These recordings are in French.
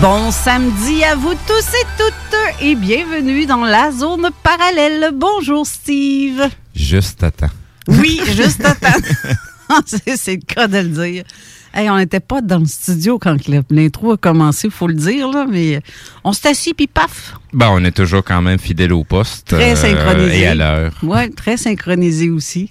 Bon samedi à vous tous et toutes et bienvenue dans la zone parallèle. Bonjour Steve. Juste à temps. Oui, juste à temps. C'est le cas de le dire. Hey, on n'était pas dans le studio quand l'intro a commencé, il faut le dire, là, mais on s'est assis puis paf. Bon, on est toujours quand même fidèle au poste. Très euh, synchronisé. Et à l'heure. Oui, très synchronisé aussi.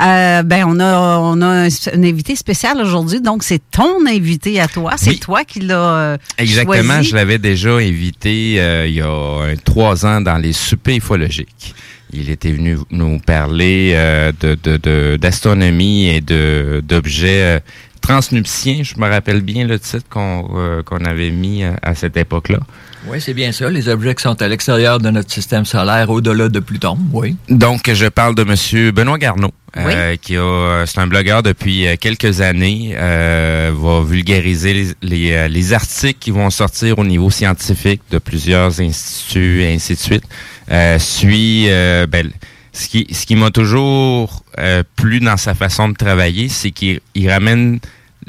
Euh, ben, on a, on a un, un invité spécial aujourd'hui, donc c'est ton invité à toi. C'est Oui. toi qui l'as euh, Exactement, choisi. je l'avais déjà invité euh, il y a euh, trois ans dans les soupers ufologiques. Il était venu nous parler euh, de de- de- d'astronomie et de d'objets transnuptiens. Je me rappelle bien le titre qu'on euh, qu'on avait mis euh, à cette époque-là. Oui, c'est bien ça. Les objets qui sont à l'extérieur de notre système solaire, au-delà de Pluton, oui. Donc, je parle de Monsieur Benoît Garneau, euh, qui a, euh, c'est un blogueur depuis euh, quelques années, euh, va vulgariser les, les, euh, les articles qui vont sortir au niveau scientifique de plusieurs instituts et ainsi de suite. Euh, suit, euh, ben, ce qui, ce qui m'a toujours euh, plu dans sa façon de travailler, c'est qu'il il ramène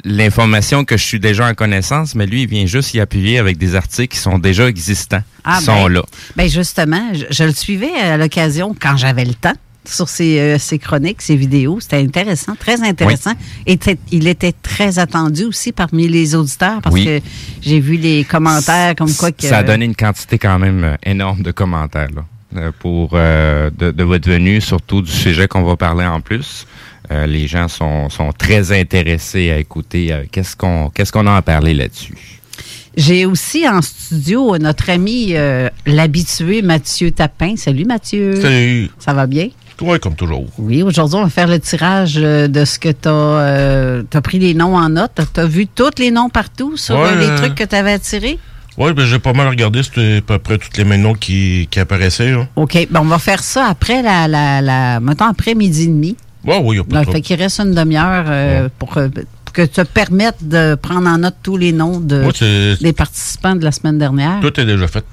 l'information que je suis déjà en connaissance, mais lui, il vient juste y appuyer avec des articles qui sont déjà existants, Ah, qui sont ben, là. Ben justement, je, je le suivais à l'occasion quand j'avais le temps sur ses, euh, ses chroniques, ses vidéos. C'était intéressant, très intéressant. Et il était très attendu aussi parmi les auditeurs parce Oui. que j'ai vu les commentaires comme quoi que... Ça a donné une quantité quand même euh, énorme de commentaires là, pour euh, de, de votre venue, surtout du sujet qu'on va parler en plus. Euh, les gens sont, sont très intéressés à écouter euh, qu'est-ce qu'on qu'est-ce qu'on a à parler là-dessus. J'ai aussi en studio notre ami euh, l'habitué Mathieu Tapin. Salut Mathieu. Salut. Ça va bien? Ouais, comme toujours. Oui, aujourd'hui, on va faire le tirage euh, de ce que tu as, pris les noms en note. Tu as vu tous les noms partout sur Ouais, euh, les euh, trucs que tu avais attirés? Ouais, ben j'ai pas mal regardé, c'était à peu près tous les mêmes noms qui, qui apparaissaient. Là. OK. Ben, on va faire ça après la, la, la mettons après midi et demi. Ouais, oui, y a pas de Donc, trouble. fait qu'il reste une demi-heure euh, pour, euh, pour que tu te permettes de prendre en note tous les noms de, Ouais, des participants de la semaine dernière. Tout est déjà fait.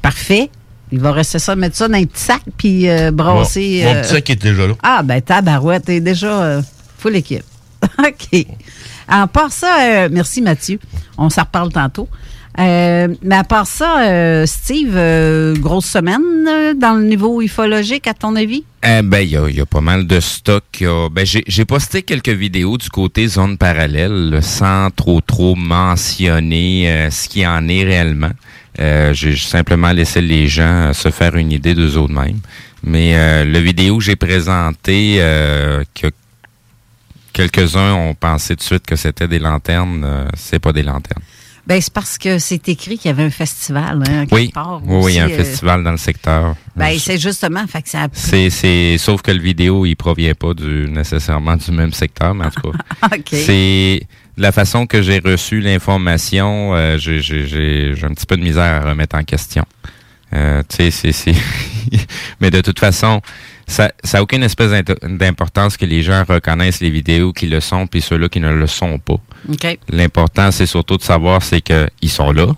Parfait. Il va rester ça, mettre ça dans un petit sac puis euh, brasser. Mon euh, petit sac est déjà là. Ah, ben, tabarouette, t'es déjà full équipe. OK. En part ça, merci Mathieu. On s'en reparle tantôt. Euh, mais à part ça, euh, Steve, euh, grosse semaine euh, dans le niveau ufologique, à ton avis? Eh ben, il y a, pas mal de stock. Y a- Ben, j'ai posté quelques vidéos du côté zone parallèle sans trop trop mentionner ce qui en est réellement. J'ai simplement laissé les gens se faire une idée d'eux autres mêmes. Mais le vidéo que j'ai présenté, que quelques-uns ont pensé tout de suite que c'était des lanternes, c'est pas des lanternes. Ben, c'est parce que c'est écrit qu'il y avait un festival. Hein, Oui, part oui, oui, il y a un euh, festival dans le secteur. Ben, c'est justement, fait que ça C'est, c'est, sauf que le vidéo, il provient pas du, nécessairement du même secteur, mais en tout cas. C'est, la façon que j'ai reçu l'information, euh, j'ai j'ai- un petit peu de misère à remettre en question. Euh, tu sais, c'est... Mais de toute façon, ça ça a aucune espèce d'importance que les gens reconnaissent les vidéos qui le sont puis ceux-là qui ne le sont pas. OK. L'important, c'est surtout de savoir, c'est qu'ils sont là,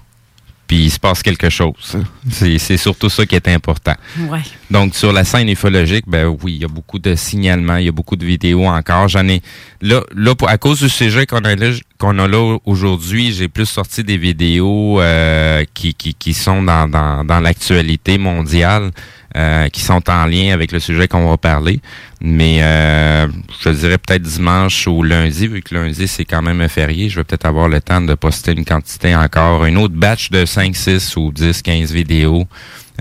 puis il se passe quelque chose. C'est, surtout ça qui est important. Ouais. Donc, sur la scène ufologique, ben oui, il y a beaucoup de signalements, il y a beaucoup de vidéos encore. J'en ai là, là pour- à cause du sujet qu'on a là, qu'on a là aujourd'hui, j'ai plus sorti des vidéos euh, qui, qui, qui sont dans, dans, dans l'actualité mondiale, euh, qui sont en lien avec le sujet qu'on va parler. Mais euh, je dirais peut-être dimanche ou lundi, vu que lundi c'est quand même un férié, je vais peut-être avoir le temps de poster une quantité encore, une autre batch de 5, 6 ou 10, 15 vidéos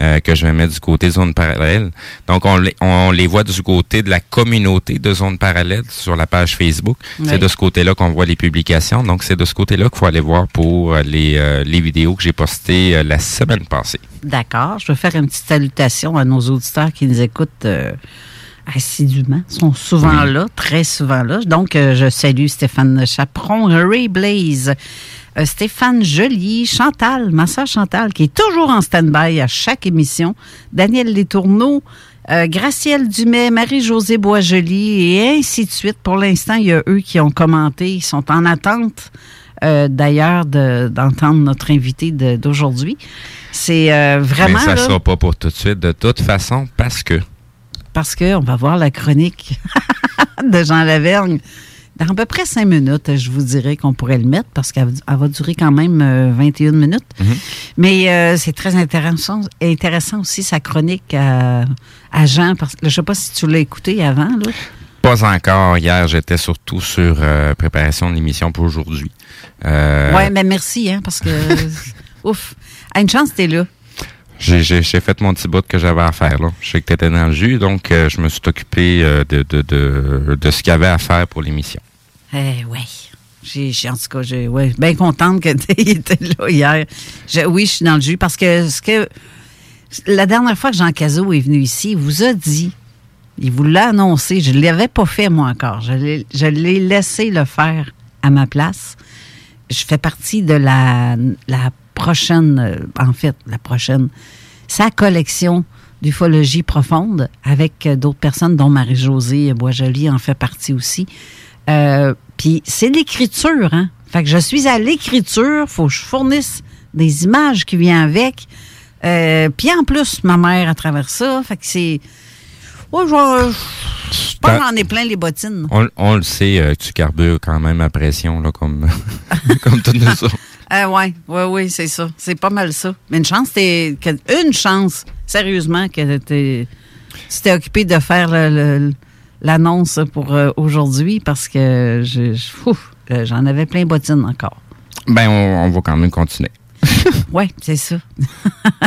euh, que je vais mettre du côté zone parallèle. Donc, on les, on les voit du côté de la communauté de zone parallèle sur la page Facebook. Oui. C'est de ce côté-là qu'on voit les publications. Donc, c'est de ce côté-là qu'il faut aller voir pour euh, les, euh, les vidéos que j'ai postées euh, la semaine passée. D'accord. Je vais faire une petite salutation à nos auditeurs qui nous écoutent assidûment. Ils sont souvent là, très souvent là. Donc, euh, je salue Stéphane Chaperon, Ray Blaze, euh, Stéphane Joly, Chantal, ma soeur Chantal, qui est toujours en stand-by à chaque émission, Daniel Létourneau, euh, Gracielle Dumais, Marie-Josée Boisjoli et ainsi de suite. Pour l'instant, il y a eux qui ont commenté, ils sont en attente euh, d'ailleurs de- d'entendre notre invité d'aujourd'hui. C'est euh, vraiment Mais ça là, sera pas pour tout de suite, de toute façon, parce que parce qu'on va voir la chronique de Jean Lavergne. Dans à peu près cinq minutes, je vous dirais qu'on pourrait le mettre parce qu'elle elle va durer quand même euh, 21 minutes. Mais euh, c'est très intéressant, intéressant aussi sa chronique à, à Jean. Parce je ne sais pas si tu l'as écouté avant. Là. pas encore. Hier, j'étais surtout sur euh, préparation de l'émission pour aujourd'hui. Euh, Oui, mais merci, hein, parce que ouf. À une chance, tu es là. J'ai, fait mon petit bout que j'avais à faire. Là. Je sais que tu étais dans le jus, donc euh, je me suis occupé euh, de, de, de, de ce qu'il y avait à faire pour l'émission. Eh oui. J'ai, en tout cas, j'ai ouais, bien contente que tu étais là hier. Je- oui, je suis dans le jus parce que ce que la dernière fois que Jean Cazot est venu ici, il vous a dit, il vous l'a annoncé, je ne l'avais pas fait moi encore. Je l'ai, laissé le faire à ma place. Je fais partie de la, la prochaine, euh, en fait, la prochaine, sa collection d'ufologie profonde avec euh, d'autres personnes, dont Marie-Josée Boisjoli en fait partie aussi. Euh, Puis c'est l'écriture, hein? Fait que je suis à l'écriture, faut que je fournisse des images qui viennent avec. Euh, Puis en plus, ma mère à travers ça, fait que c'est... Ouais, je je pense j'en ai plein les bottines. On, on le sait euh, tu carbures quand même à pression, là, comme, comme toutes nous autres. Ah ouais, ouais, oui, c'est ça. C'est pas mal ça. Mais une chance, t'es, une chance, sérieusement, que t'es, tu t'es occupé de faire le- le- l'annonce pour euh, aujourd'hui parce que je, euh, j'en avais plein bottines encore. Ben, on, on va quand même continuer. Oui, c'est ça.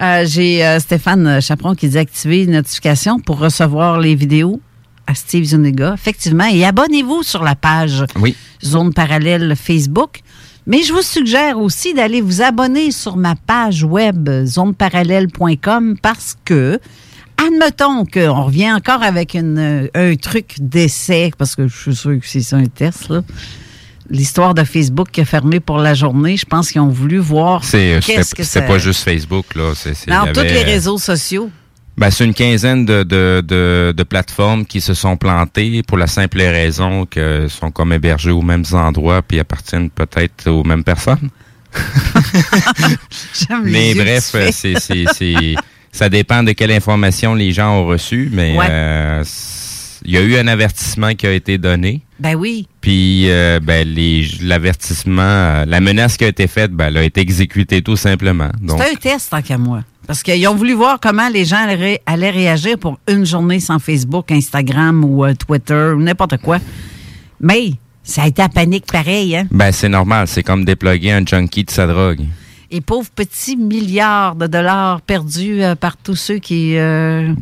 Euh, J'ai euh, Stéphane Chaperon qui dit activer les notifications pour recevoir les vidéos à Steve Zuniga. Effectivement. Et abonnez-vous sur la page Oui. Zone Parallèle Facebook. Mais je vous suggère aussi d'aller vous abonner sur ma page web zoneparallèle.com parce que, admettons qu'on revient encore avec une, euh, un truc d'essai, parce que je suis sûr que c'est ça un test, là. L'histoire de Facebook qui a fermé pour la journée, je pense qu'ils ont voulu voir C'est, que ça... pas juste Facebook, là. Non, tous les euh, réseaux sociaux. Ben, c'est une quinzaine de, de, de, de plateformes qui se sont plantées pour la simple raison qu'elles sont comme hébergées aux mêmes endroits puis appartiennent peut-être aux mêmes personnes. Mais que bref, c'est, ça dépend de quelle information les gens ont reçue, mais Ouais. euh, il y a eu un avertissement qui a été donné. Ben oui. Puis euh, ben, les, l'avertissement, euh, la menace qui a été faite, ben, elle a été exécutée tout simplement. C'est un test, tant qu'à moi. Parce qu'ils ont voulu voir comment les gens allaient, allaient réagir pour une journée sans Facebook, Instagram ou euh, Twitter ou n'importe quoi. Mais ça a été à panique pareil, hein? ben, c'est normal, c'est comme déploguer un junkie de sa drogue. Et pauvres petits milliards de dollars perdus euh, par tous ceux qui. euh,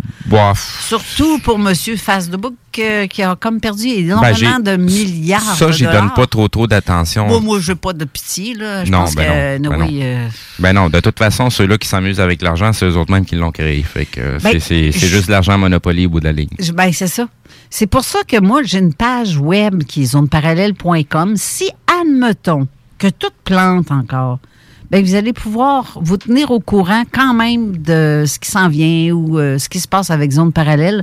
surtout pour M. Facebook, euh, qui a comme perdu énormément Ben, de milliards Ça, j'y donne pas trop trop d'attention. Moi, moi, je n'ai pas de pitié. Là. Je Non, pense ben que, non, ben oui, non. euh, Ben non, de toute façon, ceux-là qui s'amusent avec l'argent, c'est eux autres mêmes qui l'ont créé. Fait que euh, Ben, c'est- je- juste l'argent Monopoly au bout de la ligne. je- ben, c'est ça. C'est pour ça que moi, j'ai une page web qui est zoneparallèle.com. Si, admettons, que tout plante encore, ben, vous allez pouvoir vous tenir au courant quand même de ce qui s'en vient ou euh, ce qui se passe avec Zone Parallèle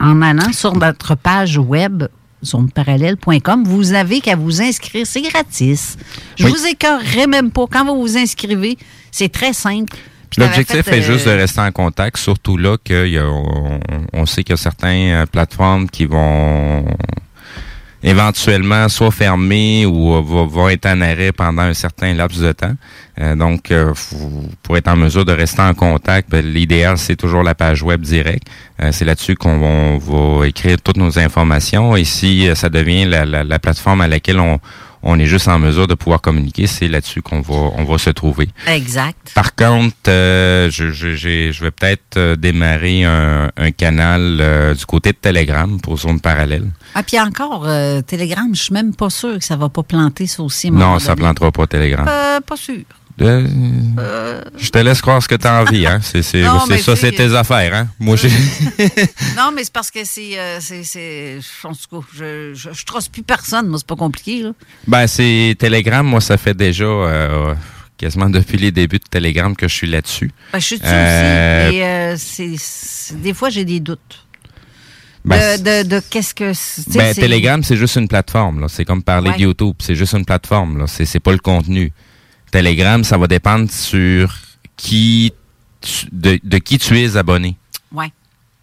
en allant sur notre page web zoneparallèle.com. Vous avez qu'à vous inscrire. C'est gratis. Je Oui. vous écœurerai même pas. Quand vous vous inscrivez, c'est très simple. L'objectif est juste de euh, rester en contact, surtout là qu'on on sait qu'il y a certaines euh, plateformes qui vont éventuellement soit fermer ou euh, vont être en arrêt pendant un certain laps de temps. Euh, donc, euh, pour être en mesure de rester en contact, ben, l'idéal, c'est toujours la page web directe. Euh, c'est là-dessus qu'on va, va écrire toutes nos informations. Et si ça devient la plateforme à laquelle on, on est juste en mesure de pouvoir communiquer, c'est là-dessus qu'on va, on va se trouver. Exact. Par contre, euh, je, je, je vais peut-être euh, démarrer un, un canal euh, du côté de Telegram pour zone parallèle. Ah, puis encore, euh, Telegram, je suis même pas sûr que ça va pas planter ça aussi. Non, ça donné. plantera pas Telegram. Euh, pas sûr. Euh, Je te laisse croire ce que tu as envie, hein. C'est, c'est, ça, c'est tes affaires, hein. Moi, j'ai. Non, mais c'est parce que c'est. euh, c'est, c'est- en tout cas, je, je, je trosse plus personne, moi, c'est pas compliqué, là. Ben, c'est Telegram, moi, ça fait déjà euh, quasiment depuis les débuts de Telegram que je suis là-dessus. Ben, je suis dessus Euh, aussi. Et euh, c'est, des fois, j'ai des doutes. Ben, de, de, de qu'est-ce que. Ben, Telegram, c'est juste une plateforme. Là. C'est comme parler Ouais. de YouTube. C'est juste une plateforme. Là. C'est, c'est pas le contenu. Telegram, ça va dépendre sur qui tu- de, de qui tu es abonné. Ouais.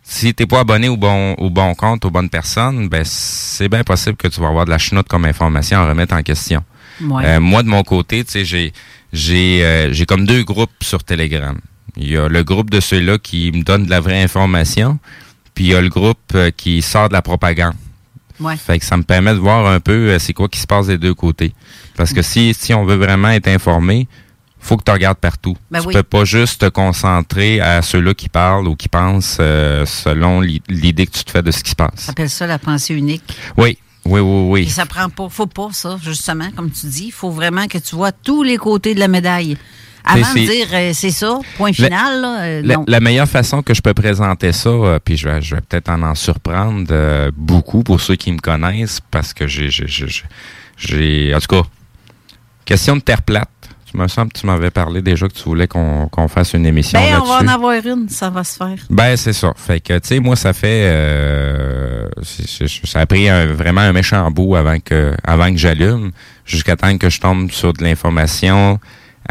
Si t'es pas abonné au bon, au bon compte, aux bonnes personnes, ben c'est bien possible que tu vas avoir de la chenoute comme information à remettre en question. Ouais. Euh, moi, de mon côté, tu sais, j'ai j'ai euh, j'ai comme deux groupes sur Telegram. Il y a le groupe de ceux-là qui me donnent de la vraie information, puis il y a le groupe euh, qui sort de la propagande. Ouais. Fait que ça me permet de voir un peu euh, c'est quoi qui se passe des deux côtés. Parce que si, si on veut vraiment être informé, faut que tu regardes partout. Ben tu oui. peux pas juste te concentrer à ceux-là qui parlent ou qui pensent euh, selon l'i- l'idée que tu te fais de ce qui se passe. appelle ça la pensée unique. Oui, oui, oui, oui. Et ça prend pas. Faut pas, ça, justement, comme tu dis. Il faut vraiment que tu vois tous les côtés de la médaille. Avant de dire euh, c'est ça, point final, là, euh, La, meilleure façon que je peux présenter ça, euh, puis je vais, je vais peut-être en en surprendre beaucoup pour ceux qui me connaissent, parce que j'ai, j'ai, en tout cas, question de terre plate. Tu me semble que tu m'avais parlé déjà que tu voulais qu'on, fasse une émission Ben, on va en avoir une, ça va se faire. Ben c'est ça. Fait que tu sais moi ça fait ça a pris un- vraiment un méchant bout avant que avant que j'allume jusqu'à temps que je tombe sur de l'information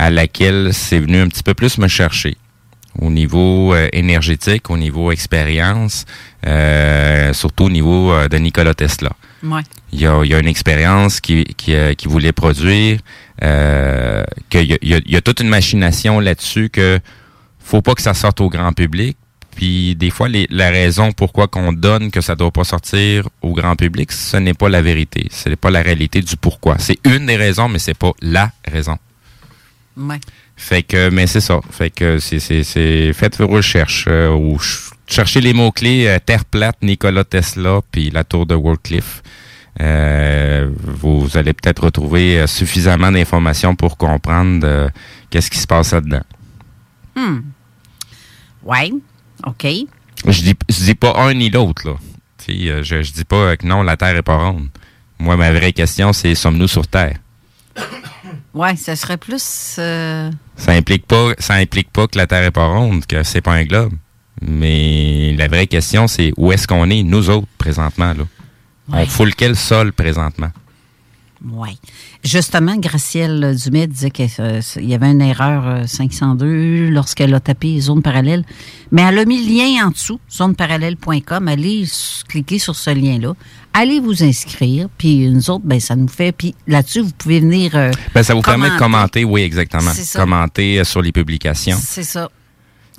à laquelle c'est venu un petit peu plus me chercher au niveau euh, énergétique, au niveau expérience, euh, surtout au niveau euh, de Nikola Tesla. Ouais. Il y a, il y a une expérience qui, qui, euh, qui voulait produire, euh, qu'il y a, y y toute une machination là-dessus que faut pas que ça sorte au grand public. Puis des fois, les, la raison pourquoi qu'on donne que ça doit pas sortir au grand public, ce n'est pas la vérité. Ce n'est pas la réalité du pourquoi. C'est une des raisons, mais c'est pas la raison. Ouais. Fait que, mais c'est ça. Fait que c'est, faites vos recherches euh, ou ch- cherchez les mots-clés euh, Terre plate, Nikola Tesla, puis la tour de Warcliffe. Euh, vous allez peut-être retrouver euh, suffisamment d'informations pour comprendre qu'est-ce qui se passe là-dedans. Hmm. Ouais. OK. Je dis, je dis pas un ni l'autre, là. Je, je dis pas que non, la Terre est pas ronde. Moi, ma vraie question, c'est sommes-nous sur Terre? Ouais, ça serait plus. euh, Ça implique pas, ça implique pas que la Terre est pas ronde, que c'est pas un globe. Mais la vraie question, c'est où est-ce qu'on est, nous autres, présentement, là? Ouais. On fout quel sol présentement? Oui. Justement, Gracielle Dumais disait qu'il y avait une erreur euh, 502 lorsqu'elle a tapé zone parallèle. Mais elle a mis le lien en dessous, zoneparallèle.com. Allez cliquer sur ce lien-là. Allez vous inscrire. Puis nous autres, ben, ça nous fait. Puis là-dessus, vous pouvez venir. euh, Ben, ça vous permet de Commenter. oui, exactement. Commenter euh, sur les publications. c'est ça.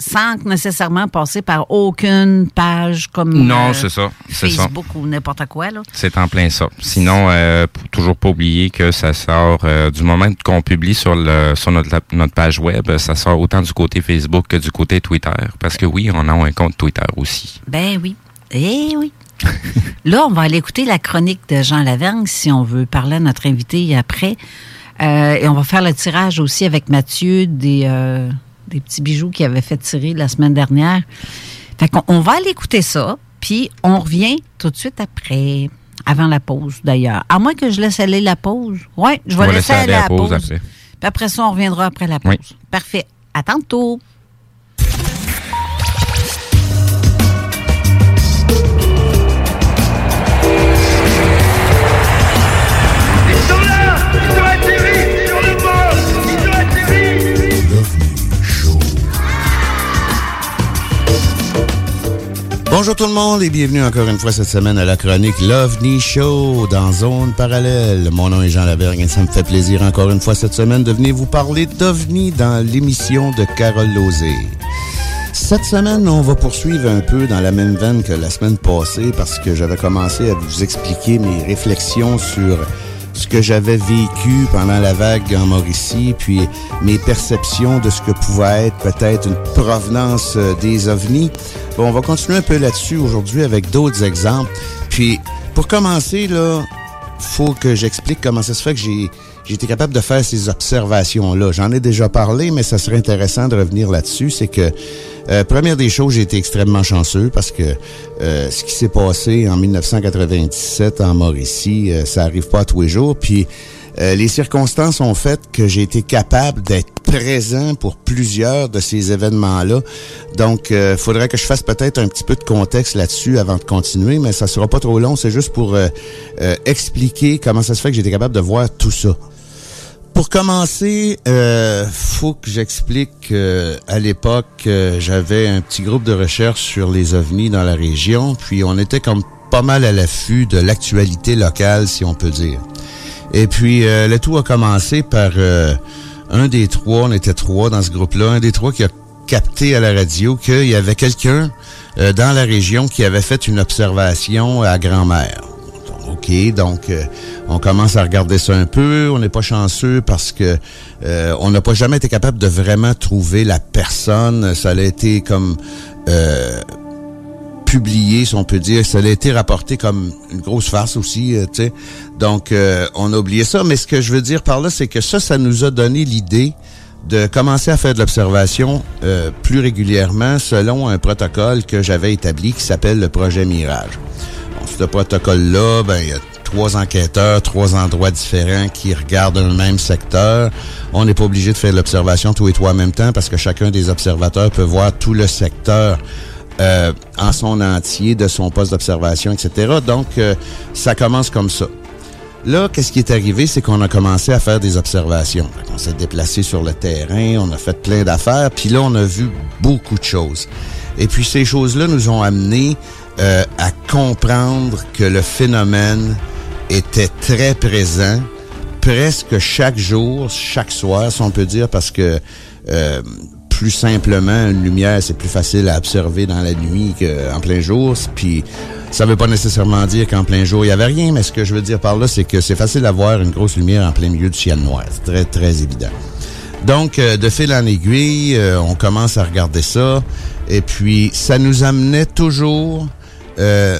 Sans nécessairement passer par aucune page comme Non, euh, c'est ça. C'est ça. Facebook ou n'importe quoi. Là. C'est en plein ça. Sinon, euh, toujours pas oublier que ça sort euh, du moment qu'on publie sur le sur notre, notre page web, ça sort autant du côté Facebook que du côté Twitter. Parce que oui, on a un compte Twitter aussi. Ben oui. Eh oui. Là, on va aller écouter la chronique de Jean Lavergne si on veut parler à notre invité après. Euh, et on va faire le tirage aussi avec Mathieu des, euh, des petits bijoux qu'il avait fait tirer la semaine dernière. Fait qu'on on va aller écouter ça, puis on revient tout de suite après, avant la pause d'ailleurs. À moins que je laisse aller la pause. Oui, je vais laisser laisser aller la pause. après. Puis après ça, on reviendra après la pause. Oui. Parfait. À tantôt. Bonjour tout le monde et bienvenue encore une fois cette semaine à la chronique l'OVNI Show dans Zone Parallèle. Mon nom est Jean Lavergne et ça me fait plaisir encore une fois cette semaine de venir vous parler d'OVNI dans l'émission de Carole Lozé. Cette semaine, on va poursuivre un peu dans la même veine que la semaine passée parce que j'avais commencé à vous expliquer mes réflexions sur ce que j'avais vécu pendant la vague en Mauricie, puis mes perceptions de ce que pouvait être peut-être une provenance euh, des ovnis. Bon, on va continuer un peu là-dessus aujourd'hui avec d'autres exemples. Puis, pour commencer, là, faut que j'explique comment ça se fait que j'ai été capable de faire ces observations-là. J'en ai déjà parlé, mais ça serait intéressant de revenir là-dessus. C'est que, euh, première des choses, j'ai été extrêmement chanceux parce que euh, ce qui s'est passé en 1997 en Mauricie, euh, ça arrive pas tous les jours. Puis, euh, les circonstances ont fait que j'ai été capable d'être présent pour plusieurs de ces événements-là. Donc, il faudrait que je fasse peut-être un petit peu de contexte là-dessus avant de continuer, mais ça sera pas trop long. C'est juste pour euh, euh, expliquer comment ça se fait que été capable de voir tout ça. Pour commencer, euh, faut que j'explique que à l'époque, euh, j'avais un petit groupe de recherche sur les ovnis dans la région, puis on était comme pas mal à l'affût de l'actualité locale, si on peut dire. Et puis, euh, le tout a commencé par euh, un des trois, on était trois dans ce groupe-là, un des trois qui a capté à la radio qu'il y avait quelqu'un euh, dans la région qui avait fait une observation à grand-mère. OK, donc euh, on commence à regarder ça un peu. On n'est pas chanceux parce que euh, on n'a pas jamais été capable de vraiment trouver la personne. Ça a été comme euh, publié, si on peut dire. Ça a été rapporté comme une grosse farce aussi, tu sais. Donc, on a oublié ça. Mais ce que je veux dire par là, c'est que ça, ça nous a donné l'idée de commencer à faire de l'observation plus régulièrement selon un protocole que j'avais établi qui s'appelle le projet Mirage. Ce protocole-là, ben, il y a trois enquêteurs, trois endroits différents qui regardent un même secteur. On n'est pas obligé de faire l'observation tous et trois en même temps parce que chacun des observateurs peut voir tout le secteur euh, en son entier de son poste d'observation, etc. Donc, euh, ça commence comme ça. Là, qu'est-ce qui est arrivé, c'est qu'on a commencé à faire des observations. On s'est déplacé sur le terrain, on a fait plein d'affaires, puis là, on a vu beaucoup de choses. Et puis, ces choses-là nous ont amené euh, à comprendre que le phénomène était très présent, presque chaque jour, chaque soir, si on peut dire, parce que euh, plus simplement, une lumière, c'est plus facile à observer dans la nuit qu'en plein jour. Puis, ça veut pas nécessairement dire qu'en plein jour, il y avait rien, mais ce que je veux dire par là, c'est que c'est facile à voir une grosse lumière en plein milieu du ciel noir. C'est très, très évident. Donc, euh, de fil en aiguille, euh, on commence à regarder ça. Et puis, ça nous amenait toujours... Euh,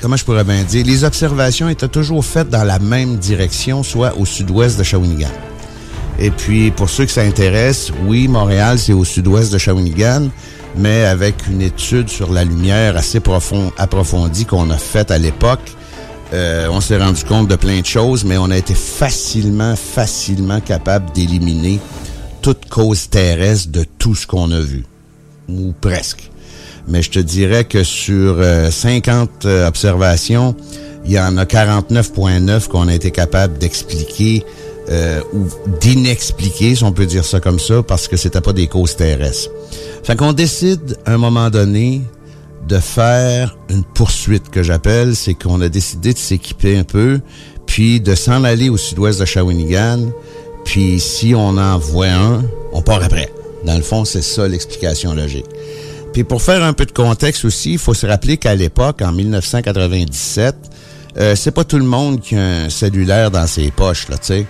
comment je pourrais bien dire? Les observations étaient toujours faites dans la même direction, soit au sud-ouest de Shawinigan. Et puis, pour ceux que ça intéresse, oui, Montréal, c'est au sud-ouest de Shawinigan, mais avec une étude sur la lumière assez profond, approfondie qu'on a faite à l'époque, euh, on s'est rendu compte de plein de choses, mais on a été facilement, facilement capable d'éliminer toute cause terrestre de tout ce qu'on a vu. Ou presque. Mais je te dirais que sur euh, 50 euh, observations, il y en a 49.9 qu'on a été capable d'expliquer euh, ou d'inexpliquer, si on peut dire ça comme ça, parce que c'était pas des causes terrestres. Fait qu'on décide, à un moment donné, de faire une poursuite que j'appelle, c'est qu'on a décidé de s'équiper un peu, puis de s'en aller au sud-ouest de Shawinigan, puis si on en voit un, on part après. Dans le fond, c'est ça l'explication logique. Puis pour faire un peu de contexte aussi, il faut se rappeler qu'à l'époque, en 1997, euh, c'est pas tout le monde qui a un cellulaire dans ses poches, là, tu sais.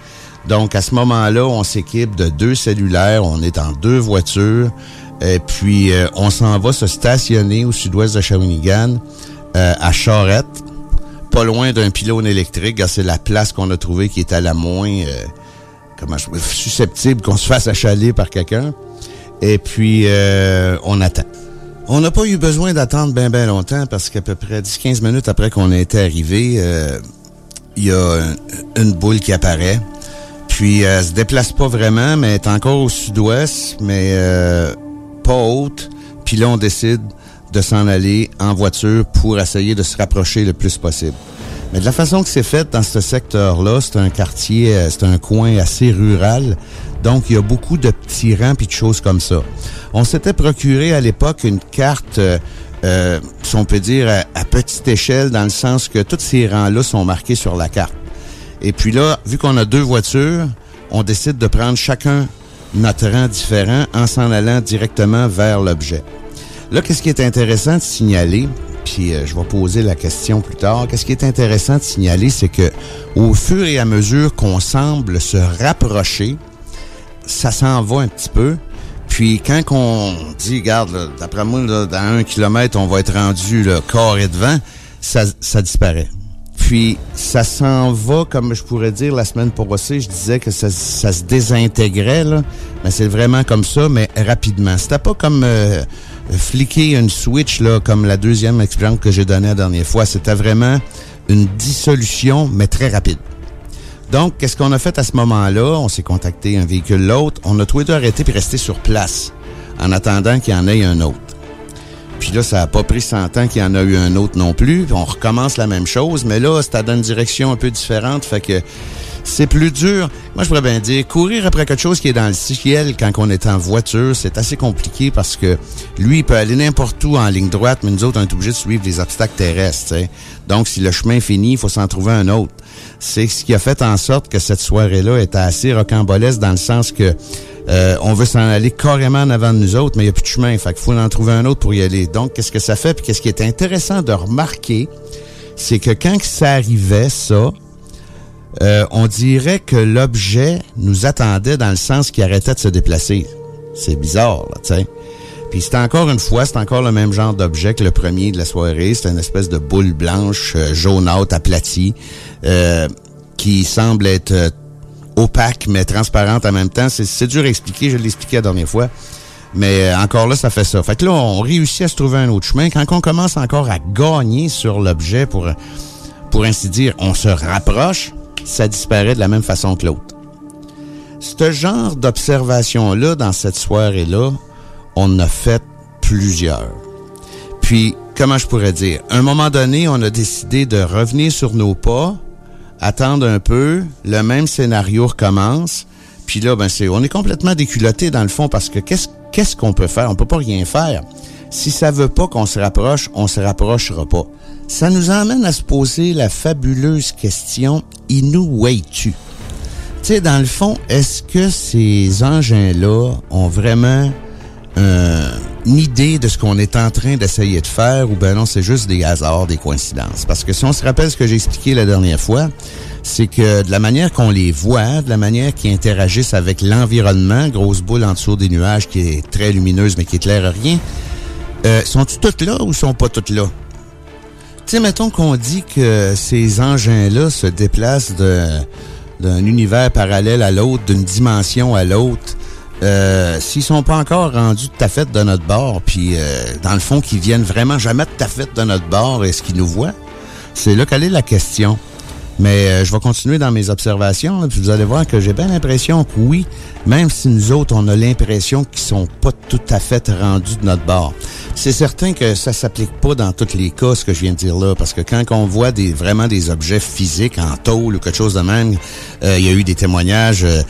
Donc, à ce moment-là, on s'équipe de deux cellulaires, on est en deux voitures, et puis euh, on s'en va se stationner au sud-ouest de Shawinigan, euh, à Charette, pas loin d'un pylône électrique. C'est la place qu'on a trouvée qui était la moins euh, comment je, susceptible qu'on se fasse achaler par quelqu'un. Et puis, on attend. On n'a pas eu besoin d'attendre bien, bien longtemps parce qu'à peu près 10-15 minutes après qu'on était arrivé, il y a une boule qui apparaît. Puis, elle se déplace pas vraiment, mais elle est encore au sud-ouest, mais pas haute. Puis là, on décide de s'en aller en voiture pour essayer de se rapprocher le plus possible. Mais de la façon que c'est fait dans ce secteur-là, c'est un quartier, euh, c'est un coin assez rural. Donc, il y a beaucoup de petits rangs puis de choses comme ça. On s'était procuré à l'époque une carte, euh, euh, si on peut dire, à, petite échelle, dans le sens que tous ces rangs-là sont marqués sur la carte. Et puis là, vu qu'on a deux voitures, on décide de prendre chacun notre rang différent en s'en allant directement vers l'objet. Là, qu'est-ce qui est intéressant de signaler, puis euh, je vais poser la question plus tard, qu'est-ce qui est intéressant de signaler, c'est que au fur et à mesure qu'on semble se rapprocher, ça s'en va un petit peu. Puis quand on dit, regarde, d'après moi, dans un kilomètre, on va être rendu le corps et devant, ça, ça disparaît. Puis, ça s'en va, comme je pourrais dire, la semaine passée, je disais que ça, se désintégrait, là. Mais c'est vraiment comme ça, mais rapidement. C'était pas comme euh, fliquer une switch, là, comme la deuxième expérience que j'ai donnée la dernière fois. C'était vraiment une dissolution, mais très rapide. Donc, qu'est-ce qu'on a fait à ce moment-là? On s'est contacté un véhicule l'autre. On a tous les deux arrêté puis resté sur place en attendant qu'il y en ait un autre. Puis là, ça n'a pas pris 100 ans qu'il y en a eu un autre non plus. on recommence la même chose, mais là, c'est dans une direction un peu différente. Fait que c'est plus dur. Moi, je pourrais bien dire, courir après quelque chose qui est dans le ciel quand on est en voiture, c'est assez compliqué parce que lui, il peut aller n'importe où en ligne droite, mais nous autres, on est obligés de suivre les obstacles terrestres. Donc, si le chemin finit, il faut s'en trouver un autre. C'est ce qui a fait en sorte que cette soirée-là était assez rocambolesque dans le sens que euh, on veut s'en aller carrément en avant de nous autres, mais il n'y a plus de chemin. Fait qu'il faut en trouver un autre pour y aller. Donc, qu'est-ce que ça fait? Puis qu'est-ce qui est intéressant de remarquer, c'est que quand ça arrivait, ça, euh, on dirait que l'objet nous attendait dans le sens qu'il arrêtait de se déplacer. C'est bizarre, là, tu sais. Puis c'est encore une fois, c'est encore le même genre d'objet que le premier de la soirée. C'est une espèce de boule blanche, euh, jaunâtre, aplatie, euh, qui semble être opaque, mais transparente en même temps. C'est dur à expliquer, je l'ai expliqué la dernière fois. Mais euh, encore là, ça fait ça. Fait que là, on réussit à se trouver un autre chemin. Quand on commence encore à gagner sur l'objet, pour, pour ainsi dire, on se rapproche, ça disparaît de la même façon que l'autre. Ce genre d'observation-là, dans cette soirée-là, on a fait plusieurs. Puis, comment je pourrais dire, à un moment donné, on a décidé de revenir sur nos pas, attendre un peu, le même scénario recommence. Puis là, ben c'est, on est complètement déculotté dans le fond parce que qu'est-ce qu'est-ce qu'on peut faire? On peut pas rien faire. Si ça veut pas qu'on se rapproche, on se rapprochera pas. Ça nous emmène à se poser la fabuleuse question Inuweitu. Tu sais, dans le fond, est-ce que ces engins-là ont vraiment euh, une idée de ce qu'on est en train d'essayer de faire ou ben non, c'est juste des hasards, des coïncidences? Parce que si on se rappelle ce que j'ai expliqué la dernière fois, c'est que de la manière qu'on les voit, de la manière qu'ils interagissent avec l'environnement, grosse boule en dessous des nuages qui est très lumineuse mais qui éclaire rien, euh, sont-ils toutes là ou sont pas toutes là? Tu sais, mettons qu'on dit que ces engins-là se déplacent d'un univers parallèle à l'autre, d'une dimension à l'autre, euh, s'ils sont pas encore rendus tout à fait de notre bord, puis euh, dans le fond, qu'ils viennent vraiment jamais tout à fait de notre bord, est-ce qu'ils nous voient? C'est là quelle est la question. Mais euh, je vais continuer dans mes observations, puis vous allez voir que j'ai bien l'impression que oui, même si nous autres, on a l'impression qu'ils sont pas tout à fait rendus de notre bord. C'est certain que ça s'applique pas dans tous les cas, ce que je viens de dire là, parce que quand on voit des vraiment des objets physiques en tôle ou quelque chose de même, euh, il y a eu des témoignages euh,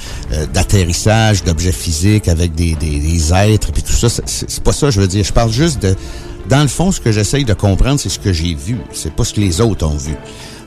d'atterrissage d'objets physiques avec des, des, des êtres, puis tout ça. C'est pas ça, je veux dire. Je parle juste de... Dans le fond, ce que j'essaye de comprendre, c'est ce que j'ai vu. C'est pas ce que les autres ont vu.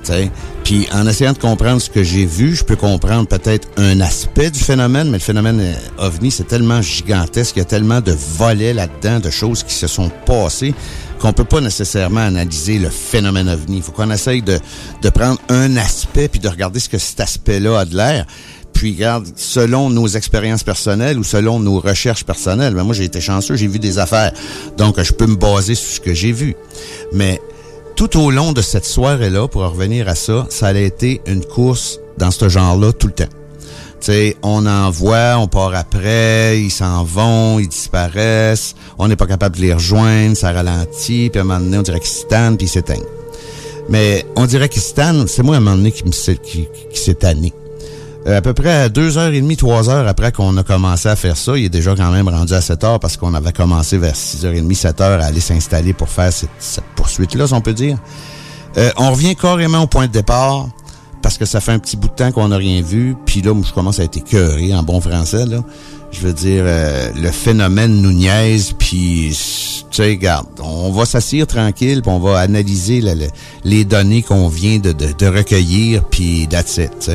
T'sais. Puis en essayant de comprendre ce que j'ai vu, je peux comprendre peut-être un aspect du phénomène, mais le phénomène euh, ovni, c'est tellement gigantesque, il y a tellement de volets là-dedans, de choses qui se sont passées, qu'on peut pas nécessairement analyser le phénomène ovni. Il faut qu'on essaye de, de prendre un aspect puis de regarder ce que cet aspect-là a de l'air. Puis, regarde, selon nos expériences personnelles ou selon nos recherches personnelles, ben moi, j'ai été chanceux, j'ai vu des affaires. Donc, je peux me baser sur ce que j'ai vu. Mais tout au long de cette soirée-là, pour en revenir à ça, ça a été une course dans ce genre-là tout le temps. Tu sais, on en voit, on part après, ils s'en vont, ils disparaissent, on n'est pas capable de les rejoindre, ça ralentit, puis à un moment donné, on dirait qu'ils se tannent, puis ils s'éteignent. Mais on dirait qu'ils se tannent, c'est moi à un moment donné qui, qui, qui s'est tanné. Euh, à peu près à deux heures et demie, trois heures après qu'on a commencé à faire ça, il est déjà quand même rendu à 7 heures parce qu'on avait commencé vers 6 heures et demie, 7 heures à aller s'installer pour faire cette, poursuite-là, si on peut dire. Euh, on revient carrément au point de départ parce que ça fait un petit bout de temps qu'on n'a rien vu. Puis là, je commence à être écœuré en bon français. Là. Je veux dire, euh, le phénomène nous niaise, puis, tu sais, regarde, on va s'asseoir tranquille, puis on va analyser le- le- les données qu'on vient de, recueillir, puis that's it.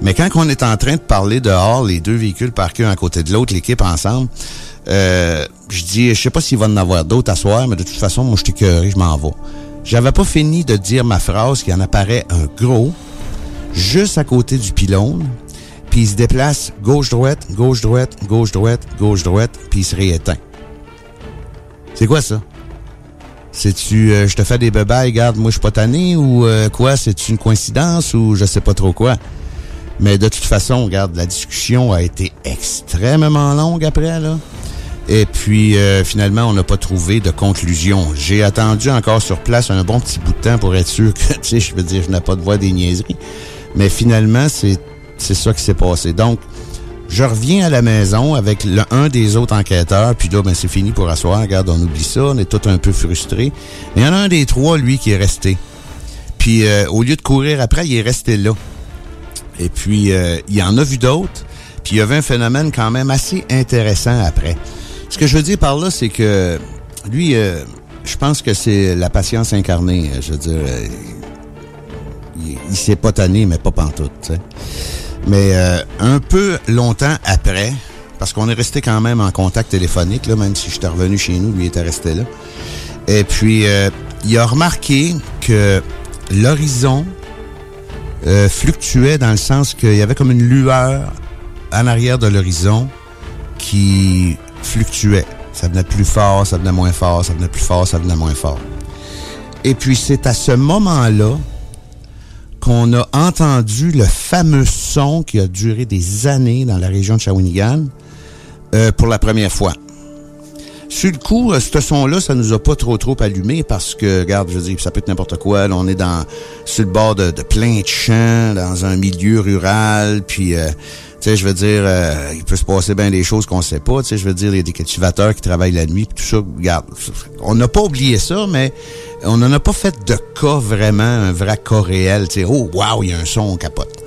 Mais quand on est en train de parler dehors, les deux véhicules parqués à côté de l'autre, l'équipe ensemble, euh, je dis, je sais pas s'il va en avoir d'autres à soir, mais de toute façon, moi, je écœuré, je m'en vais. J'avais pas fini de dire ma phrase qu'il en apparaît un gros, juste à côté du pylône, puis il se déplace gauche-droite, gauche-droite, gauche-droite, gauche-droite, puis il se rééteint. C'est quoi ça? C'est-tu, euh, je te fais des bébés, regarde, moi je suis pas tanné, ou euh, quoi? C'est une coïncidence, ou je sais pas trop quoi? Mais de toute façon, regarde, la discussion a été extrêmement longue après, là. Et puis, euh, finalement, on n'a pas trouvé de conclusion. J'ai attendu encore sur place un bon petit bout de temps pour être sûr que, tu sais, je veux dire, je n'ai pas de voix des niaiseries. Mais finalement, c'est c'est ça qui s'est passé. Donc, je reviens à la maison avec un des autres enquêteurs, puis là, ben, c'est fini pour asseoir. Regarde, on oublie ça, on est tous un peu frustrés. Mais il y en a un des trois, lui, qui est resté. Puis, euh, au lieu de courir après, il est resté là. Et puis, euh, il en a vu d'autres. Puis, il y avait un phénomène quand même assez intéressant après. Ce que je veux dire par là, c'est que lui, euh, je pense que c'est la patience incarnée. euh, Je veux dire, il, il s'est pas tanné, mais pas pantoute, tu sais. Mais euh, un peu longtemps après, parce qu'on est resté quand même en contact téléphonique, là, même si j'étais revenu chez nous, lui était resté là. Et puis, euh, il a remarqué que l'horizon euh, fluctuait dans le sens qu'il y avait comme une lueur en arrière de l'horizon qui fluctuait. Ça venait plus fort, ça venait moins fort, ça venait plus fort, ça venait moins fort. Et puis c'est à ce moment-là qu'on a entendu le fameux son qui a duré des années dans la région de Shawinigan euh, pour la première fois. Sur le coup, euh, ce son-là, ça nous a pas trop trop allumé parce que, regarde, je veux dire, ça peut être n'importe quoi. On est dans sur le bord de, de plein de champs, dans un milieu rural, puis euh, tu sais, je veux dire, euh, il peut se passer bien des choses qu'on sait pas. Tu sais, je veux dire, il y a des cultivateurs qui travaillent la nuit, puis tout ça. Regarde, on n'a pas oublié ça, mais on n'en a pas fait de cas vraiment, un vrai cas réel. Sais, oh, wow, il y a un son, on capote.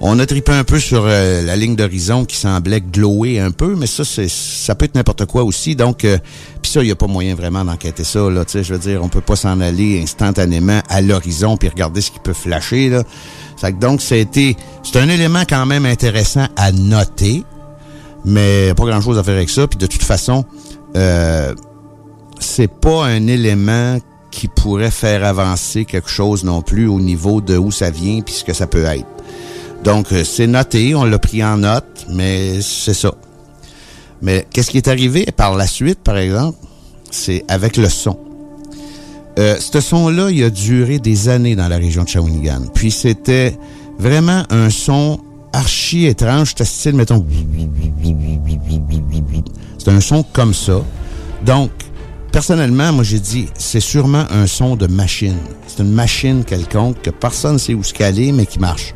On a tripé un peu sur euh, la ligne d'horizon qui semblait glower un peu, mais ça, c'est ça peut être n'importe quoi aussi. Donc, euh, puis ça, il n'y a pas moyen vraiment d'enquêter ça. Là, je veux dire, on peut pas s'en aller instantanément à l'horizon puis regarder ce qui peut flasher. Là. Ça donc, c'était c'est un élément quand même intéressant à noter, mais pas grand-chose à faire avec ça. Puis de toute façon, euh, c'est pas un élément qui pourrait faire avancer quelque chose non plus au niveau de où ça vient puis ce que ça peut être. Donc, euh, c'est noté, on l'a pris en note, mais c'est ça. Mais qu'est-ce qui est arrivé par la suite, par exemple? C'est avec le son. Euh, ce son-là, il a duré des années dans la région de Shawinigan. Puis c'était vraiment un son archi étrange. C'était style, mettons... C'est un son comme ça. Donc, personnellement, moi, j'ai dit, c'est sûrement un son de machine. C'est une machine quelconque que personne ne sait où se caler, mais qui marche.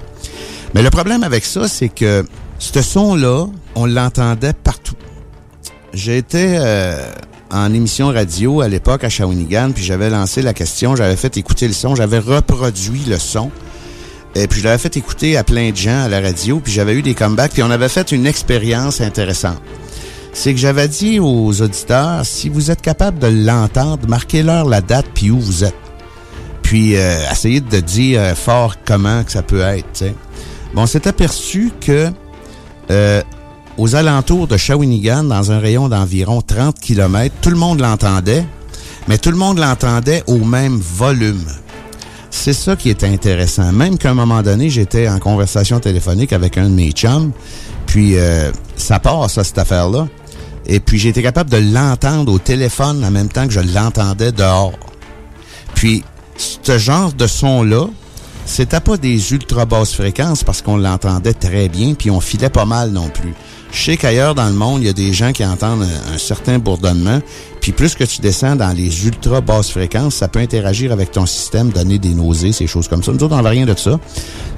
Mais le problème avec ça, c'est que ce son-là, on l'entendait partout. J'étais euh, en émission radio à l'époque à Shawinigan, puis j'avais lancé la question, j'avais fait écouter le son, j'avais reproduit le son. Et puis je l'avais fait écouter à plein de gens à la radio, puis j'avais eu des comebacks, puis on avait fait une expérience intéressante. C'est que j'avais dit aux auditeurs, si vous êtes capable de l'entendre, marquez-leur la date puis où vous êtes. puis euh, essayer de dire euh, fort comment que ça peut être. Bon, on s'est aperçu que euh, aux alentours de Shawinigan, dans un rayon d'environ 30 km, tout le monde l'entendait, mais tout le monde l'entendait au même volume. C'est ça qui est intéressant. Même qu'à un moment donné, j'étais en conversation téléphonique avec un de mes chums, puis euh, ça part, ça, cette affaire-là. Et puis été capable de l'entendre au téléphone en même temps que je l'entendais dehors. Puis, ce genre de son-là, c'était pas des ultra basses fréquences parce qu'on l'entendait très bien, puis on filait pas mal non plus. Je sais qu'ailleurs dans le monde, il y a des gens qui entendent un, certain bourdonnement, puis plus que tu descends dans les ultra basses fréquences, ça peut interagir avec ton système, donner des nausées, ces choses comme ça. Nous autres, on n'avait rien de ça.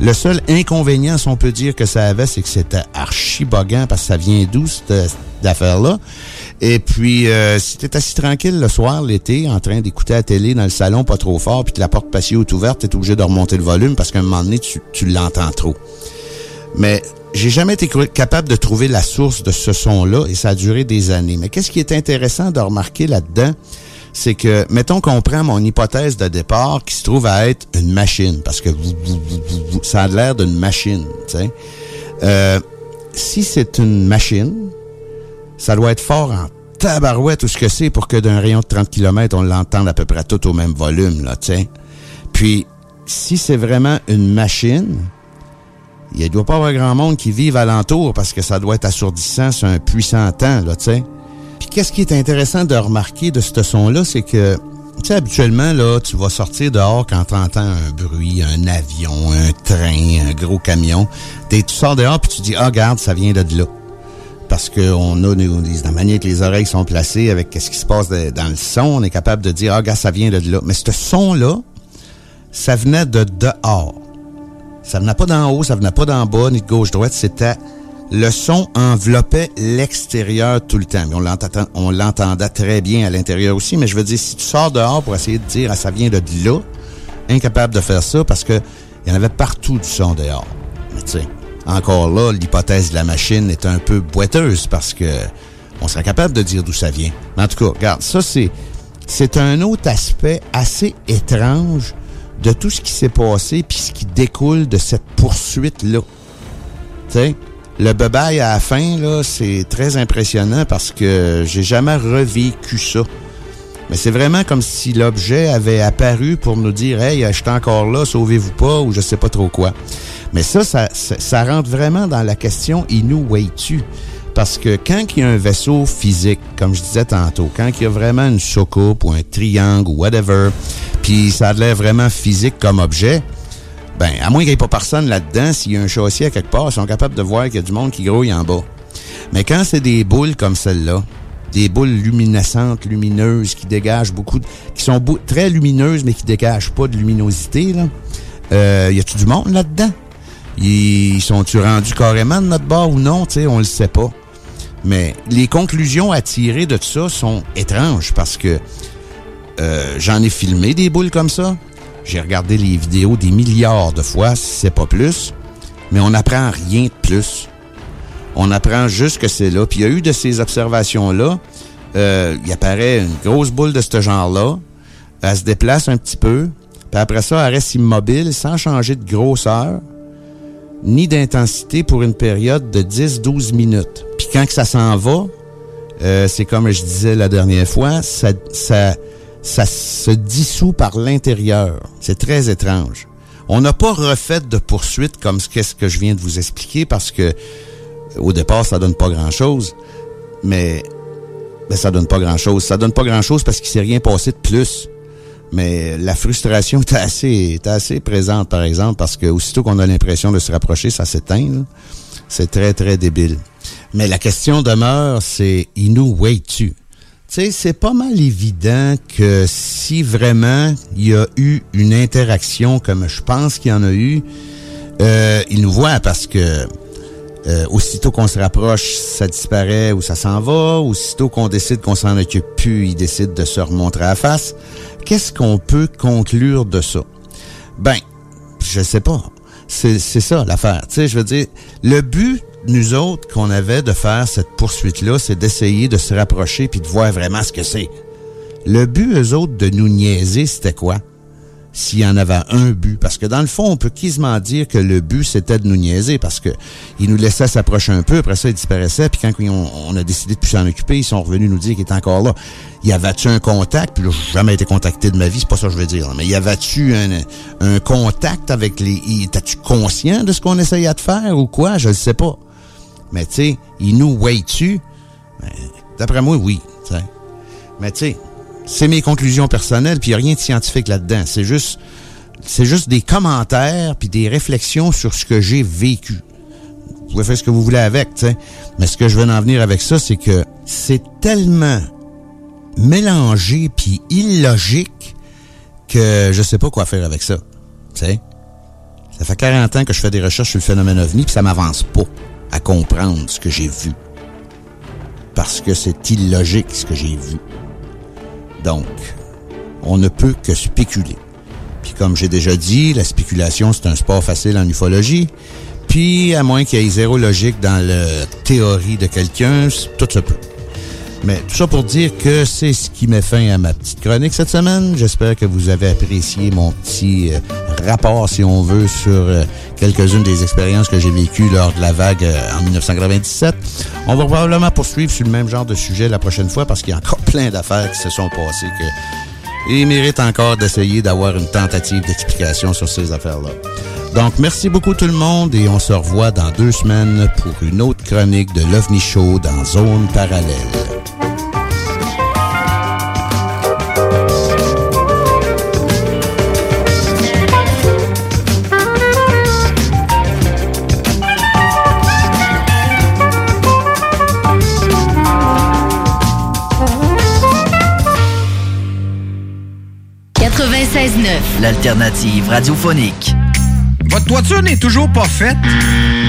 Le seul inconvénient, si on peut dire que ça avait, c'est que c'était archi parce que ça vient d'où, cette, affaire-là? Et puis, euh, si t'es assis tranquille le soir, l'été, en train d'écouter la télé dans le salon pas trop fort, puis que la porte patio est ouverte, t'es obligé de remonter le volume parce qu'à un moment donné, tu l'entends trop. Mais j'ai jamais été capable de trouver la source de ce son-là et ça a duré des années. Mais qu'est-ce qui est intéressant de remarquer là-dedans, c'est que, mettons qu'on prend mon hypothèse de départ qui se trouve à être une machine, parce que vous, vous- ça a l'air d'une machine. Euh, si c'est une machine, ça doit être fort en tabarouette ou ce que c'est pour que d'un rayon de 30 km, on l'entende à peu près tout au même volume, là, tu sais. Puis, si c'est vraiment une machine, il ne doit pas y avoir grand monde qui vive alentour parce que ça doit être assourdissant sur un puissant temps, là, tu sais. Puis qu'est-ce qui est intéressant de remarquer de ce son-là, c'est que, tu sais, habituellement, là, tu vas sortir dehors quand tu entends un bruit, un avion, un train, un gros camion. Tu sors dehors puis tu dis, ah, regarde, ça vient de là. Parce qu'on a, la manière que les oreilles sont placées avec ce qui se passe dans le son, on est capable de dire, ah, regarde, ça vient de là. Mais ce son-là, ça venait de dehors. Ça venait pas d'en haut, ça venait pas d'en bas, ni de gauche-droite. C'était le son enveloppait l'extérieur tout le temps. Mais on l'entend- on l'entendait très bien à l'intérieur aussi. Mais je veux dire, si tu sors dehors pour essayer de dire ah, ça vient de là, incapable de faire ça parce que il y en avait partout du son dehors. Mais tu sais, encore là, l'hypothèse de la machine est un peu boiteuse parce que on serait capable de dire d'où ça vient. Mais en tout cas, regarde, ça c'est c'est un autre aspect assez étrange de tout ce qui s'est passé puis ce qui découle de cette poursuite là. Tu le bebaille à la fin là, c'est très impressionnant parce que j'ai jamais revécu ça. Mais c'est vraiment comme si l'objet avait apparu pour nous dire Hey, je suis encore là, sauvez-vous pas, ou je sais pas trop quoi. Mais ça, ça, ça, ça rentre vraiment dans la question Inou tu Parce que quand il y a un vaisseau physique, comme je disais tantôt, quand il y a vraiment une soucoupe ou un triangle ou whatever, puis ça a l'air vraiment physique comme objet, ben, à moins qu'il n'y ait pas personne là-dedans, s'il y a un châssis à quelque part, ils sont capables de voir qu'il y a du monde qui grouille en bas. Mais quand c'est des boules comme celle-là, des boules luminescentes, lumineuses, qui dégagent beaucoup, de- qui sont très lumineuses, mais qui dégagent pas de luminosité, là, euh, y a-tu du monde là-dedans? Ils sont-tu rendus carrément de notre bord ou non? Tu sais, on le sait pas. Mais les conclusions à tirer de tout ça sont étranges parce que euh, j'en ai filmé des boules comme ça. J'ai regardé les vidéos des milliards de fois, si c'est pas plus. Mais on n'apprend rien de plus. On apprend juste que c'est là. Puis il y a eu de ces observations-là, euh, il apparaît une grosse boule de ce genre-là. Elle se déplace un petit peu. Puis après ça, elle reste immobile sans changer de grosseur ni d'intensité pour une période de 10-12 minutes. Quand que ça s'en va, euh, c'est comme je disais la dernière fois, ça, ça, ça se dissout par l'intérieur. C'est très étrange. On n'a pas refait de poursuite comme ce qu'est-ce que je viens de vous expliquer parce que au départ, ça donne pas grand-chose. Mais ben, ça donne pas grand-chose. Ça donne pas grand-chose parce qu'il s'est rien passé de plus. Mais la frustration est assez, est assez présente, par exemple, parce que aussitôt qu'on a l'impression de se rapprocher, ça s'éteint. C'est très, très débile. Mais la question demeure, c'est Inou, wait-tu? Tu sais, c'est pas mal évident que si vraiment il y a eu une interaction comme je pense qu'il y en a eu, euh, il nous voit parce que euh, aussitôt qu'on se rapproche, ça disparaît ou ça s'en va. Aussitôt qu'on décide qu'on s'en occupe plus, il décide de se remontrer à la face. Qu'est-ce qu'on peut conclure de ça? Ben, je sais pas. C'est ça l'affaire. Tu sais, je veux dire, le but, nous autres, qu'on avait de faire cette poursuite-là, c'est d'essayer de se rapprocher puis de voir vraiment ce que c'est. Le but, eux autres, de nous niaiser, c'était quoi? s'il y en avait un but. Parce que dans le fond, on peut quasiment dire que le but, c'était de nous niaiser parce que il nous laissait s'approcher un peu, après ça, il disparaissait, puis quand on, a décidé de plus s'en occuper, ils sont revenus nous dire qu'il était encore là. Y avait-tu un contact? Puis là, j'ai jamais été contacté de ma vie, c'est pas ça que je veux dire. Mais y avait-tu un, un contact avec les... T'as-tu conscient de ce qu'on essayait de faire ou quoi? Je le sais pas. Mais tu sais, il nous? Ben, D'après moi, oui. Mais tu sais, c'est mes conclusions personnelles, puis il a rien de scientifique là-dedans. C'est juste, c'est juste des commentaires puis des réflexions sur ce que j'ai vécu. Vous pouvez faire ce que vous voulez avec, tu. Mais ce que je veux en venir avec ça, c'est que c'est tellement mélangé puis illogique que je sais pas quoi faire avec ça. Tu. Ça fait 40 ans que je fais des recherches sur le phénomène ovni puis ça m'avance pas à comprendre ce que j'ai vu. Parce que c'est illogique ce que j'ai vu. Donc, on ne peut que spéculer. Puis comme j'ai déjà dit, la spéculation, c'est un sport facile en ufologie. Puis, à moins qu'il y ait zéro logique dans la théorie de quelqu'un, tout se peut. Mais tout ça pour dire que c'est ce qui met fin à ma petite chronique cette semaine. J'espère que vous avez apprécié mon petit euh, rapport, si on veut, sur euh, quelques-unes des expériences que j'ai vécues lors de la vague euh, en 1997. On va probablement poursuivre sur le même genre de sujet la prochaine fois parce qu'il y a encore plein d'affaires qui se sont passées que il mérite encore d'essayer d'avoir une tentative d'explication sur ces affaires-là. Donc, merci beaucoup tout le monde et on se revoit dans deux semaines pour une autre chronique de l'OVNI Show dans Zone Parallèle. l'alternative radiophonique. Votre toiture n'est toujours pas faite?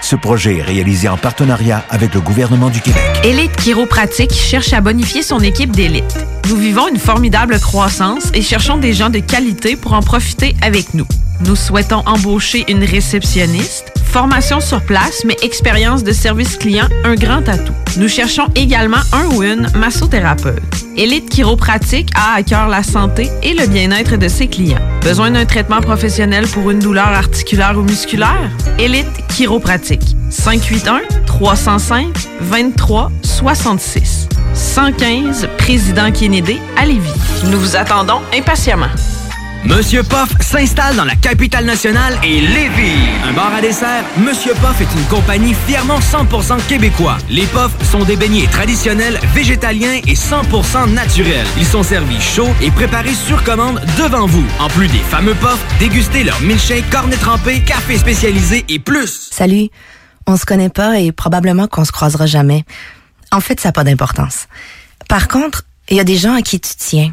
Ce projet est réalisé en partenariat avec le gouvernement du Québec. Élite Chiropratique cherche à bonifier son équipe d'élite. Nous vivons une formidable croissance et cherchons des gens de qualité pour en profiter avec nous. Nous souhaitons embaucher une réceptionniste, formation sur place, mais expérience de service client, un grand atout. Nous cherchons également un ou une massothérapeute. Élite Chiropratique a à cœur la santé et le bien-être de ses clients. Besoin d'un traitement professionnel pour une douleur articulaire ou musculaire? Élite Chiropratique. 581-305-2366. 115 Président Kennedy à Lévis. Nous vous attendons impatiemment. Monsieur Poff s'installe dans la capitale nationale et Lévis. Un bar à dessert, Monsieur Poff est une compagnie fièrement 100% québécois. Les Poffs sont des beignets traditionnels, végétaliens et 100% naturels. Ils sont servis chauds et préparés sur commande devant vous. En plus des fameux Poffs, dégustez leur milkshake, cornet trempé, café spécialisé et plus. Salut, on se connaît pas et probablement qu'on se croisera jamais. En fait, ça n'a pas d'importance. Par contre, il y a des gens à qui tu tiens.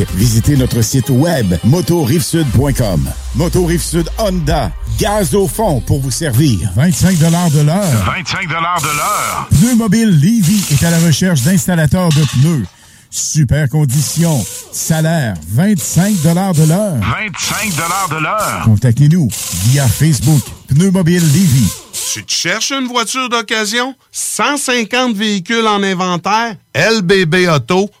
Québec. Visitez notre site web motorivesud.com. Moto Rive-Sud Honda, gaz au fond pour vous servir. 25 de l'heure. 25 de l'heure. Pneu Mobile Levy est à la recherche d'installateurs de pneus. Super conditions. Salaire 25 de l'heure. 25 de l'heure. Contactez-nous via Facebook Pneu Mobile Levy. Tu te cherches une voiture d'occasion? 150 véhicules en inventaire? LBBauto.com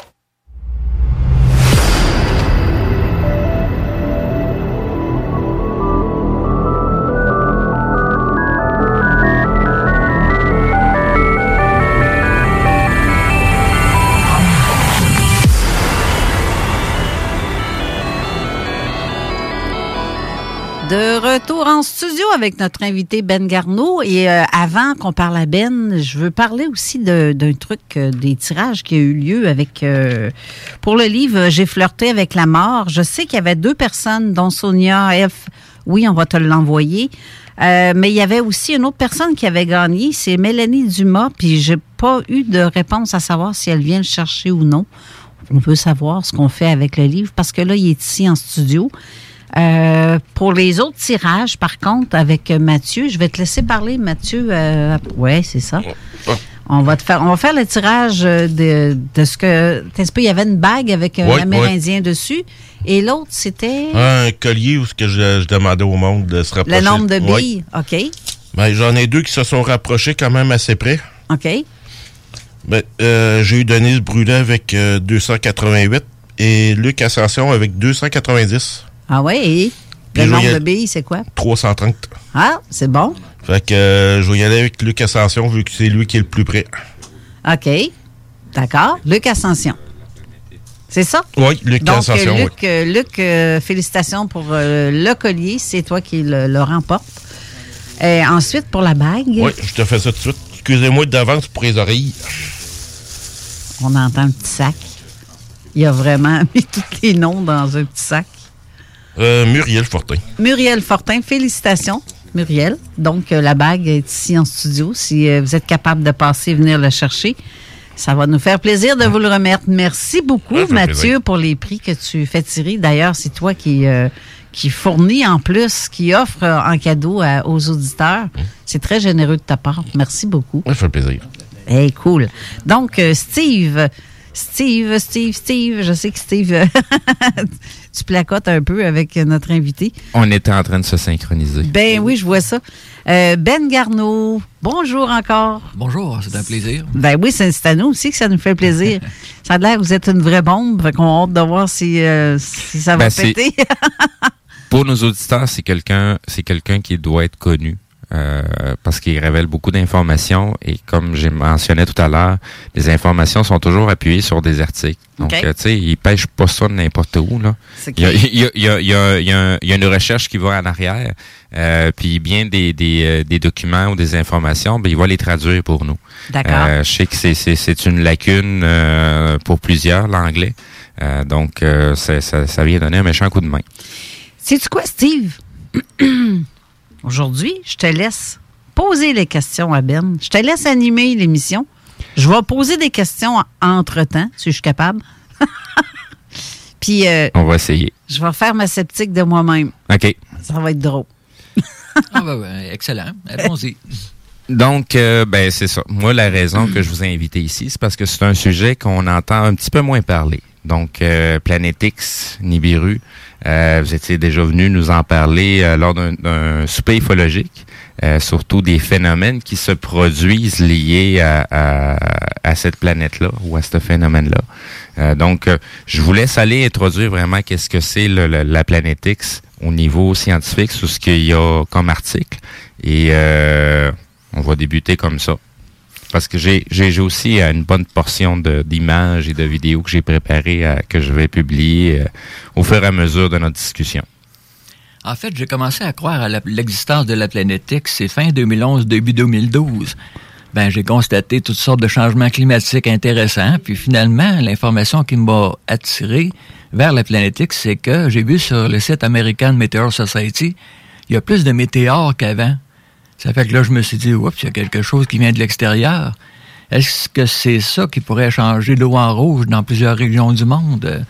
Retour en studio avec notre invité Ben Garneau. Et euh, avant qu'on parle à Ben, je veux parler aussi d'un truc, euh, des tirages qui a eu lieu avec. euh, pour le livre J'ai flirté avec la mort. Je sais qu'il y avait deux personnes, dont Sonia F. Oui, on va te l'envoyer. Mais il y avait aussi une autre personne qui avait gagné, c'est Mélanie Dumas, puis j'ai pas eu de réponse à savoir si elle vient le chercher ou non. On veut savoir ce qu'on fait avec le livre parce que là, il est ici en studio. Euh, pour les autres tirages, par contre, avec Mathieu, je vais te laisser parler, Mathieu. Euh, ouais, c'est ça. On va te faire, on va faire le tirage euh, de, de ce que. Il y avait une bague avec un Amérindien dessus, et l'autre c'était? Un collier où ce que je, je demandais au monde de se rapprocher. le nombre de billes. Ok, Ben, j'en ai deux qui se sont rapprochés quand même assez près. ok. Ben, euh, j'ai eu Denise Brunet avec euh, 288 et Luc Ascension avec 290. Ah Puis le y nombre de billes, c'est quoi? 330. Ah, c'est bon. Fait que euh, je vais y aller avec Luc Ascension vu que c'est lui qui est le plus près. Ok, d'accord. Luc Ascension. C'est ça? Oui, Luc Donc, Ascension, euh, oui. Luc, euh, Luc, euh, félicitations pour le collier. C'est toi qui le, le remporte. Et ensuite, pour la bague, Oui, je te fais ça tout de suite. Excusez-moi d'avance pour les oreilles. on entend un petit sac. Il a vraiment mis tous les noms dans un petit sac. Euh, Muriel Fortin. Muriel Fortin, félicitations, Muriel. Donc, euh, la bague est ici en studio. Si euh, vous êtes capable de passer et venir le chercher, ça va nous faire plaisir de vous le remettre. Merci beaucoup, Mathieu, plaisir. pour les prix que tu fais tirer. D'ailleurs, c'est toi qui, euh, qui fournit en plus, qui offre en cadeau à- aux auditeurs. C'est très généreux de ta part. Merci beaucoup. Ça fait plaisir. Hey, cool. Donc, Steve, Steve, Steve, Steve, je sais que Steve, tu placotes un peu avec notre invité. On était en train de se synchroniser. Ben oui, je vois ça. Euh, ben Garneau, bonjour encore. Bonjour, c'est un plaisir. Ben oui, c'est à nous aussi que ça nous fait plaisir. ça a l'air que vous êtes une vraie bombe, fait qu'on a hâte de voir si, euh, si ça va Ben, péter. Pour nos auditeurs, c'est quelqu'un, c'est quelqu'un qui doit être connu. Euh, parce qu'il révèle beaucoup d'informations et comme j'ai mentionné tout à l'heure, les informations sont toujours appuyées sur des articles. Donc, OK. euh, tu sais, il pêche pas ça de n'importe où. Là. Il y, a, clair. il, y a, il y a- il y a- il y a un- il y a une recherche qui va en arrière, euh, puis bien des, des, euh, des documents ou des informations, ben, il va les traduire pour nous. D'accord. Euh, je sais que c'est- c'est c'est une lacune euh, pour plusieurs, l'anglais. Euh, donc, euh, ça, ça, ça vient donner un méchant coup de main. Sais-tu quoi, Steve? Aujourd'hui, je te laisse poser les questions à Ben. Je te laisse animer l'émission. Je vais poser des questions entre-temps, si je suis capable. Puis, euh, On va essayer. je vais faire ma sceptique de moi-même. OK. Ça va être drôle. Ah, ben, ben, excellent. Allons-y. Donc, euh, ben c'est ça. Moi, la raison que je vous ai invité ici, c'est parce que c'est un sujet qu'on entend un petit peu moins parler. Donc, euh, Planète X, Nibiru, vous étiez déjà venu nous en parler euh, lors d'un- souper ufologique, euh, surtout des phénomènes qui se produisent liés à, à- à cette planète-là ou à ce phénomène-là. Euh, donc, euh, je vous laisse aller introduire vraiment qu'est-ce que c'est la planète X au niveau scientifique, sur ce qu'il y a comme article. Et euh, on va débuter comme ça. Parce que j'ai aussi euh, une bonne portion d'images et de vidéos que j'ai préparées, euh, que je vais publier euh, au fur et à mesure de notre discussion. En fait, j'ai commencé à croire à l'existence de la planète X, c'est fin 2011, début 2012. Ben, j'ai constaté toutes sortes de changements climatiques intéressants, puis finalement, l'information qui m'a attiré vers la planète X, c'est que j'ai vu sur le site American Meteor Society, il y a plus de météores qu'avant. Ça fait que là, je me suis dit, oups, il y a quelque chose qui vient de l'extérieur. Est-ce que c'est ça qui pourrait changer l'eau en rouge dans plusieurs régions du monde? euh,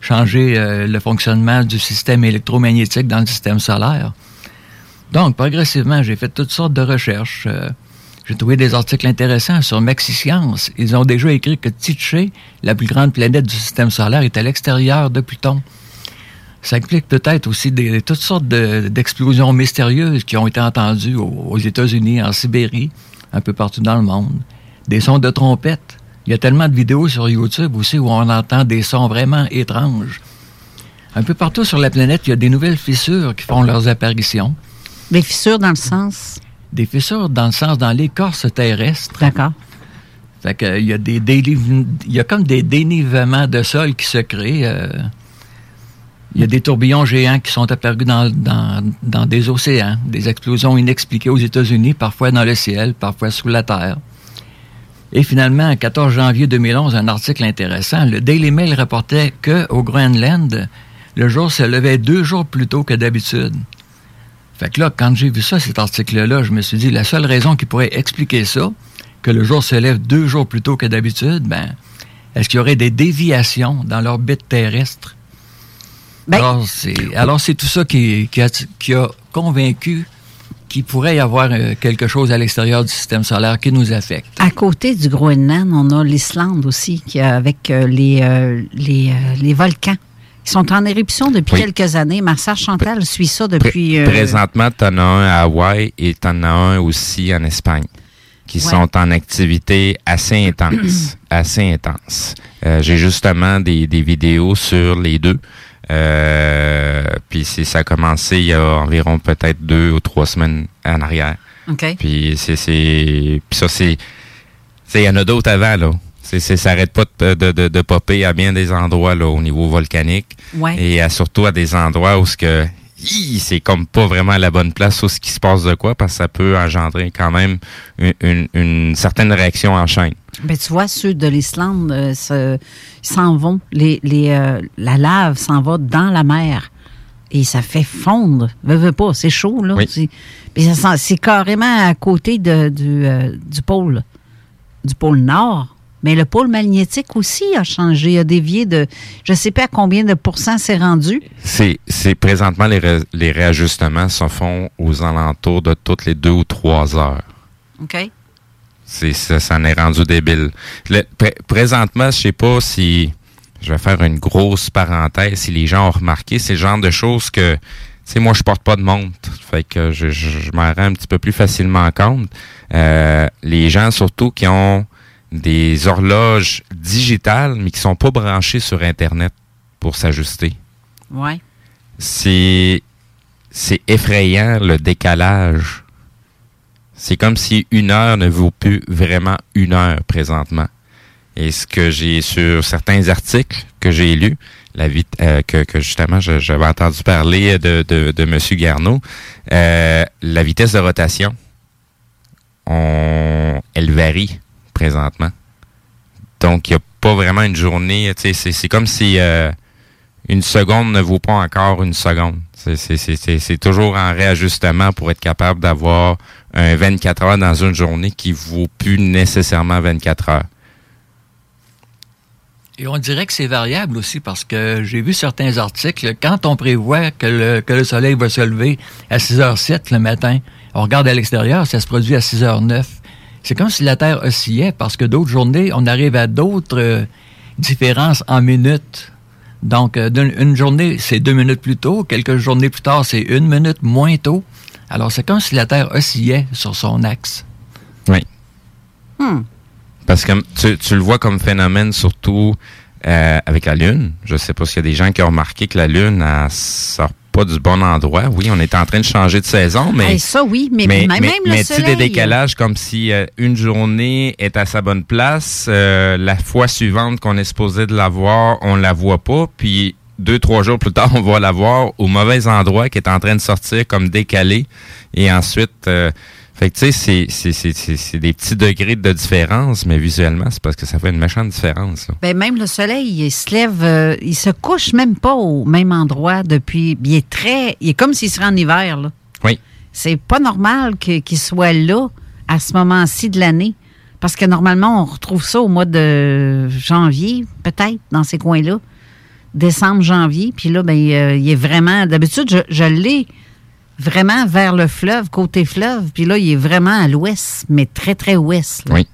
changer euh, le fonctionnement du système électromagnétique dans le système solaire? Donc, progressivement, j'ai fait toutes sortes de recherches. euh, j'ai trouvé des articles intéressants sur MaxiScience. Ils ont déjà écrit que Tiché, la plus grande planète du système solaire, est à l'extérieur de Pluton. Ça implique peut-être aussi des, toutes sortes de- d'explosions mystérieuses qui ont été entendues aux, aux États-Unis, en Sibérie, un peu partout dans le monde. Des sons de trompettes. Il y a tellement de vidéos sur YouTube aussi où on entend des sons vraiment étranges. Un peu partout sur la planète, il y a des nouvelles fissures qui font leurs apparitions. Des fissures dans le sens? Des fissures dans le sens dans l'écorce terrestre. D'accord. Fait que, il y a des il y a comme des dénivements de sol qui se créent. euh. Il y a des tourbillons géants qui sont apparus dans, dans, dans des océans, des explosions inexpliquées aux États-Unis, parfois dans le ciel, parfois sous la terre. Et finalement, le 14 janvier 2011, un article intéressant, le Daily Mail rapportait que au Groenland, le jour se levait deux jours plus tôt que d'habitude. Fait que là, quand j'ai vu ça, cet article-là, je me suis dit, la seule raison qui pourrait expliquer ça, que le jour se lève deux jours plus tôt que d'habitude, ben, est-ce qu'il y aurait des déviations dans l'orbite terrestre? Alors, c'est, alors, c'est tout ça qui, qui, a, qui a convaincu qu'il pourrait y avoir euh, quelque chose à l'extérieur du système solaire qui nous affecte. À côté du Groenland, on a l'Islande aussi, qui a- avec euh, les, euh, les, euh, les volcans. Ils sont en éruption depuis Oui. quelques années. Ma sœur Chantal suit ça depuis... euh, Présentement, tu en as un à Hawaï et tu en as un aussi en Espagne qui Ouais. sont en activité assez intense. assez intense. Euh, J'ai justement des, des vidéos sur les deux. Euh, puis ça a commencé il y a environ peut-être deux ou trois semaines en arrière. OK. Puis c'est puis ça c'est il y en a d'autres avant là. C'est c'est ça arrête pas de, de, de, de popper à bien des endroits là au niveau volcanique Ouais. et à- surtout à des endroits où ce que c'est comme pas vraiment la bonne place où ce qui se passe de quoi parce que ça peut engendrer quand même une, une, une certaine réaction en chaîne. Ben, tu vois, ceux de l'Islande euh, s'en vont. Les, les, euh, la lave s'en va dans la mer. Et ça fait fondre. Veux, veux pas, c'est chaud, là. Oui. C'est, carrément à côté de, du, euh, du pôle. Du pôle Nord. Mais le pôle magnétique aussi a changé, a dévié de. Je sais pas à combien de pourcents c'est rendu. C'est c'est présentement les, ré- les réajustements se font aux alentours de toutes les deux ou trois heures. OK? C'est ça, ça en est rendu débile. Le- pré- présentement, je sais pas si je vais faire une grosse parenthèse. Si les gens ont remarqué, c'est le genre de choses que, tu sais, moi je porte pas de montre, fait que je, je, je m'en rends un petit peu plus facilement compte. Euh, les gens surtout qui ont des horloges digitales, mais qui sont pas branchées sur Internet pour s'ajuster. Ouais. C'est c'est effrayant le décalage. C'est comme si une heure ne vaut plus vraiment une heure présentement. Et ce que j'ai sur certains articles que j'ai lus, la vit euh, que, que justement j'avais entendu parler de, de, de M. Garneau, euh, la vitesse de rotation, on, elle varie Donc, il n'y a pas vraiment une journée. C'est comme si euh, une seconde ne vaut pas encore une seconde. C'est toujours en réajustement pour être capable d'avoir un 24 heures dans une journée qui vaut plus nécessairement 24 heures. Et on dirait que c'est variable aussi parce que j'ai vu certains articles, quand on prévoit que le, que le soleil va se lever à 6h07 le matin, on regarde à l'extérieur, ça se produit à 6h09. C'est comme si la Terre oscillait parce que d'autres journées, on arrive à d'autres euh, différences en minutes. Donc, euh, une journée, c'est deux minutes plus tôt, quelques journées plus tard, c'est une minute moins tôt. Alors, c'est comme si la Terre oscillait sur son axe. Oui. Hmm. Parce que tu, tu le vois comme phénomène surtout euh, avec la Lune. Je sais pas s'il y a des gens qui ont remarqué que la Lune elle sort pas du bon endroit. Oui, on est en train de changer de saison, mais Hey, ça, oui, mais, mais, même, mais, même le mais sais, soleil. des décalages comme si euh, une journée est à sa bonne place, euh, la fois suivante qu'on est supposé de la voir, on la voit pas, puis deux, trois jours plus tard, on va la voir au mauvais endroit qui est en train de sortir comme décalé. Et ensuite, euh, fait que tu sais, c'est- des petits degrés de différence, mais visuellement, c'est parce que ça fait une méchante différence. là. Ben, même le soleil, il se lève, euh, il se couche même pas au même endroit depuis. Il est très. Il est comme s'il serait en hiver, là. Oui. C'est pas normal que- qu'il soit là à ce moment-ci de l'année. Parce que normalement, on retrouve ça au mois de janvier, peut-être, dans ces coins-là. Décembre, janvier. Puis là, ben, euh, il est vraiment. D'habitude, je, je l'ai vraiment vers le fleuve, côté fleuve. Puis là, il est vraiment à l'ouest, mais très, très ouest. là. Oui.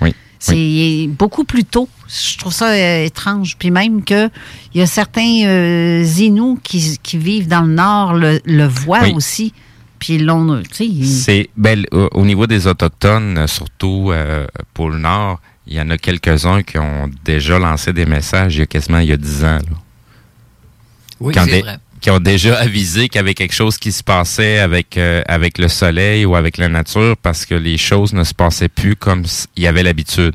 Oui. C'est il est beaucoup plus tôt. Je trouve ça euh, étrange. Puis même que il y a certains euh, Inuits qui, qui vivent dans le nord le, le voient Oui. aussi. Puis ils- C'est ben, au, au niveau des autochtones, euh, surtout euh, pour le Nord, il y en a quelques-uns qui ont déjà lancé des messages il y a quasiment il y a 10 ans. là. Oui, c'est vrai. Qui ont déjà avisé qu'il y avait quelque chose qui se passait avec, euh, avec le soleil ou avec la nature parce que les choses ne se passaient plus comme il y avait l'habitude.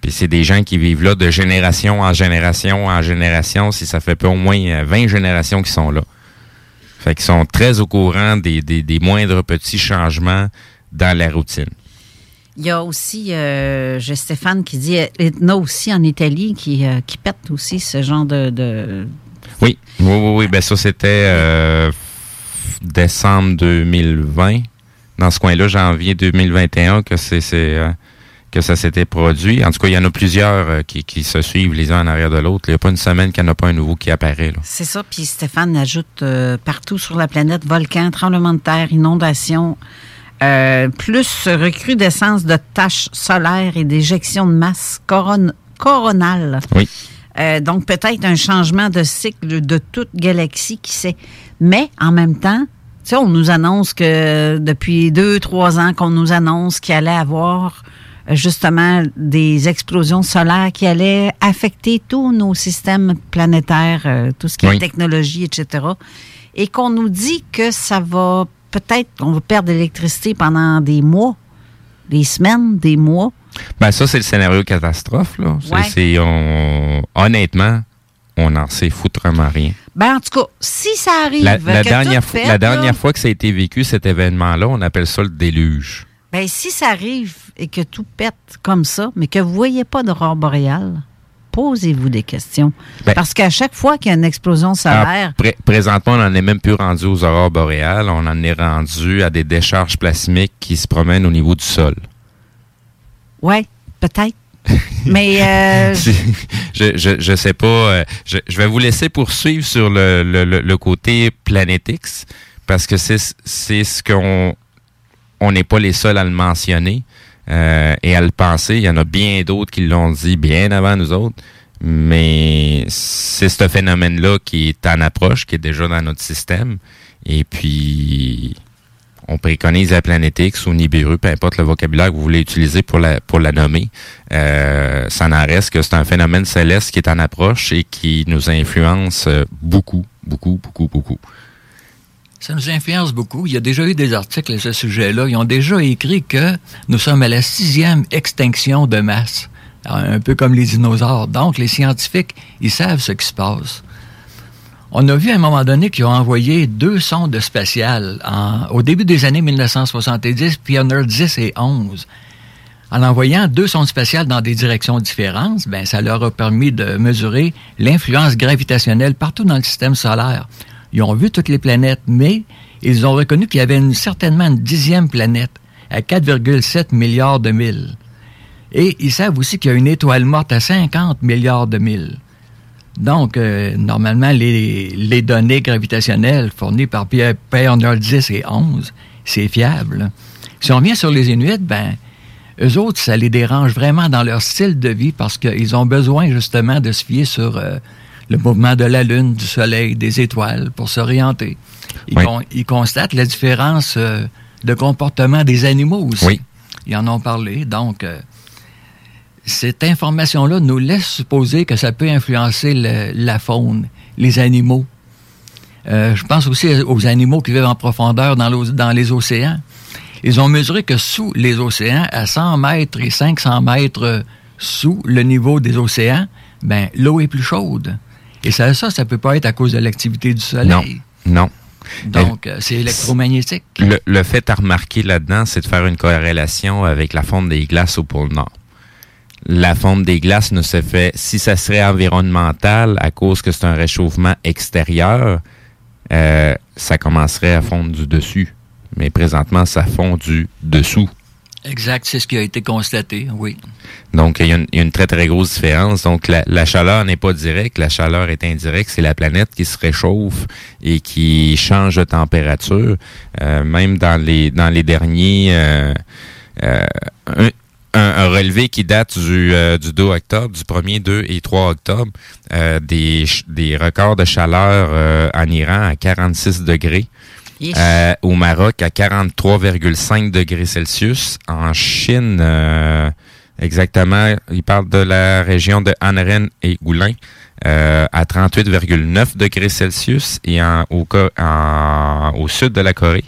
Puis c'est des gens qui vivent là de génération en génération en génération, si ça fait pas au moins euh, 20 générations qui sont là. Fait qu'ils sont très au courant des, des, des moindres petits changements dans la routine. il y a aussi, euh, j'ai Stéphane qui dit, il y a aussi en Italie qui, euh, qui pète aussi ce genre de- Oui, oui, oui. Ben ça, c'était euh, décembre 2020. Dans ce coin-là, janvier 2021, que c'est c'est, euh, que ça s'était produit. En tout cas, il y en a plusieurs euh, qui, qui se suivent les uns en arrière de l'autre. Il n'y a pas une semaine qu'il n'y en a pas un nouveau qui apparaît. Là. C'est ça. Puis Stéphane ajoute euh, partout sur la planète, volcans, tremblements de terre, inondations, euh, plus recrudescence de taches solaires et d'éjections de masse coron- coronale. Oui. Euh, donc, peut-être un changement de cycle de toute galaxie, qui sait. Mais, en même temps, tu sais, on nous annonce que depuis deux, trois ans, qu'on nous annonce qu'il allait avoir euh, justement des explosions solaires qui allaient affecter tous nos systèmes planétaires, euh, tout ce qui Oui. est technologie, etc. Et qu'on nous dit que ça va peut-être qu'on va perdre l'électricité pendant des mois, des semaines, des mois. Ben ça, c'est le scénario catastrophe. Là. C'est- Ouais. c'est- on, honnêtement, on n'en sait foutrement rien. Ben, en tout cas, si ça arrive, La, la que dernière, tout la dernière fois que ça a été vécu, cet événement-là, on appelle ça le déluge. Ben, si ça arrive et que tout pète comme ça, mais que vous voyez pas d'aurore boréale, posez-vous des questions. Ben- Parce qu'à chaque fois qu'il y a une explosion solaire, Ah, pré- présentement, on n'en est même plus rendu aux aurores boréales. On en est rendu à des décharges plasmiques qui se promènent au niveau du sol. Ouais, peut-être. mais euh, je, je, je sais pas. euh, je, je vais vous laisser poursuivre sur le, le- le côté Planetix parce que c'est c'est ce qu'on on n'est pas les seuls à le mentionner euh, et à le penser. Il y en a bien d'autres qui l'ont dit bien avant nous autres. Mais c'est ce phénomène-là qui est en approche, qui est déjà dans notre système. Et puis, on préconise la Planetix ou Nibiru, peu importe le vocabulaire que vous voulez utiliser pour la, pour la nommer. Euh, ça n'en reste que c'est un phénomène céleste qui est en approche et qui nous influence euh, beaucoup, beaucoup, beaucoup, beaucoup. Ça nous influence beaucoup. Il y a déjà eu des articles à ce sujet-là. Ils ont déjà écrit que nous sommes à la sixième extinction de masse. Un peu comme les dinosaures. Donc, les scientifiques, ils savent ce qui se passe. On a vu à un moment donné qu'ils ont envoyé deux sondes spatiales au début des années 1970, Pioneer 10 et 11. En envoyant deux sondes spatiales dans des directions différentes, ben, ça leur a permis de mesurer l'influence gravitationnelle partout dans le système solaire. Ils ont vu toutes les planètes, mais ils ont reconnu qu'il y avait une- certainement une dixième planète à 4,7 milliards de milles. Et ils savent aussi qu'il y a une étoile morte à 50 milliards de milles. Donc, euh, normalement, les, les données gravitationnelles fournies par Pi- Pioneer 10 et 11, c'est fiable. Si on revient sur les Inuits, ben, eux autres, ça les dérange vraiment dans leur style de vie parce qu'ils ont besoin justement de se fier sur euh, le mouvement de la Lune, du Soleil, des étoiles pour s'orienter. Ils, Oui. con- ils constatent la différence euh, de comportement des animaux aussi. Oui. Ils en ont parlé. Donc, euh, cette information-là nous laisse supposer que ça peut influencer le- la faune, les animaux. Euh, je pense aussi aux animaux qui vivent en profondeur dans, les océans. Ils ont mesuré que sous les océans, à 100 mètres et 500 mètres sous le niveau des océans, ben, l'eau est plus chaude. Et ça, ça, ça peut pas être à cause de l'activité du soleil. Non, non. Donc, euh, c'est électromagnétique. Le, le fait à remarquer là-dedans, c'est de faire une corrélation avec la fonte des glaces au pôle Nord. La fonte des glaces ne se fait, si ça serait environnemental, à cause que c'est un réchauffement extérieur, euh, ça commencerait à fondre du dessus. Mais présentement, ça fond du dessous. Exact, c'est ce qui a été constaté, oui. Donc, il y, a une, il y a une très, très grosse différence. Donc, la, la chaleur n'est pas directe, la chaleur est indirecte. C'est la planète qui se réchauffe et qui change de température. Euh, même dans les, dans les derniers... euh, euh, un, un, un relevé qui date du, euh, du 2 octobre, du 1er, 2 et 3 octobre, euh, des, des records de chaleur euh, en Iran à 46 degrés. Euh, au Maroc à 43,5 degrés Celsius. En Chine, euh, exactement, il parle de la région de Anren et Goulin euh, à 38,9 degrés Celsius et en, au, en- au sud de la Corée,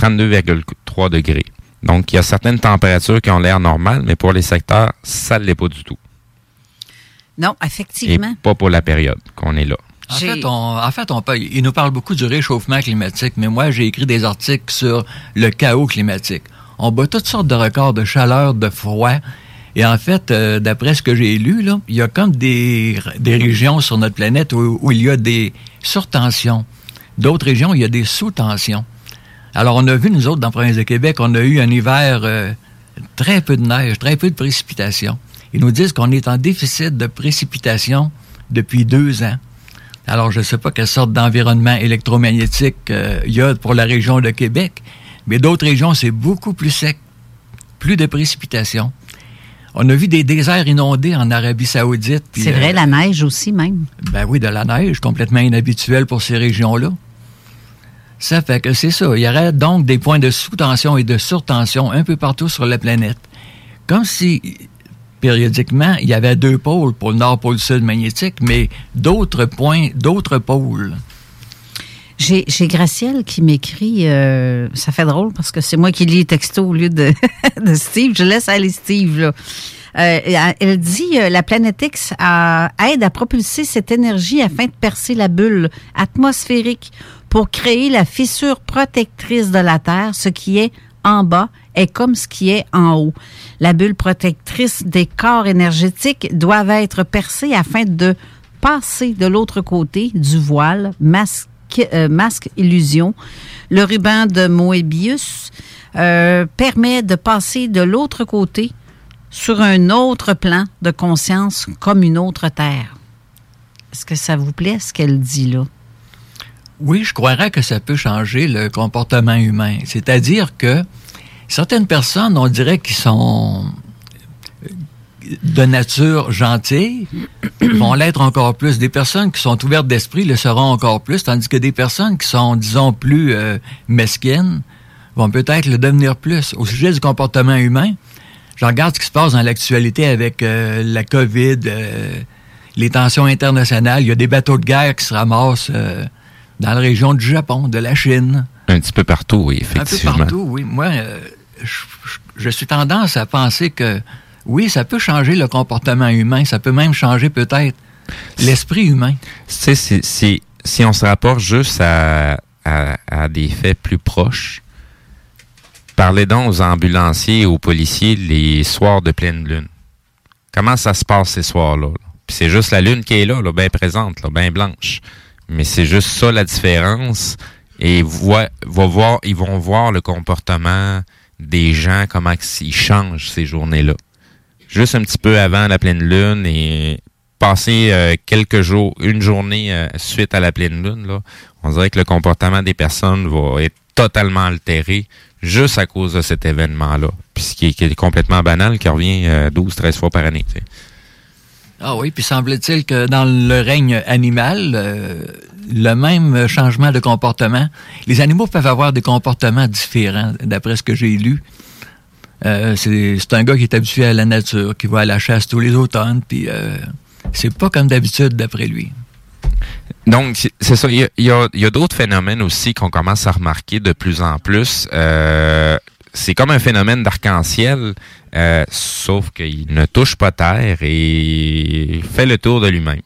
32,3 degrés. Donc, il y a certaines températures qui ont l'air normales, mais pour les secteurs, ça ne l'est pas du tout. Non, Et effectivement. pas pour la période qu'on est là. En fait, on, en fait, on peut- il nous parle beaucoup du réchauffement climatique, mais moi, j'ai écrit des articles sur le chaos climatique. On bat toutes sortes de records de chaleur, de froid. Et en fait, euh, d'après ce que j'ai lu, là, il y a comme des, des régions sur notre planète où, où il y a des surtensions. D'autres régions, il y a des sous-tensions. Alors, on a vu, nous autres, dans la province de Québec, on a eu un hiver euh, très peu de neige, très peu de précipitations. Ils nous disent qu'on est en déficit de précipitations depuis deux ans. Alors, je ne sais pas quelle sorte d'environnement électromagnétique euh, il y a pour la région de Québec, mais d'autres régions, c'est beaucoup plus sec, plus de précipitations. On a vu des déserts inondés en Arabie Saoudite. C'est vrai, euh, la neige aussi même. ben oui, de la neige, complètement inhabituelle pour ces régions-là. Ça fait que c'est ça. Il y aurait donc des points de sous-tension et de surtension un peu partout sur la planète. Comme si, périodiquement, il y avait deux pôles, pôle nord, pôle sud magnétique, mais d'autres points, d'autres pôles. J'ai j'ai Gracielle qui m'écrit, euh, ça fait drôle parce que c'est moi qui lis les textos au lieu de, Steve. Je laisse aller Steve. Là. Euh, elle- dit euh, la planète X aide à propulser cette énergie afin de percer la bulle atmosphérique pour créer la fissure protectrice de la Terre, ce qui est en bas est comme ce qui est en haut. La bulle protectrice des corps énergétiques doivent être percées afin de passer de l'autre côté du voile, masque, euh, masque illusion. Le ruban de Moebius euh, permet de passer de l'autre côté sur un autre plan de conscience comme une autre terre. Est-ce que ça vous plaît ce qu'elle dit là? Oui, je croirais que ça peut changer le comportement humain. C'est-à-dire que certaines personnes, on dirait qu'ils sont de nature gentille, vont l'être encore plus. Des personnes qui sont ouvertes d'esprit le seront encore plus, tandis que des personnes qui sont, disons, plus euh, mesquines vont peut-être le devenir plus. Au sujet du comportement humain, je regarde ce qui se passe dans l'actualité avec euh, la COVID, euh, les tensions internationales. Il y a des bateaux de guerre qui se ramassent euh, dans la région du Japon, de la Chine. Un petit peu partout, oui, Un peu effectivement. partout, oui. Moi, euh, je, suis tendance à penser que oui, ça peut changer le comportement humain, ça peut même changer peut-être l'esprit humain. Tu sais, si, si, si on se rapporte juste à, à, à des faits plus proches, parlez donc aux ambulanciers et aux policiers les soirs de pleine lune. Comment ça se passe ces soirs-là? là? Puis c'est juste la lune qui est là, là bien présente, là, bien blanche. Mais c'est juste ça la différence. Et voi- va voir, ils vont voir le comportement des gens, comment ils changent ces journées-là. Juste un petit peu avant la pleine lune et passer euh, quelques jours, une journée euh, suite à la pleine lune, là, on dirait que le comportement des personnes va être totalement altéré juste à cause de cet événement-là. Puis ce qui est, complètement banal, qui revient euh, 12-13 fois par année. Ah oui, puis semble-t-il que dans le règne animal, euh, le même changement de comportement, les animaux peuvent avoir des comportements différents, d'après ce que j'ai lu. Euh, c'est un gars qui est habitué à la nature, qui va à la chasse tous les automnes, puis euh, c'est pas comme d'habitude d'après lui. Donc, c'est ça. Il y a, d'autres phénomènes aussi qu'on commence à remarquer de plus en plus. C'est comme un phénomène d'arc-en-ciel, euh, sauf qu'il ne touche pas terre et fait le tour de lui-même.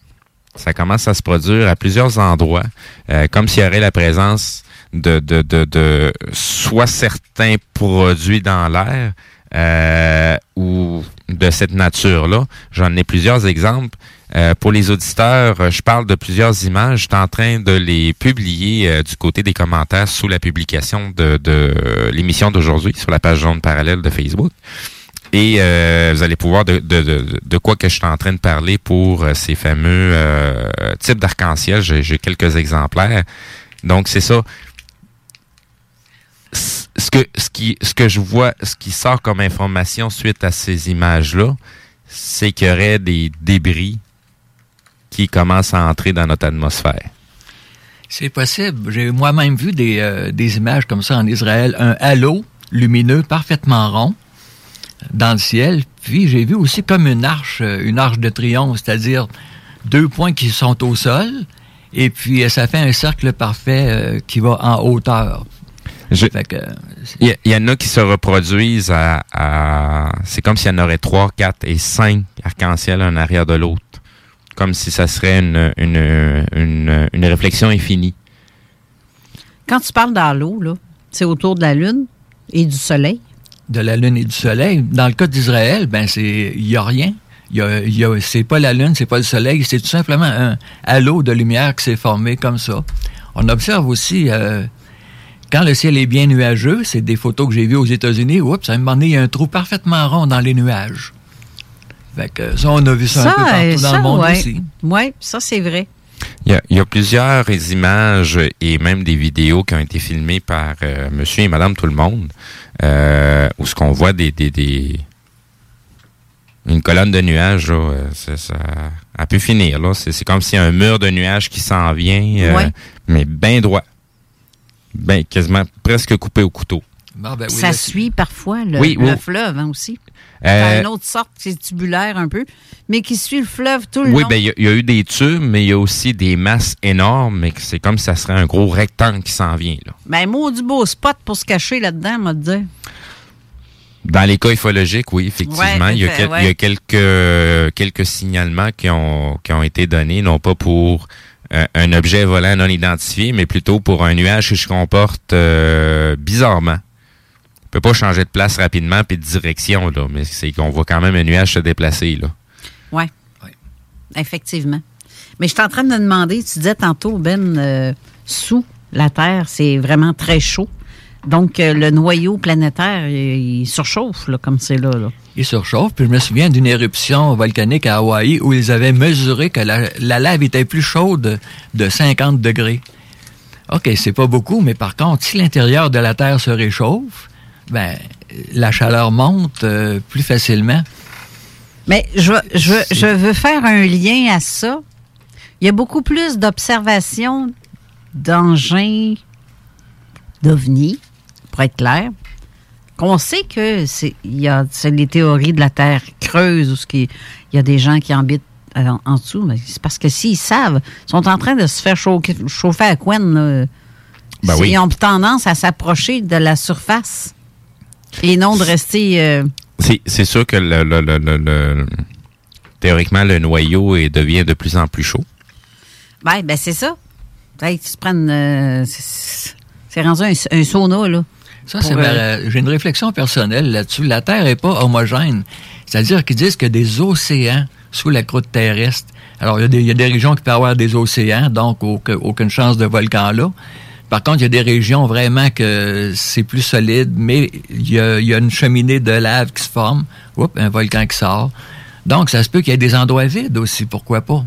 ça commence à se produire à plusieurs endroits, euh, comme s'il y aurait la présence de, de, de, soit certains produits dans l'air euh, ou de cette nature-là. J'en ai plusieurs exemples. Euh, pour les auditeurs, euh, je parle de plusieurs images. Je suis en train de les publier euh, du côté des commentaires sous la publication de, l'émission d'aujourd'hui sur la page jaune parallèle de Facebook. Et euh, vous allez pouvoir de, de, quoi que je suis en train de parler pour ces fameux types d'arc-en-ciel. J'ai quelques exemplaires. Donc c'est ça. Ce que ce qui ce que je vois, ce qui sort comme information suite à ces images-là, c'est qu'il y aurait des débris qui commencent à entrer dans notre atmosphère? C'est possible. J'ai moi-même vu des, euh, des images comme ça en Israël. Un halo lumineux parfaitement rond dans le ciel. Puis j'ai vu aussi comme une arche, euh, une arche de triomphe, c'est-à-dire deux points qui sont au sol. Et puis euh, ça fait un cercle parfait euh, qui va en hauteur. Je- Il y, en a qui se reproduisent à, à- c'est comme s'il y en aurait trois, quatre et cinq arcs-en-ciel un arrière de l'autre. Comme si ça serait une, une, une, une réflexion infinie. Quand tu parles dans l'eau, là, c'est autour de la Lune et du Soleil. de la Lune et du Soleil. Dans le cas d'Israël, ben c'est il y a rien. Il y a, y a- c'est pas la Lune, c'est pas le Soleil, c'est tout simplement un halo de lumière qui s'est formé comme ça. On observe aussi euh, quand le ciel est bien nuageux, c'est des photos que j'ai vues aux États-Unis. Oups, à un moment donné, il y a un trou parfaitement rond dans les nuages. Fait que ça, on a vu ça, un peu partout dans le monde ouais. aussi. Oui, ça, c'est vrai. Il y, a, il y a plusieurs images et même des vidéos qui ont été filmées par euh, monsieur et madame tout le monde, euh, où ce qu'on voit des, des, des- une colonne de nuages, là, euh, ça, ça a pu finir. là. C'est c'est comme s'il y a un mur de nuages qui s'en vient, euh, Ouais. mais bien droit. Ben, quasiment presque coupé au couteau. Ben oui, ça là, suit parfois le, Oui, le oui. fleuve hein, aussi. Euh, une autre sorte qui est tubulaire un peu, mais qui suit le fleuve tout le Oui, long. ben il y, a- il y a eu des tubes, mais il y a aussi des masses énormes, mais que c'est comme si ça serait un gros rectangle qui s'en vient. Là. Ben, maudit beau spot pour se cacher là-dedans, m'a dire. Dans les cas ufologiques, oui, effectivement. Ouais, il, y a fait, quel- ouais. il y a quelques, quelques signalements qui ont, qui ont été donnés, non pas pour euh, un objet volant non identifié, mais plutôt pour un nuage qui se comporte euh, bizarrement. Peut pas changer de place rapidement puis de direction, là, mais c'est qu'on voit quand même un nuage se déplacer. Là. Oui. Effectivement. Mais je suis en train de me demander, tu disais tantôt, Ben, euh, sous la Terre, c'est vraiment très chaud. Donc, euh, le noyau planétaire, il, il surchauffe, là, comme c'est là, là. Il surchauffe. Puis je me souviens d'une éruption volcanique à Hawaï où ils avaient mesuré que la, la lave était plus chaude de 50 degrés. OK, c'est pas beaucoup, mais par contre, si l'intérieur de la Terre se réchauffe, ben la chaleur monte euh, plus facilement. Mais je, veux- je, veux- je veux faire un lien à ça. Il y a beaucoup plus d'observations d'engins d'ovnis, pour être clair, qu'on sait que c'est il y a c'est les théories de la Terre creuse où ce qui- il y a des gens qui habitent en, en dessous. Mais c'est parce que s'ils savent, ils sont en train de se faire chauffer, chauffer à Quen. là. Ben oui. Ils ont tendance à s'approcher de la surface et non de rester. euh, C'est, c'est sûr que le, le- le- le- le- théoriquement, le noyau est, devient de plus en plus chaud. Ben, ben c'est ça. Hey, tu te prennes. euh, c'est rendu un, un sauna, là. Ça, c'est euh, j'ai une réflexion personnelle là-dessus. La Terre est pas homogène. C'est-à-dire qu'ils disent qu'il y a des océans sous la croûte terrestre. Alors, il y, a des, il y a des régions qui peuvent avoir des océans, donc aucun- aucune chance de volcan là. Par contre, il y a des régions vraiment que c'est plus solide, mais il y a, une cheminée de lave qui se forme. Oups, un volcan qui sort. Donc, ça se peut qu'il y ait des endroits vides aussi, pourquoi pas?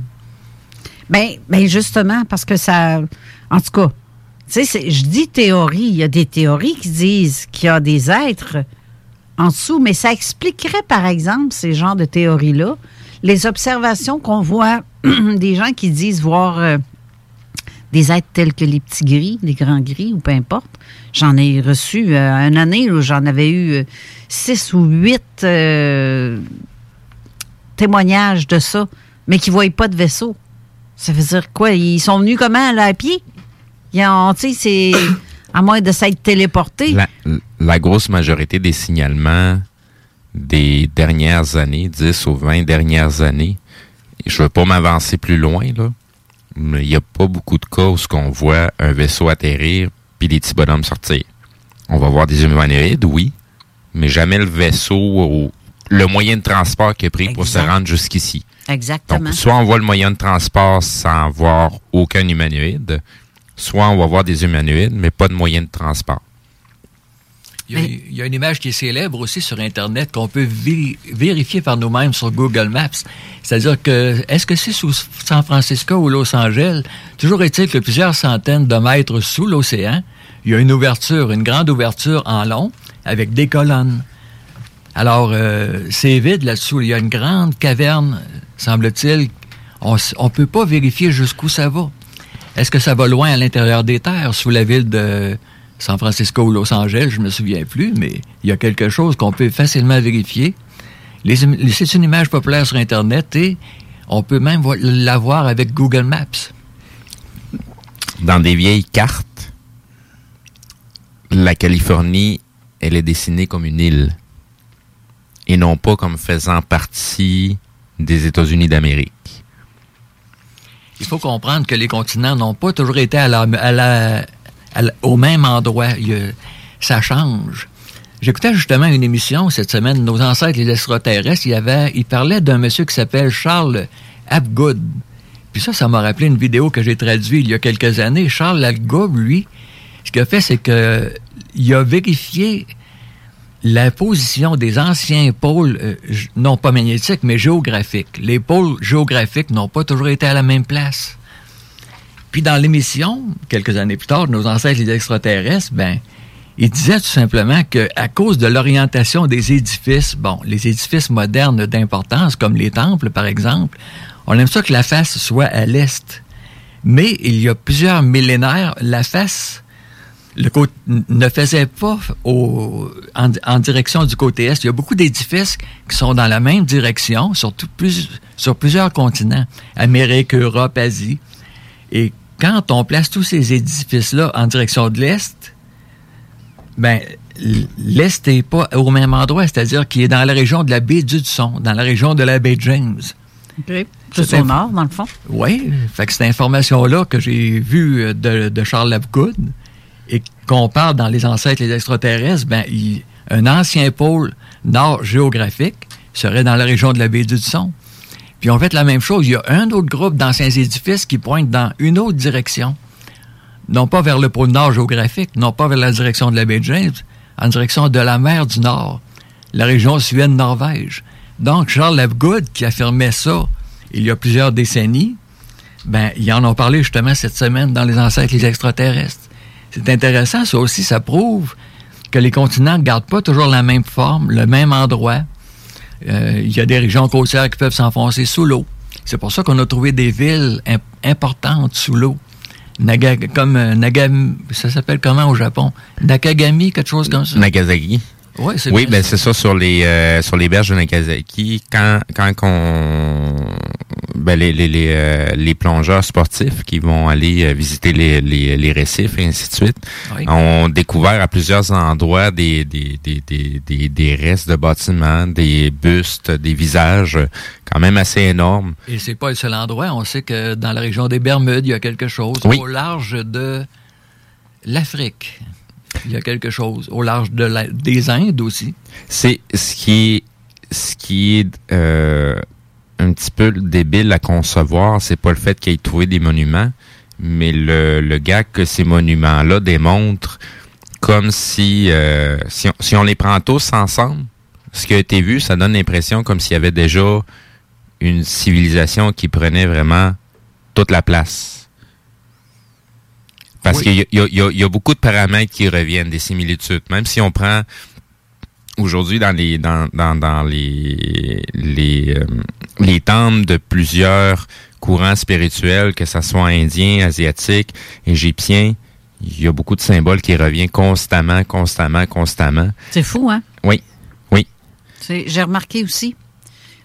Ben, ben justement, parce que ça. En tout cas, tu sais, je dis théorie. Il y a des théories qui disent qu'il y a des êtres en dessous, mais ça expliquerait, par exemple, ces genres de théories-là, les observations qu'on voit des gens qui disent voir euh, des êtres tels que les petits gris, les grands gris, ou peu importe. J'en ai reçu euh, une année où j'en avais eu euh, six ou huit euh, témoignages de ça, mais qui ne voyaient pas de vaisseau. Ça veut dire quoi? Ils sont venus comment, là, à pied? Ils ont, c'est... À moins de s'être téléportés. La, grosse majorité des signalements des dernières années, 10 ou 20 dernières années, je veux pas m'avancer plus loin, là, il n'y a pas beaucoup de cas où ce qu'on voit un vaisseau atterrir puis des petits bonhommes sortir. On va voir des humanoïdes, oui, mais jamais le vaisseau ou le moyen de transport qui est pris pour se rendre jusqu'ici. Exactement. Donc, soit on voit le moyen de transport sans voir aucun humanoïde, soit on va voir des humanoïdes, mais pas de moyen de transport. Il y, a, il y a une image qui est célèbre aussi sur Internet qu'on peut vé- vérifier par nous-mêmes sur Google Maps. C'est-à-dire que, est-ce que c'est sous San Francisco ou Los Angeles? Toujours est-il que plusieurs centaines de mètres sous l'océan, il y a une ouverture, une grande ouverture en long avec des colonnes. Alors, euh, c'est vide là-dessous. Il y a une grande caverne, semble-t-il. On ne peut pas vérifier jusqu'où ça va. Est-ce que ça va loin à l'intérieur des terres, sous la ville de San Francisco ou Los Angeles? Je ne me souviens plus, mais il y a quelque chose qu'on peut facilement vérifier. C'est une image populaire sur Internet et on peut même la voir avec Google Maps. Dans des vieilles cartes, la Californie, elle est dessinée comme une île et non pas comme faisant partie des États-Unis d'Amérique. Il faut comprendre que les continents n'ont pas toujours été à la- à la- au même endroit. Ça change. J'écoutais justement une émission cette semaine, Nos ancêtres, les extraterrestres. Il, avait, il parlait d'un monsieur qui s'appelle Charles Apgood. Puis ça, ça m'a rappelé une vidéo que j'ai traduite il y a quelques années. Charles Apgood, lui, ce qu'il a fait, c'est que il a vérifié la position des anciens pôles, euh, non pas magnétiques, mais géographiques. Les pôles géographiques n'ont pas toujours été à la même place. Puis dans l'émission, quelques années plus tard, nos ancêtres les extraterrestres, ben, ils disaient tout simplement que à cause de l'orientation des édifices, bon, les édifices modernes d'importance, comme les temples par exemple, on aime ça que la face soit à l'est. Mais il y a plusieurs millénaires, la face le côté, ne faisait pas au- en, direction du côté est. Il y a beaucoup d'édifices qui sont dans la même direction, sur, tout- plus- sur plusieurs continents, Amérique, Europe, Asie. Et quand on place tous ces édifices-là en direction de l'Est, ben, l'Est n'est pas au même endroit, c'est-à-dire qu'il est dans la région de la baie d'Hudson, dans la région de la baie James. C'est au nord, dans le fond. Oui, fait que cette information-là que j'ai vue euh, de, de Charles Lapgood et qu'on parle dans Les ancêtres les extraterrestres, ben, il- un ancien pôle nord géographique serait dans la région de la baie d'Hudson. Puis on fait la même chose. Il y a un autre groupe d'anciens édifices qui pointent dans une autre direction. Non pas vers le pôle nord géographique, non pas vers la direction de la baie de James, en direction de la mer du Nord, la région Suède-Norvège. Donc, Charles Lapgood, qui affirmait ça il y a plusieurs décennies, ben, ils en ont parlé justement cette semaine dans Les ancêtres les extraterrestres. C'est intéressant, ça aussi, ça prouve que les continents ne gardent pas toujours la même forme, le même endroit. Euh, Il y a des régions côtières qui peuvent s'enfoncer sous l'eau. C'est pour ça qu'on a trouvé des villes im- importantes sous l'eau. Naga, comme euh, Nagami, ça s'appelle comment au Japon? Nakagami, quelque chose comme ça? Nagasaki. Ouais, oui, bien c'est ça sur les euh, sur les berges de Nagasaki. Quand quand qu'on ben les les les, euh, les plongeurs sportifs qui vont aller euh, visiter les, les les récifs et ainsi de suite Oui. ont découvert à plusieurs endroits des des des des des, des restes de bâtiments, des bustes, des visages quand même assez énormes. Et c'est pas le seul endroit. On sait que dans la région des Bermudes, il y a quelque chose. Oui. Au large de l'Afrique, il y a quelque chose. Au large de la- des Indes aussi. C'est ce qui est ce qui est euh, un petit peu débile à concevoir, c'est pas le fait qu'il ait trouvé des monuments, mais le, le gars que ces monuments-là démontrent comme si, euh, si, on, si on les prend tous ensemble, ce qui a été vu, ça donne l'impression comme s'il y avait déjà une civilisation qui prenait vraiment toute la place. Parce Oui. qu'il y a, y y beaucoup de paramètres qui reviennent, des similitudes. Même si on prend aujourd'hui dans les dans, dans, dans les les euh, les temples de plusieurs courants spirituels, que ce soit indien, asiatique, égyptien, il y a beaucoup de symboles qui reviennent constamment, constamment, constamment. C'est fou, hein? Oui, oui. J'ai remarqué aussi.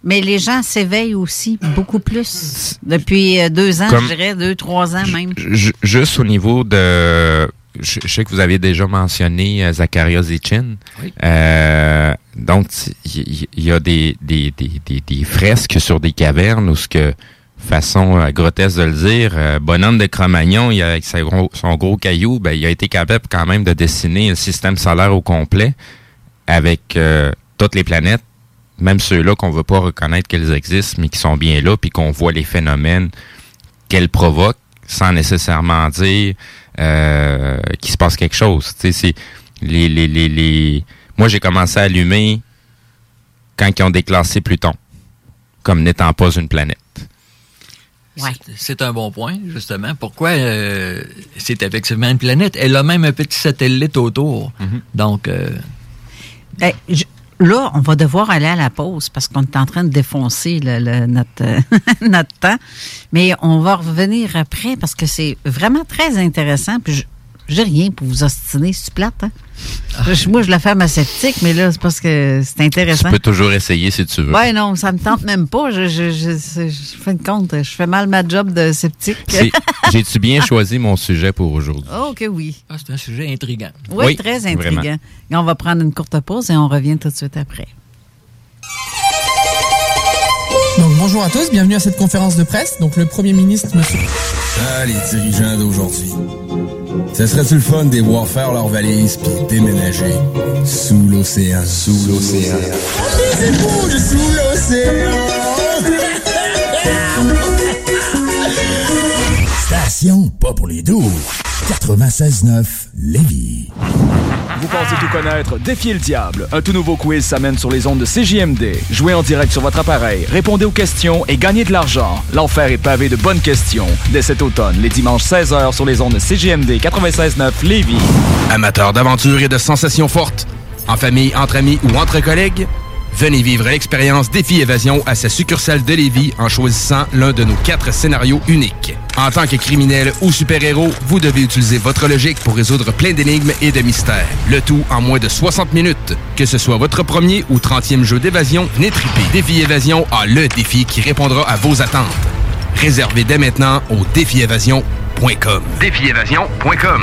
Mais les gens s'éveillent aussi beaucoup plus depuis euh, deux ans, Comme- je dirais, deux, trois ans même. Ju- juste au niveau de je, je sais que vous aviez déjà mentionné euh, Zacharias Zichin. Oui. Euh, donc, il y, il y a des, des, des, des, des fresques sur des cavernes où ce que façon euh, grotesque de le dire, euh, bonhomme de Cro-Magnon, il a- avec sa gros- son gros caillou, ben, il a été capable quand même de dessiner le système solaire au complet avec euh, toutes les planètes, même ceux-là qu'on veut pas reconnaître qu'elles existent, mais qui sont bien là, puis qu'on voit les phénomènes qu'elles provoquent, sans nécessairement dire euh, qu'il se passe quelque chose. Tu sais, c'est les, les, les, les... Moi, j'ai commencé à allumer quand ils ont déclassé Pluton comme n'étant pas une planète. C'est- C'est un bon point, justement. Pourquoi euh, c'est effectivement une planète? Elle a même un petit satellite autour. Donc, euh, Ben, je- là, on va devoir aller à la pause parce qu'on est en train de défoncer le- le- notre, euh, notre temps. Mais on va revenir après parce que c'est vraiment très intéressant. J'ai rien pour vous ostiner, c'est plate. Hein? Moi, je la fais à ma sceptique, mais là, c'est parce que c'est Tu intéressant. peux toujours essayer si tu veux. Ouais, non, ça me tente même pas. Je, je, je, je, je fais une compte, je fais mal ma job de sceptique. J'ai-tu bien choisi mon sujet pour aujourd'hui? Oh, que oui. ah, c'est un sujet intriguant. Oui, Oui, très vraiment. intriguant. Et on va prendre une courte pause et on revient tout de suite après. Donc bonjour à tous, bienvenue à cette conférence de presse. Donc le Premier ministre, monsieur... Ah, les dirigeants d'aujourd'hui. Ça serait-tu le fun de les voir faire leurs valises puis déménager sous l'océan? Sous l'océan. Sous Station pas pour les doux. 96.9 Lévis. Vous pensez tout connaître? Défiez le diable. Un tout nouveau quiz s'amène sur les ondes de CJMD. Jouez en direct sur votre appareil, répondez aux questions et gagnez de l'argent. L'enfer est pavé de bonnes questions. Dès cet automne, les dimanches 16h sur les ondes de CJMD 96.9 Lévis. Amateurs d'aventure et de sensations fortes, en famille, entre amis ou entre collègues, venez vivre l'expérience Défi Évasion à sa succursale de Lévis en choisissant l'un de nos quatre scénarios uniques. En tant que criminel ou super-héros, vous devez utiliser votre logique pour résoudre plein d'énigmes et de mystères. Le tout en moins de 60 minutes. Que ce soit votre premier ou 30e jeu d'évasion, triper. Défi Évasion a le défi qui répondra à vos attentes. Réservez dès maintenant au défiévasion.com. Défiévasion.com.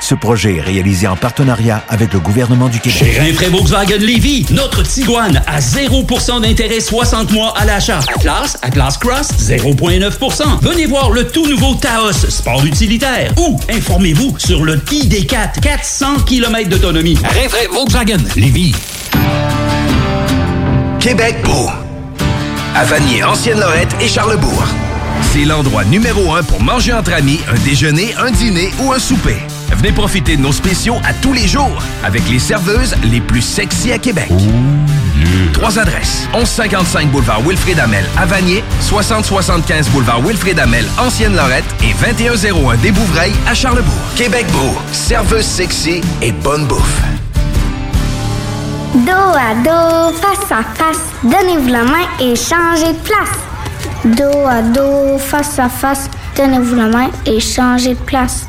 Ce projet est réalisé en partenariat avec le gouvernement du Québec. Chez Rinfraie Volkswagen Lévy, notre Tiguan à 0% d'intérêt 60 mois à l'achat. Atlas, Atlas Cross, 0,9%. Venez voir le tout nouveau Taos, sport utilitaire. Ou informez-vous sur le ID4, 400 km d'autonomie. Rinfraie Volkswagen Lévy. Québec beau. À Vanier, Ancienne-Lorette et Charlebourg. C'est l'endroit numéro un pour manger entre amis, un déjeuner, un dîner ou un souper. Venez profiter de nos spéciaux à tous les jours avec les serveuses les plus sexy à Québec. Trois adresses. 1155 boulevard Wilfrid Amel à Vanier, 6075 boulevard Wilfrid Amel, Ancienne-Lorette et 2101 des Bouvrailles à Charlebourg. Québec beau. Serveuse sexy et bonne bouffe. Dos à dos, face à face, donnez-vous la main et changez de place. Dos à dos, face à face, donnez-vous la main et changez de place.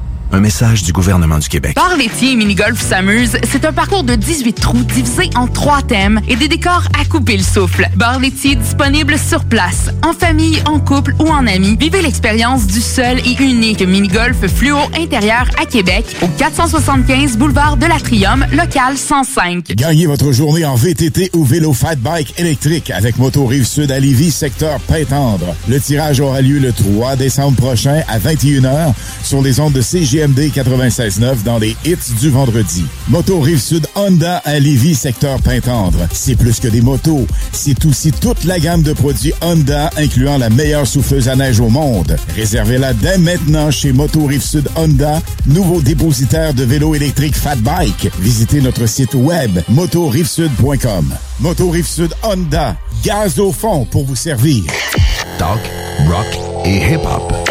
Un message du gouvernement du Québec. Bar laitier et mini-golf s'amuse, c'est un parcours de 18 trous divisé en trois thèmes et des décors à couper le souffle. Bar laitier disponible sur place, en famille, en couple ou en amis. Vivez l'expérience du seul et unique mini-golf fluo intérieur à Québec au 475 boulevard de l'Atrium, local 105. Gagnez votre journée en VTT ou vélo fat bike électrique avec Moto Rive Sud à Lévis, secteur Pintendre. Le tirage aura lieu le 3 décembre prochain à 21h sur les ondes de CGMD 96.9 dans les hits du vendredi. Moto Rive Sud Honda à Lévis, secteur Pintendre. C'est plus que des motos, c'est aussi toute la gamme de produits Honda incluant la meilleure souffleuse à neige au monde. Réservez-la dès maintenant chez Moto Rive Sud Honda, nouveau dépositaire de vélos électriques Fat Bike. Visitez notre site web motorivesud.com. Moto Rive Sud Honda, gaz au fond pour vous servir. Talk, rock et hip-hop.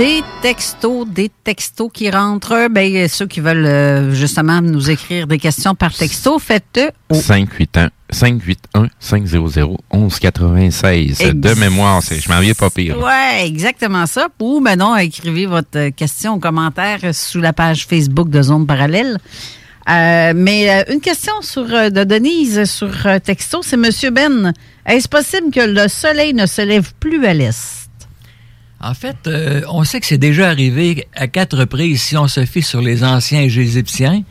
Des textos, des textos qui rentrent. Ben, ceux qui veulent euh, justement nous écrire des questions par texto, faites-le au 581 581 500 1196 Ex- de mémoire, c'est je m'en viens pas pire. Ouais, exactement ça. Ou maintenant, écrivez votre question ou commentaire sous la page Facebook de Zone Parallèle. Euh, mais euh, une question sur, euh, de Denise sur texto, c'est Monsieur Ben. Est-ce possible que le soleil ne se lève plus à l'est? En fait, euh, on sait que c'est déjà arrivé à quatre reprises si on se fie sur les anciens égyptiens.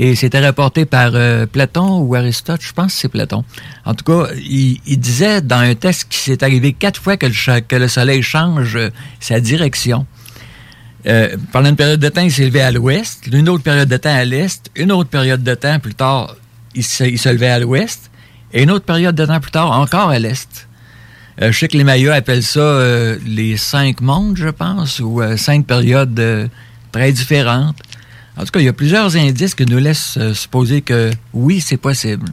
Et c'était rapporté par euh, Platon ou Aristote, je pense que c'est Platon. En tout cas, il, disait dans un texte qu'il s'est arrivé quatre fois que le, soleil change euh, sa direction. Euh, pendant une période de temps, il s'est levé à l'ouest, une autre période de temps à l'est, une autre période de temps plus tard, il il se levait à l'ouest, et une autre période de temps plus tard, encore à l'est. Euh, je sais que les Mayas appellent ça euh, les cinq mondes, je pense, ou euh, cinq périodes très différentes. En tout cas, il y a plusieurs indices qui nous laissent supposer que oui, c'est possible.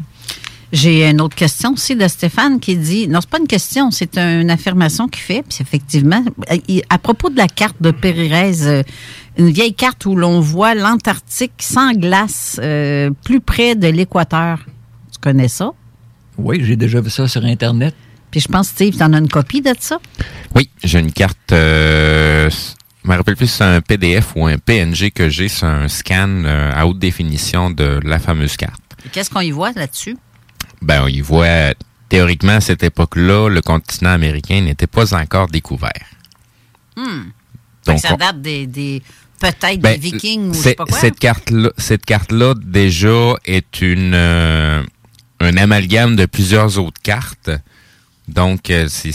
J'ai une autre question aussi de Stéphane qui dit non, c'est pas une question, c'est une affirmation qu'il fait. Puis effectivement, à propos de la carte de Pérez, une vieille carte où l'on voit l'Antarctique sans glace, euh, plus près de l'équateur. Tu connais ça? Oui, j'ai déjà vu ça sur Internet. Puis je pense, Steve, tu en as une copie de ça? Oui, j'ai une carte. Euh, je me rappelle plus si c'est un PDF ou un PNG que j'ai. C'est un scan euh, à haute définition de la fameuse carte. Qu'est-ce qu'on y voit là-dessus? Ben, on y voit théoriquement à cette époque-là, le continent américain n'était pas encore découvert. Hmm. Donc, ça date des, des- peut-être Ben, des Vikings ou je sais c'est- pas quoi. Cette carte-là, cette carte-là déjà est une euh, un amalgame de plusieurs autres cartes. Donc, euh, c'est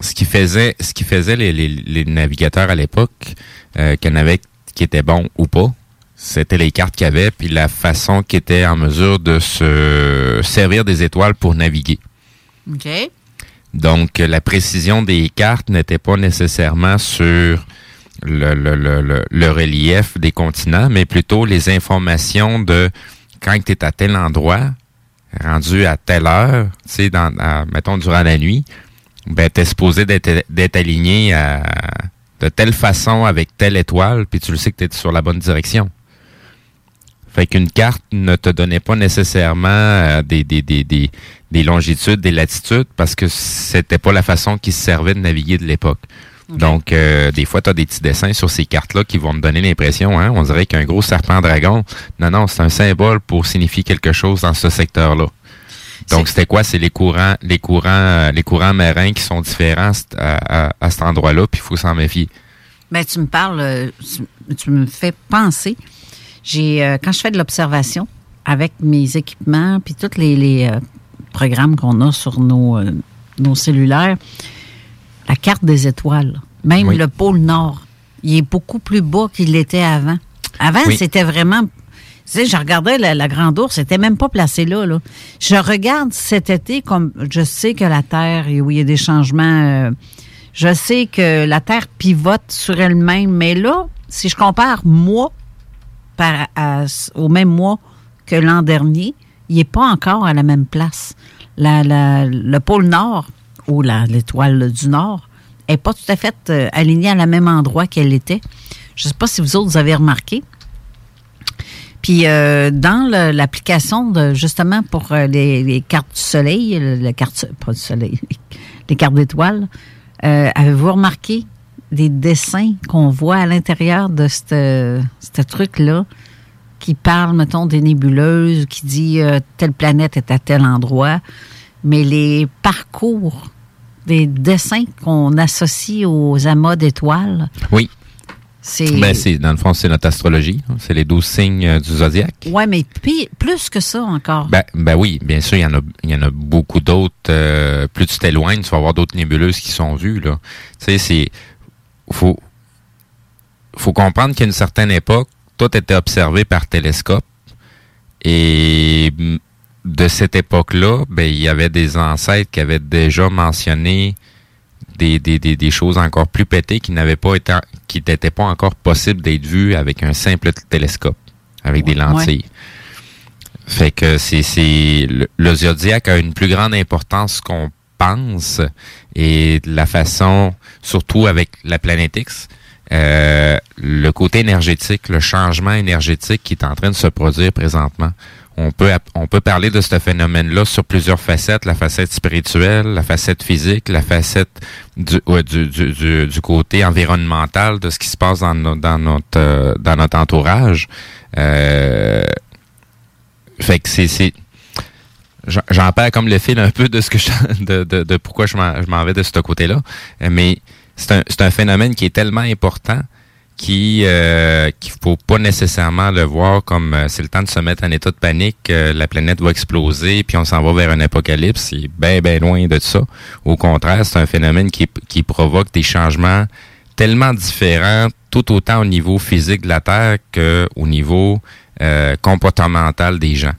ce qui faisait ce qui faisait les, les- les navigateurs à l'époque, euh, qu'il y en avait qui étaient bons ou pas. C'était les cartes qu'il y avait, puis la façon qu'ils étaient en mesure de se servir des étoiles pour naviguer. OK. Donc, la précision des cartes n'était pas nécessairement sur le, le, le, le, le relief des continents, mais plutôt les informations de quand tu es à tel endroit, rendu à telle heure, tu sais, dans, à- mettons, durant la nuit, ben, tu es supposé d'être aligné de telle façon avec telle étoile, puis tu le sais que tu es sur la bonne direction. Fait qu'une carte ne te donnait pas nécessairement euh, des, des, des, des, des longitudes, des latitudes, parce que c'était pas la façon qui se servait de naviguer de l'époque. Donc, euh, des fois, tu as des petits dessins sur ces cartes-là qui vont te donner l'impression, hein, on dirait qu'un gros serpent dragon. Non, non, c'est un symbole pour signifier quelque chose dans ce secteur-là. Donc, c'était quoi? C'est les courants, les courants, euh, les courants marins qui sont différents à, cet- à- à- cet endroit-là, puis il faut s'en méfier. Ben, tu me parles, euh, tu, tu me fais penser. J'ai euh, quand je fais de l'observation avec mes équipements puis tous les, les, euh, programmes qu'on a sur nos, euh, nos cellulaires, la carte des étoiles, même Oui. le pôle Nord il est beaucoup plus bas qu'il l'était avant. Avant, Oui. c'était vraiment. Tu sais, je regardais la, la Grande Ourse, c'était même pas placé là, là. Je regarde cet été comme je sais que la Terre, où il y a des changements. euh, je sais que la Terre pivote sur elle-même, mais là, si je compare mois par, à- au même mois que l'an dernier, il n'est pas encore à la même place. La- la- le pôle Nord, ou l'étoile du Nord, n'est pas tout à fait euh, alignée à la même endroit qu'elle était. Je ne sais pas si vous autres avez remarqué. Puis euh, dans l'application justement pour euh, les, les cartes du soleil, le- la carte pas du soleil, les cartes d'étoiles, avez-vous remarqué des dessins qu'on voit à l'intérieur de ce ce truc-là qui parle, mettons, des nébuleuses, qui dit telle planète est à tel endroit, mais les parcours des dessins qu'on associe aux amas d'étoiles, Oui. c'est... Ben, c'est, dans le fond, c'est notre astrologie. hein. C'est les 12 signes euh, du zodiaque. Ouais, mais plus que ça encore. Ben, ben oui, bien sûr, il y en a, il y en a beaucoup d'autres. euh, plus tu t'éloignes, tu vas avoir d'autres nébuleuses qui sont vues, là. Tu sais, c'est, faut, faut comprendre qu'à une certaine époque, tout était observé par télescope. Et mm, de cette époque-là, ben, il y avait des ancêtres qui avaient déjà mentionné des, des, des, des choses encore plus pétées qui n'avaient pas été, qui n'étaient pas encore possibles d'être vues avec un simple télescope, avec des lentilles. Fait que c'est c'est le, le zodiaque a une plus grande importance qu'on pense et de la façon, surtout avec la planète X, euh, le côté énergétique, le changement énergétique qui est en train de se produire présentement. On peut on peut parler de ce phénomène-là sur plusieurs facettes, la facette spirituelle, la facette physique, la facette du, du, du, du, côté environnemental de ce qui se passe dans, dans notre euh, dans notre entourage. Euh, fait que c'est j'en- perds comme le fil un peu de ce que je, de, de, pourquoi je m'en vais de ce côté-là, mais c'est un c'est un phénomène qui est tellement important qui euh, qu'il faut pas nécessairement le voir comme euh, c'est le temps de se mettre en état de panique, euh, la planète va exploser, puis on s'en va vers un apocalypse. C'est bien, bien loin de ça. Au contraire, c'est un phénomène qui, qui provoque des changements tellement différents, tout autant au niveau physique de la Terre qu'au niveau euh, comportemental des gens.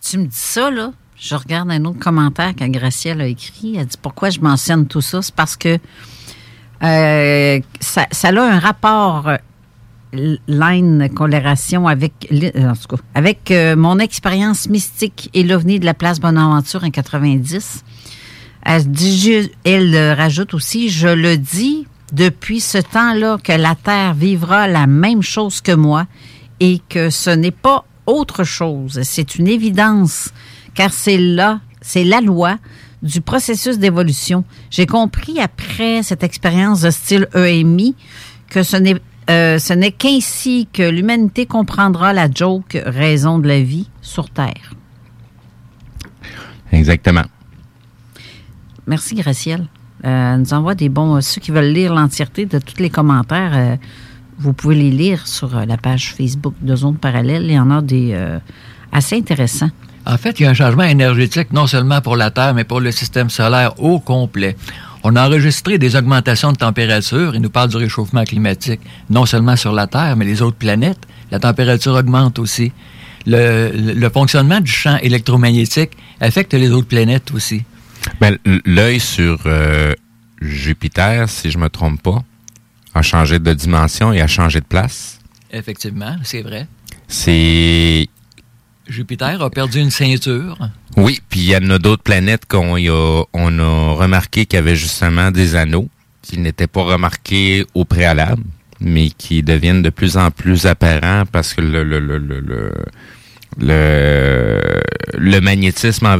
Tu me dis ça, là. Je regarde un autre commentaire que Gracielle a écrit. Elle dit pourquoi je mentionne tout ça? C'est parce que euh, ça, a un rapport euh, line corrélation avec euh, en tout cas, avec mon expérience mystique et l'OVNI de la place Bonaventure en 90. Elle, elle rajoute aussi, je le dis depuis ce temps-là que la Terre vivra la même chose que moi et que ce n'est pas autre chose. C'est une évidence, car c'est là, c'est la loi du processus d'évolution. J'ai compris après cette expérience de style EMI que ce n'est euh, ce n'est qu'ainsi que l'humanité comprendra la joke raison de la vie sur Terre. Exactement. Merci, Gracielle. Euh, elle nous envoie des bons. Ceux qui veulent lire l'entièreté de tous les commentaires, euh, vous pouvez les lire sur euh, la page Facebook de Zone Parallèle. Il y en a des euh, assez intéressants. En fait, il y a un changement énergétique non seulement pour la Terre, mais pour le système solaire au complet. On a enregistré des augmentations de température. Il nous parle du réchauffement climatique, non seulement sur la Terre, mais les autres planètes. La température augmente aussi. Le, le- fonctionnement du champ électromagnétique affecte les autres planètes aussi. Ben, l'œil sur euh, Jupiter, si je me trompe pas, a changé de dimension et a changé de place. Effectivement, c'est vrai. C'est Jupiter a perdu une ceinture. oui, puis il y en a d'autres planètes qu'on a, on a remarqué qu'il y avait justement des anneaux qui n'étaient pas remarqués au préalable, mais qui deviennent de plus en plus apparents parce que le magnétisme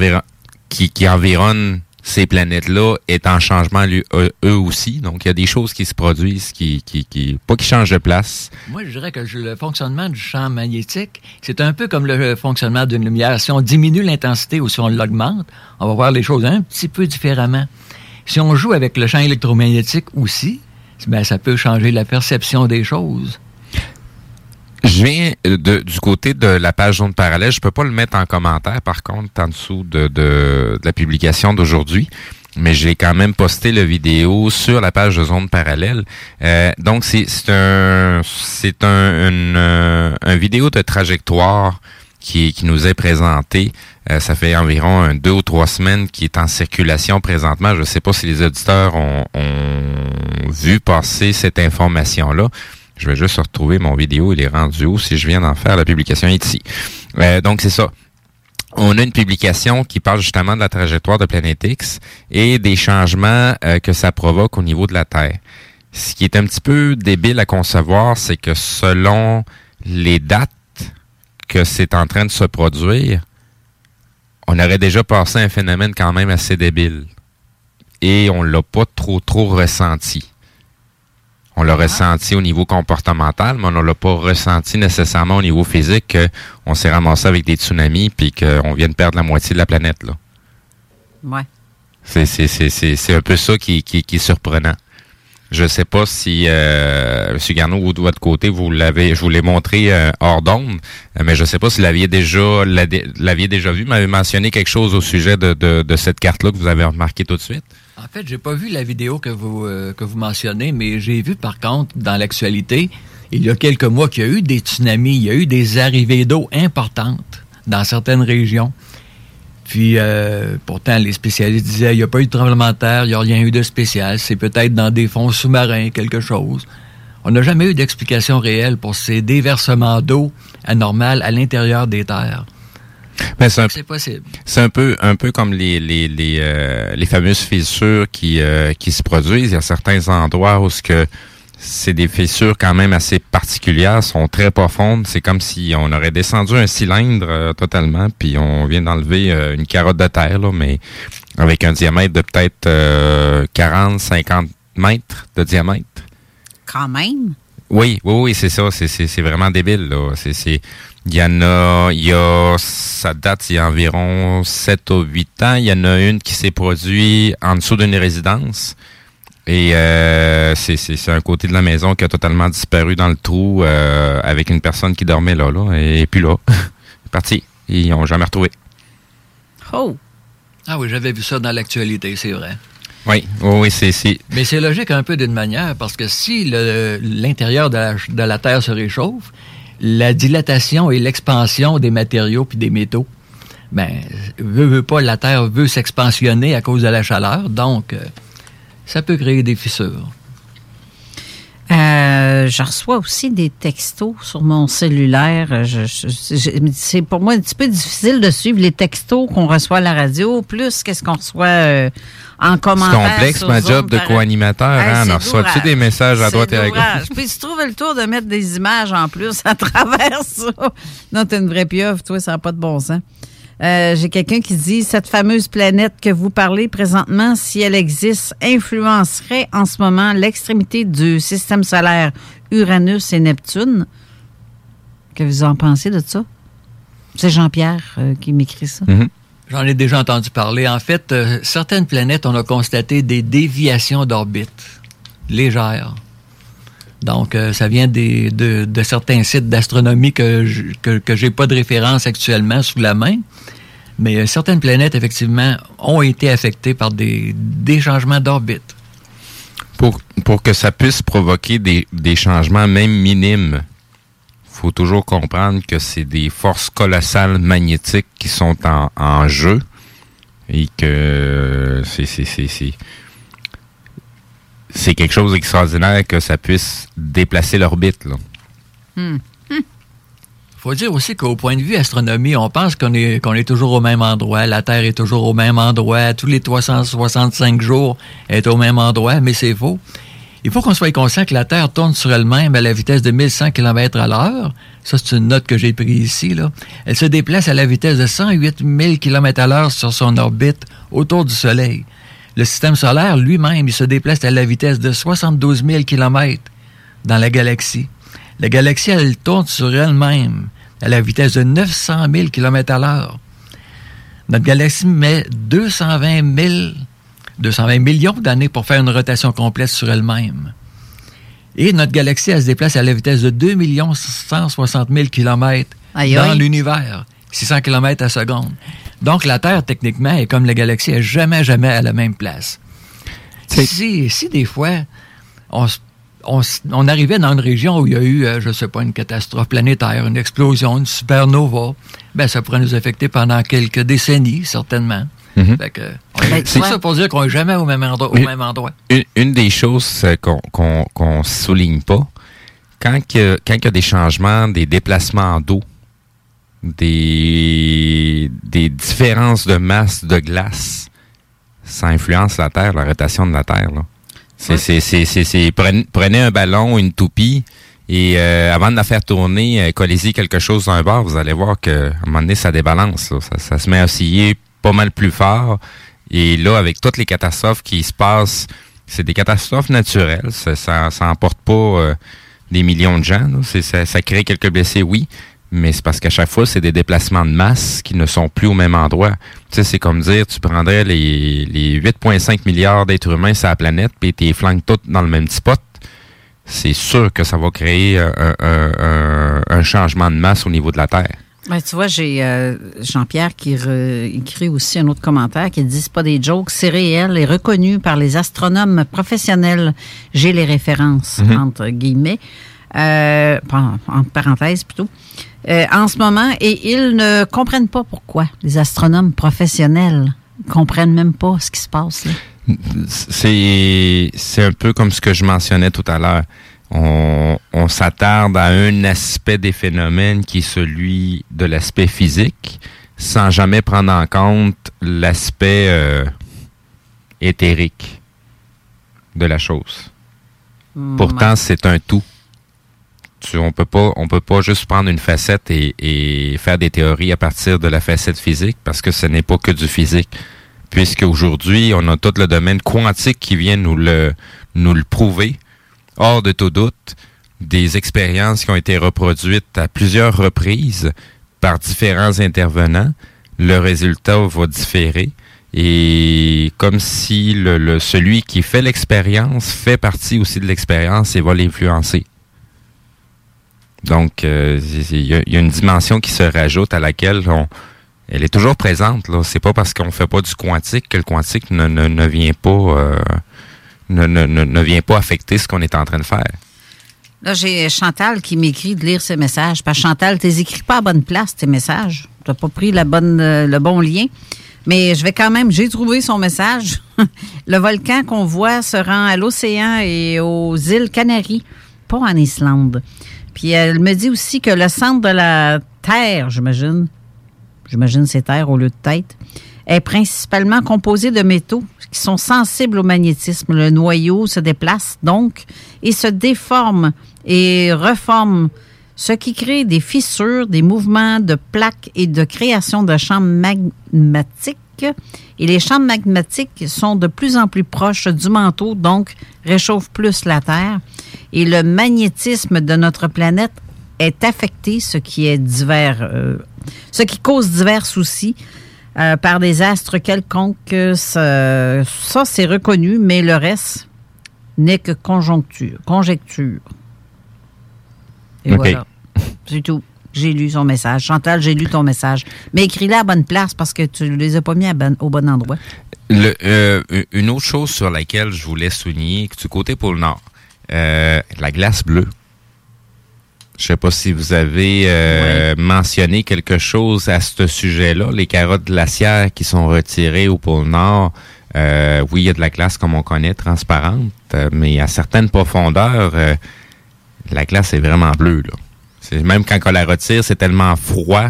qui, qui environne ces planètes-là est en changement eux, eux aussi. Donc, il y a des choses qui se produisent qui, qui, qui pas qui changent de place. Moi, je dirais que le fonctionnement du champ magnétique, c'est un peu comme le fonctionnement d'une lumière. Si on diminue l'intensité ou si on l'augmente, on va voir les choses un petit peu différemment. Si on joue avec le champ électromagnétique aussi, ben, ça peut changer la perception des choses. Je viens de, du côté de la page zone parallèle. Je peux pas le mettre en commentaire, par contre, en dessous de, de, de la publication d'aujourd'hui. mais j'ai quand même posté la vidéo sur la page de Zone Parallèle. Euh, donc, c'est un c'est un, une, euh, vidéo de trajectoire qui, qui nous est présenté. Euh, ça fait environ deux ou trois semaines qui est en circulation présentement. Je ne sais pas si les auditeurs ont, ont vu passer cette information-là. Je vais juste retrouver mon vidéo. Il est rendu où si je viens d'en faire la publication ici. Euh, donc, c'est ça on a une publication qui parle justement de la trajectoire de Planète X et des changements euh, que ça provoque au niveau de la Terre. Ce qui est un petit peu débile à concevoir, c'est que selon les dates que c'est en train de se produire, on aurait déjà passé un phénomène quand même assez débile. Et on l'a pas trop trop ressenti. On l'a ressenti au niveau comportemental, mais on ne l'a pas ressenti nécessairement au niveau physique qu'on s'est ramassé avec des tsunamis puis qu'on vient de perdre la moitié de la planète. Là. Ouais. C'est, c'est, c'est, c'est, c'est un peu ça qui, qui, qui est surprenant. Je ne sais pas si, euh, M. Garneau, vous, de votre côté, vous l'avez, je vous l'ai montré euh, hors d'onde, mais je ne sais pas si vous l'aviez déjà, l'aviez déjà vu. Vous m'avez mentionné quelque chose au sujet de, de, de cette carte-là que vous avez remarqué tout de suite. En fait, j'ai pas vu la vidéo que vous euh, que vous mentionnez, mais j'ai vu par contre dans l'actualité, il y a quelques mois qu'il y a eu des tsunamis, il y a eu des arrivées d'eau importantes dans certaines régions. Puis euh, pourtant, les spécialistes disaient il n'y a pas eu de tremblement de terre, il n'y a rien eu de spécial, c'est peut-être dans des fonds sous-marins, quelque chose. On n'a jamais eu d'explication réelle pour ces déversements d'eau anormales à l'intérieur des terres. C'est, un, C'est possible. c'est un peu un peu comme les les les, euh, les fameuses fissures qui euh, qui se produisent. Il y a certains endroits où ce que c'est des fissures quand même assez particulières, sont très profondes. C'est comme si on aurait descendu un cylindre euh, totalement, puis on vient d'enlever euh, une carotte de terre, là, mais avec un diamètre de peut-être euh, 40, 50 mètres de diamètre. Quand même? Oui, oui, oui, c'est ça. C'est, vraiment débile. Là. C'est, il y en a, il y a, ça date il y a environ 7 ou 8 ans. Il y en a une qui s'est produite en dessous d'une résidence. Et euh, c'est un côté de la maison qui a totalement disparu dans le trou euh, avec une personne qui dormait là, là. Et puis là, parti. Ils n'ont jamais retrouvé. Oh! Ah oui, j'avais vu ça dans l'actualité, c'est vrai. Oui, oui, oui, c'est, c'est. Mais c'est logique un peu d'une manière, parce que si le- l'intérieur de la, de la Terre se réchauffe, la dilatation et l'expansion des matériaux puis des métaux, ben, veut, veut pas, la Terre veut s'expansionner à cause de la chaleur, donc euh, ça peut créer des fissures. Euh, je reçois aussi des textos sur mon cellulaire. Je- je- je- c'est pour moi un petit peu difficile de suivre les textos qu'on reçoit à la radio, plus qu'est-ce qu'on reçoit euh, en C'est commentaire. complexe, sur ma job de co-animateur. Hein? c'est On reçoit-tu des messages à C'est droite et à gauche? Puis tu trouves le tour de mettre des images en plus à travers ça. Non, t'es une vraie pieuvre, toi, ça n'a pas de bon sens. Euh, J'ai quelqu'un qui dit cette fameuse planète que vous parlez présentement, si elle existe, influencerait en ce moment l'extrémité du système solaire Uranus et Neptune. Que vous en pensez de ça? C'est Jean-Pierre euh, qui m'écrit ça. J'en ai déjà entendu parler. En fait, euh, certaines planètes, on a constaté des déviations d'orbite légères. Donc, euh, ça vient de, certains sites d'astronomie que je- que, que j'ai pas de référence actuellement sous la main. Mais euh, certaines planètes, effectivement, ont été affectées par des, des changements d'orbite. Pour, pour que ça puisse provoquer des changements, même minimes, faut toujours comprendre que c'est des forces colossales magnétiques qui sont en, jeu et que c'est c'est quelque chose d'extraordinaire que ça puisse déplacer l'orbite là. Hmm. faut dire aussi qu'au point de vue astronomie, on pense qu'on est, qu'on est toujours au même endroit. La Terre est toujours au même endroit. Tous les 365 jours, est au même endroit, mais c'est faux. Il faut qu'on soit conscient que la Terre tourne sur elle-même à la vitesse de 1100 km à l'heure. Ça, c'est une note que j'ai prise ici. Elle se déplace à la vitesse de 108 000 km à l'heure sur son orbite autour du Soleil. Le système solaire lui-même, il se déplace à la vitesse de 72 000 km dans la galaxie. La galaxie, elle tourne sur elle-même à la vitesse de 900 000 km à l'heure. Notre galaxie met 220 000, 220 millions d'années pour faire une rotation complète sur elle-même. Et notre galaxie, elle se déplace à la vitesse de 2 160 000 km Aïe, dans aïe. l'univers. 600 km à seconde. Donc, la Terre, techniquement, est comme la galaxie, est jamais, jamais à la même place. Si, si des fois, on, arrivait dans une région où il y a eu, euh, je sais pas, une catastrophe planétaire, une explosion, une supernova, ben, ça pourrait nous affecter pendant quelques décennies, certainement. Mhm. Fait que, Ben, c'est ouais. ça pour dire qu'on est jamais au même endroit. Au Mais- même endroit. Une, une des choses euh, qu'on qu'on souligne pas, quand il y a des changements, des déplacements d'eau, des, des différences de masse de glace, ça influence la Terre, la rotation de la Terre. là. C'est, c'est, c'est, c'est, c'est- prenez, un ballon, une toupie, et euh, avant de la faire tourner, euh, collez-y quelque chose d'un bord, vous allez voir que à un moment donné, ça débalance. là. Ça, ça se met à osciller pas mal plus fort. Et là, avec toutes les catastrophes qui se passent, c'est des catastrophes naturelles. Ça, ça, ça emporte pas euh, des millions de gens. ça, ça crée quelques blessés, oui. Mais c'est parce qu'à chaque fois, c'est des déplacements de masse qui ne sont plus au même endroit. Tu sais, c'est comme dire, tu prendrais les, les 8,5 milliards d'êtres humains sur la planète, puis tu les flanques tous dans le même spot. C'est sûr que ça va créer euh, un- un- un changement de masse au niveau de la Terre. Ben, tu vois, j'ai euh, Jean-Pierre qui écrit aussi un autre commentaire qui dit c'est pas des jokes, c'est réel et reconnu par les astronomes professionnels. J'ai les références Mhm. entre guillemets, euh, en- entre parenthèses plutôt. Euh, en ce moment, et ils ne comprennent pas pourquoi les astronomes professionnels comprennent même pas ce qui se passe. Là. C'est c'est un peu comme ce que je mentionnais tout à l'heure. On, on s'attarde à un aspect des phénomènes qui est celui de l'aspect physique, sans jamais prendre en compte l'aspect euh, éthérique de la chose. Mm, Pourtant, c'est un tout. Tu, on peut pas, on peut pas juste prendre une facette et, et faire des théories à partir de la facette physique parce que ce n'est pas que du physique. Puisque aujourd'hui, on a tout le domaine quantique qui vient nous le, nous le prouver. Hors de tout doute, des expériences qui ont été reproduites à plusieurs reprises par différents intervenants, le résultat va différer. Et comme si celui qui fait l'expérience fait partie aussi de l'expérience et va l'influencer. Donc, euh, il y, a- une dimension qui se rajoute à laquelle on, elle est toujours présente. Là, c'est pas parce qu'on fait pas du quantique que le quantique ne, ne, ne vient pas euh, ne, ne, ne, vient pas affecter ce qu'on est en train de faire. Là, j'ai Chantal qui m'écrit de lire ce message. Parce Chantal, tu écris pas à bonne place, tes messages. Tu n'as pas pris la bonne, euh, le bon lien. Mais je vais quand même, j'ai trouvé son message. le volcan qu'on voit se rend à l'océan et aux îles Canaries, pas en Islande. Puis elle me dit aussi que le centre de la Terre, j'imagine, j'imagine c'est Terre au lieu de tête, est principalement composé de métaux qui sont sensibles au magnétisme. Le noyau se déplace donc et se déforme et reforme, ce qui crée des fissures, des mouvements de plaques et de création de champs magmatiques. Et les champs magmatiques sont de plus en plus proches du manteau, donc réchauffent plus la Terre. Et le magnétisme de notre planète est affecté, ce qui est divers, euh, ce qui cause divers soucis euh, par des astres quelconques. euh, Ça, ça, c'est reconnu, mais le reste n'est que conjoncture, conjecture. Et voilà. C'est tout. J'ai lu son message. Chantal, j'ai lu ton message. Mais écris-le à la bonne place parce que tu ne les as pas mis à bon- au bon endroit. Le, euh, une autre chose sur laquelle je voulais souligner, que du côté pôle Nord, euh, la glace bleue. Je sais pas si vous avez euh, mentionné quelque chose à ce sujet-là. Les carottes glaciaires qui sont retirées au pôle Nord, euh, oui, il y a de la glace comme on connaît, transparente, euh, mais à certaines profondeurs, euh, la glace est vraiment bleue. Là. C'est, même quand on la retire, c'est tellement froid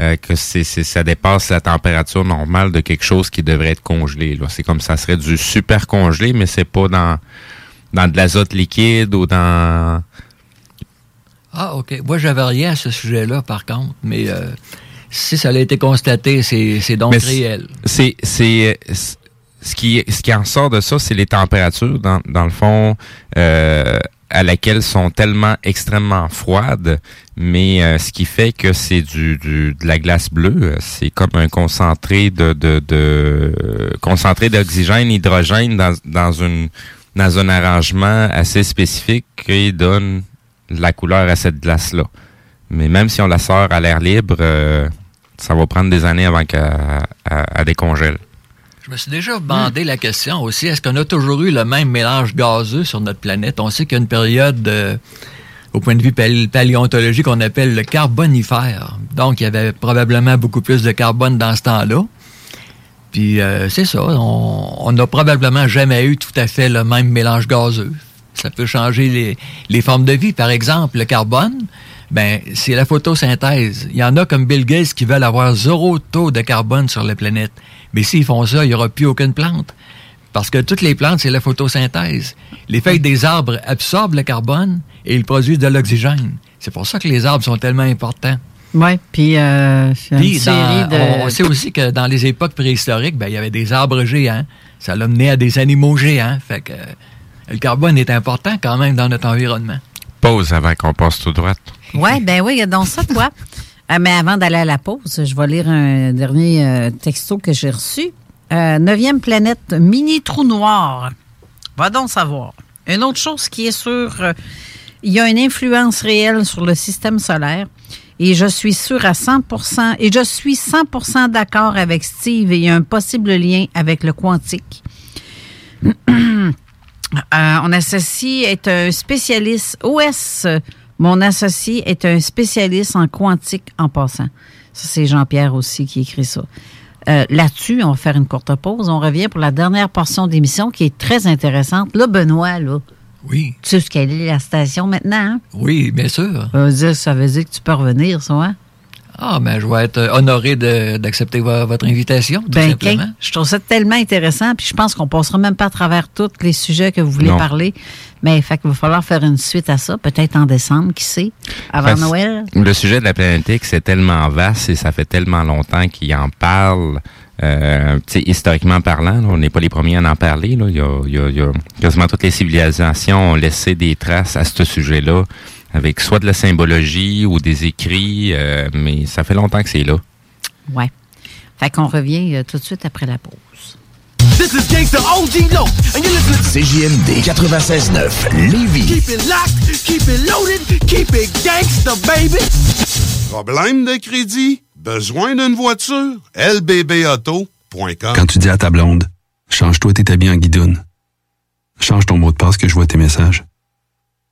euh, que c'est- ça dépasse la température normale de quelque chose qui devrait être congelé. Là. C'est comme ça serait du super congelé, mais c'est pas dans, dans de l'azote liquide ou dans... Ah, OK. Moi, j'avais rien à ce sujet-là, par contre, mais euh, si ça a été constaté, c'est c'est donc Mais réel. C'est, ce qui, ce qui en sort de ça, c'est les températures, dans, dans le fond, euh, à laquelle sont tellement extrêmement froides, mais euh, ce qui fait que c'est du, du de la glace bleue, c'est comme un concentré de, de, de euh, concentré d'oxygène, hydrogène dans, dans une dans un arrangement assez spécifique qui donne la couleur à cette glace-là. Mais même si on la sort à l'air libre, euh, ça va prendre des années avant qu'elle elle- elle décongèle. Je me suis déjà demandé la question aussi, est-ce qu'on a toujours eu le même mélange gazeux sur notre planète? On sait qu'il y a une période, euh, au point de vue pal- paléontologique, qu'on appelle le carbonifère. Donc, il y avait probablement beaucoup plus de carbone dans ce temps-là. Puis, euh, c'est ça, on n'a probablement jamais eu tout à fait le même mélange gazeux. Ça peut changer les, les formes de vie. Par exemple, le carbone, ben, c'est la photosynthèse. Il y en a comme Bill Gates qui veulent avoir zéro taux de carbone sur la planète. Mais s'ils font ça, il n'y aura plus aucune plante. Parce que toutes les plantes, c'est la photosynthèse. Les feuilles des arbres absorbent le carbone et ils produisent de l'oxygène. C'est pour ça que les arbres sont tellement importants. Oui, puis euh, c'est une Puis, série dans- de... on sait aussi que dans les époques préhistoriques, ben, il y avait des arbres géants. Ça l'a mené à des animaux géants. Fait que le carbone est important quand même dans notre environnement. Pause avant qu'on passe tout droit. Oui, ben oui, donc ça, toi. Euh, mais avant d'aller à la pause, je vais lire un dernier euh, texto que j'ai reçu. Euh, neuvième planète, mini trou noir. Va donc savoir. Une autre chose qui est sûre, euh, il y a une influence réelle sur le système solaire. Et je suis sûre à 100 et je suis 100 d'accord avec Steve et il y a un possible lien avec le quantique. Euh, on associe est un spécialiste. OS, mon associé est un spécialiste en quantique en passant. Ça, c'est Jean-Pierre aussi qui écrit ça. Euh, Là-dessus, on va faire une courte pause. On revient pour la dernière portion d'émission qui est très intéressante. Là, Benoît, là. Oui. Tu sais ce qu'elle est, la station maintenant, hein? Oui, bien sûr. Ça veut dire, ça veut dire que tu peux revenir, ça, hein? Ah, ben, je vais être euh, honoré de- d'accepter vo- votre invitation, tout Ben, simplement. Je trouve ça tellement intéressant, puis je pense qu'on passera même pas à travers tous les sujets que vous voulez Non. parler. Mais fait qu'il va falloir faire une suite à ça, peut-être en décembre, qui sait, avant Parce- Noël. Le sujet de la planétique, c'est tellement vaste et ça fait tellement longtemps qu'ils en parlent. Euh, tu sais, historiquement parlant, là, on n'est pas les premiers à en parler. Là. Il, y a, il y a- il y a quasiment toutes les civilisations ont laissé des traces à ce sujet-là, avec soit de la symbologie ou des écrits, euh, mais ça fait longtemps que c'est là. Ouais. Fait qu'on revient euh, tout de suite après la pause. This is Gangsta OG Low, and you're listening to CJMD 96.9 Lévis. Keep it locked, keep it loaded, keep it gangsta, baby. Problème de crédit? Besoin d'une voiture? lbbauto.com Quand tu dis à ta blonde, change-toi tes habits en guidoune. Change ton mot de passe que je vois tes messages.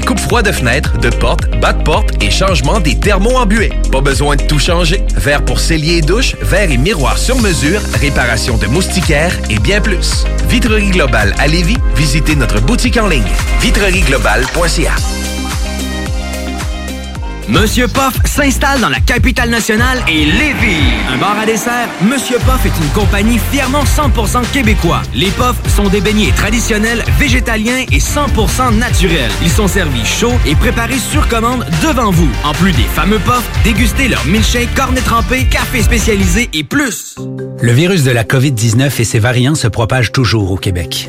coupes froides de fenêtres, de portes, bas de porte et changement des thermos embués. Pas besoin de tout changer. Verre pour cellier et douche, verre et miroir sur mesure, réparation de moustiquaires et bien plus. Vitrerie Globale à Lévis, visitez notre boutique en ligne vitrerieglobale.ca. Monsieur Poff s'installe dans la capitale nationale et Lévis. Un bar à dessert, Monsieur Poff est une compagnie fièrement 100% québécois. Les Poffs sont des beignets traditionnels, végétaliens et 100% naturels. Ils sont servis chauds et préparés sur commande devant vous. En plus des fameux Poffs, dégustez leur milkshake, cornet trempé, café spécialisé et plus. Le virus de la COVID-19 et ses variants se propagent toujours au Québec.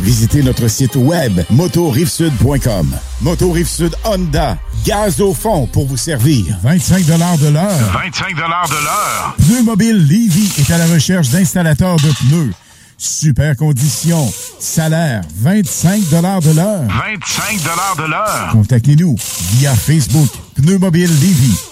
Visitez notre site web motorivesud.com. Moto Rive-Sud Honda, gaz au fond pour vous servir. 25 de l'heure. 25 de l'heure. Pneu Mobile Levy est à la recherche d'installateurs de pneus. Super conditions. Salaire, 25 de l'heure. 25 de l'heure. Contactez-nous via Facebook. Pneu Mobile Levy.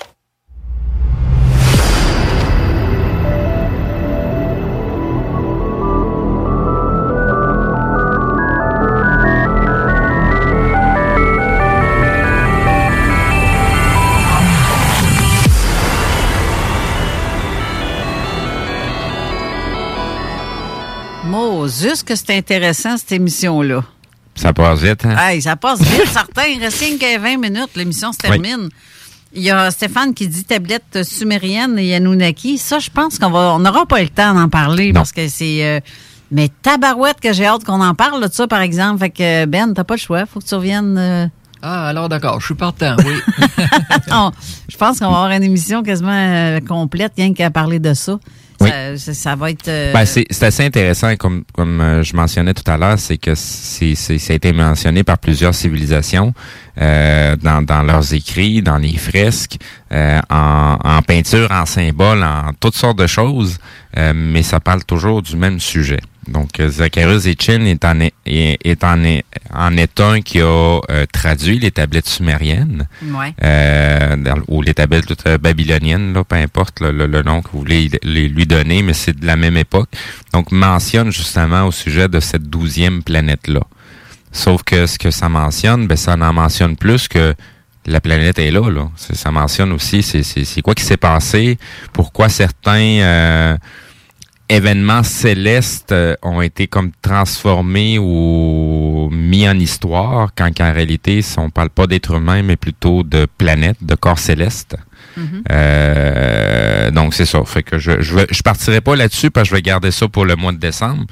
Juste que c'est intéressant, cette émission-là. Ça passe vite, hein? Hey, ça passe vite, certain. Il reste rien que 20 minutes, l'émission se termine. Il y a Stéphane qui dit tablette sumérienne et Anunnaki. Ça, je pense qu'on va, on n'aura pas le temps d'en parler parce que c'est. euh, mais tabarouette que j'ai hâte qu'on en parle de ça, par exemple. Fait que Ben, t'as pas le choix. Faut que tu reviennes. euh, Ah, alors d'accord, je suis partant, oui. je pense qu'on va avoir une émission quasiment euh, complète, rien qu'à parler de ça. Oui. Ça, ça- ça va être. euh, Ben, c'est c'est assez intéressant, comme, comme euh, je mentionnais tout à l'heure, c'est que c'est c'est- ça a été mentionné par plusieurs civilisations euh, dans, dans leurs écrits, dans les fresques, euh, en, en peinture, en symboles, en toutes sortes de choses, euh, mais ça parle toujours du même sujet. Donc, euh, Zacharias Etchin est en, est, est en, est, en est un qui a euh, traduit les tablettes sumériennes Ouais. euh, ou les tablettes babyloniennes, là, peu importe le, le- le nom que vous voulez les- lui donner, mais c'est de la même époque. Donc, mentionne justement au sujet de cette douzième planète-là. Sauf que ce que ça mentionne, ben, ça en mentionne plus que la planète est là. là. Ça mentionne aussi c'est quoi qui s'est passé, pourquoi certains euh, événements célestes euh, ont été comme transformés ou mis en histoire, quand qu'en réalité, on parle pas d'êtres humains, mais plutôt de planètes, de corps célestes. Mhm. Euh, donc c'est ça. Fait que je je, je partirai pas là-dessus parce que je vais garder ça pour le mois de décembre.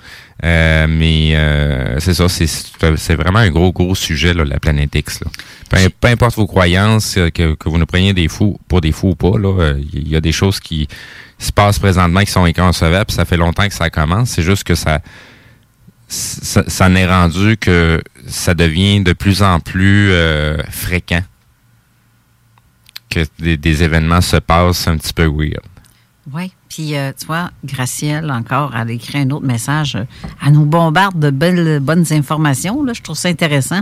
Euh, mais euh, c'est ça, c'est c'est vraiment un gros gros sujet là, la planète X. Là. Peu, peu importe vos croyances, euh, que, que vous nous preniez des fous pour des fous ou pas, là, euh, il y a des choses qui se passent présentement qui sont inconcevables. Ça fait longtemps que ça commence. C'est juste que ça ça, ça n'est rendu que ça devient de plus en plus euh, fréquent que des, des événements se passent un petit peu weird. Oui. Puis, euh, tu vois, Gracielle, encore, elle écrit un autre message. Euh, Elle nous bombarde de belles, bonnes informations. Là. Je trouve ça intéressant.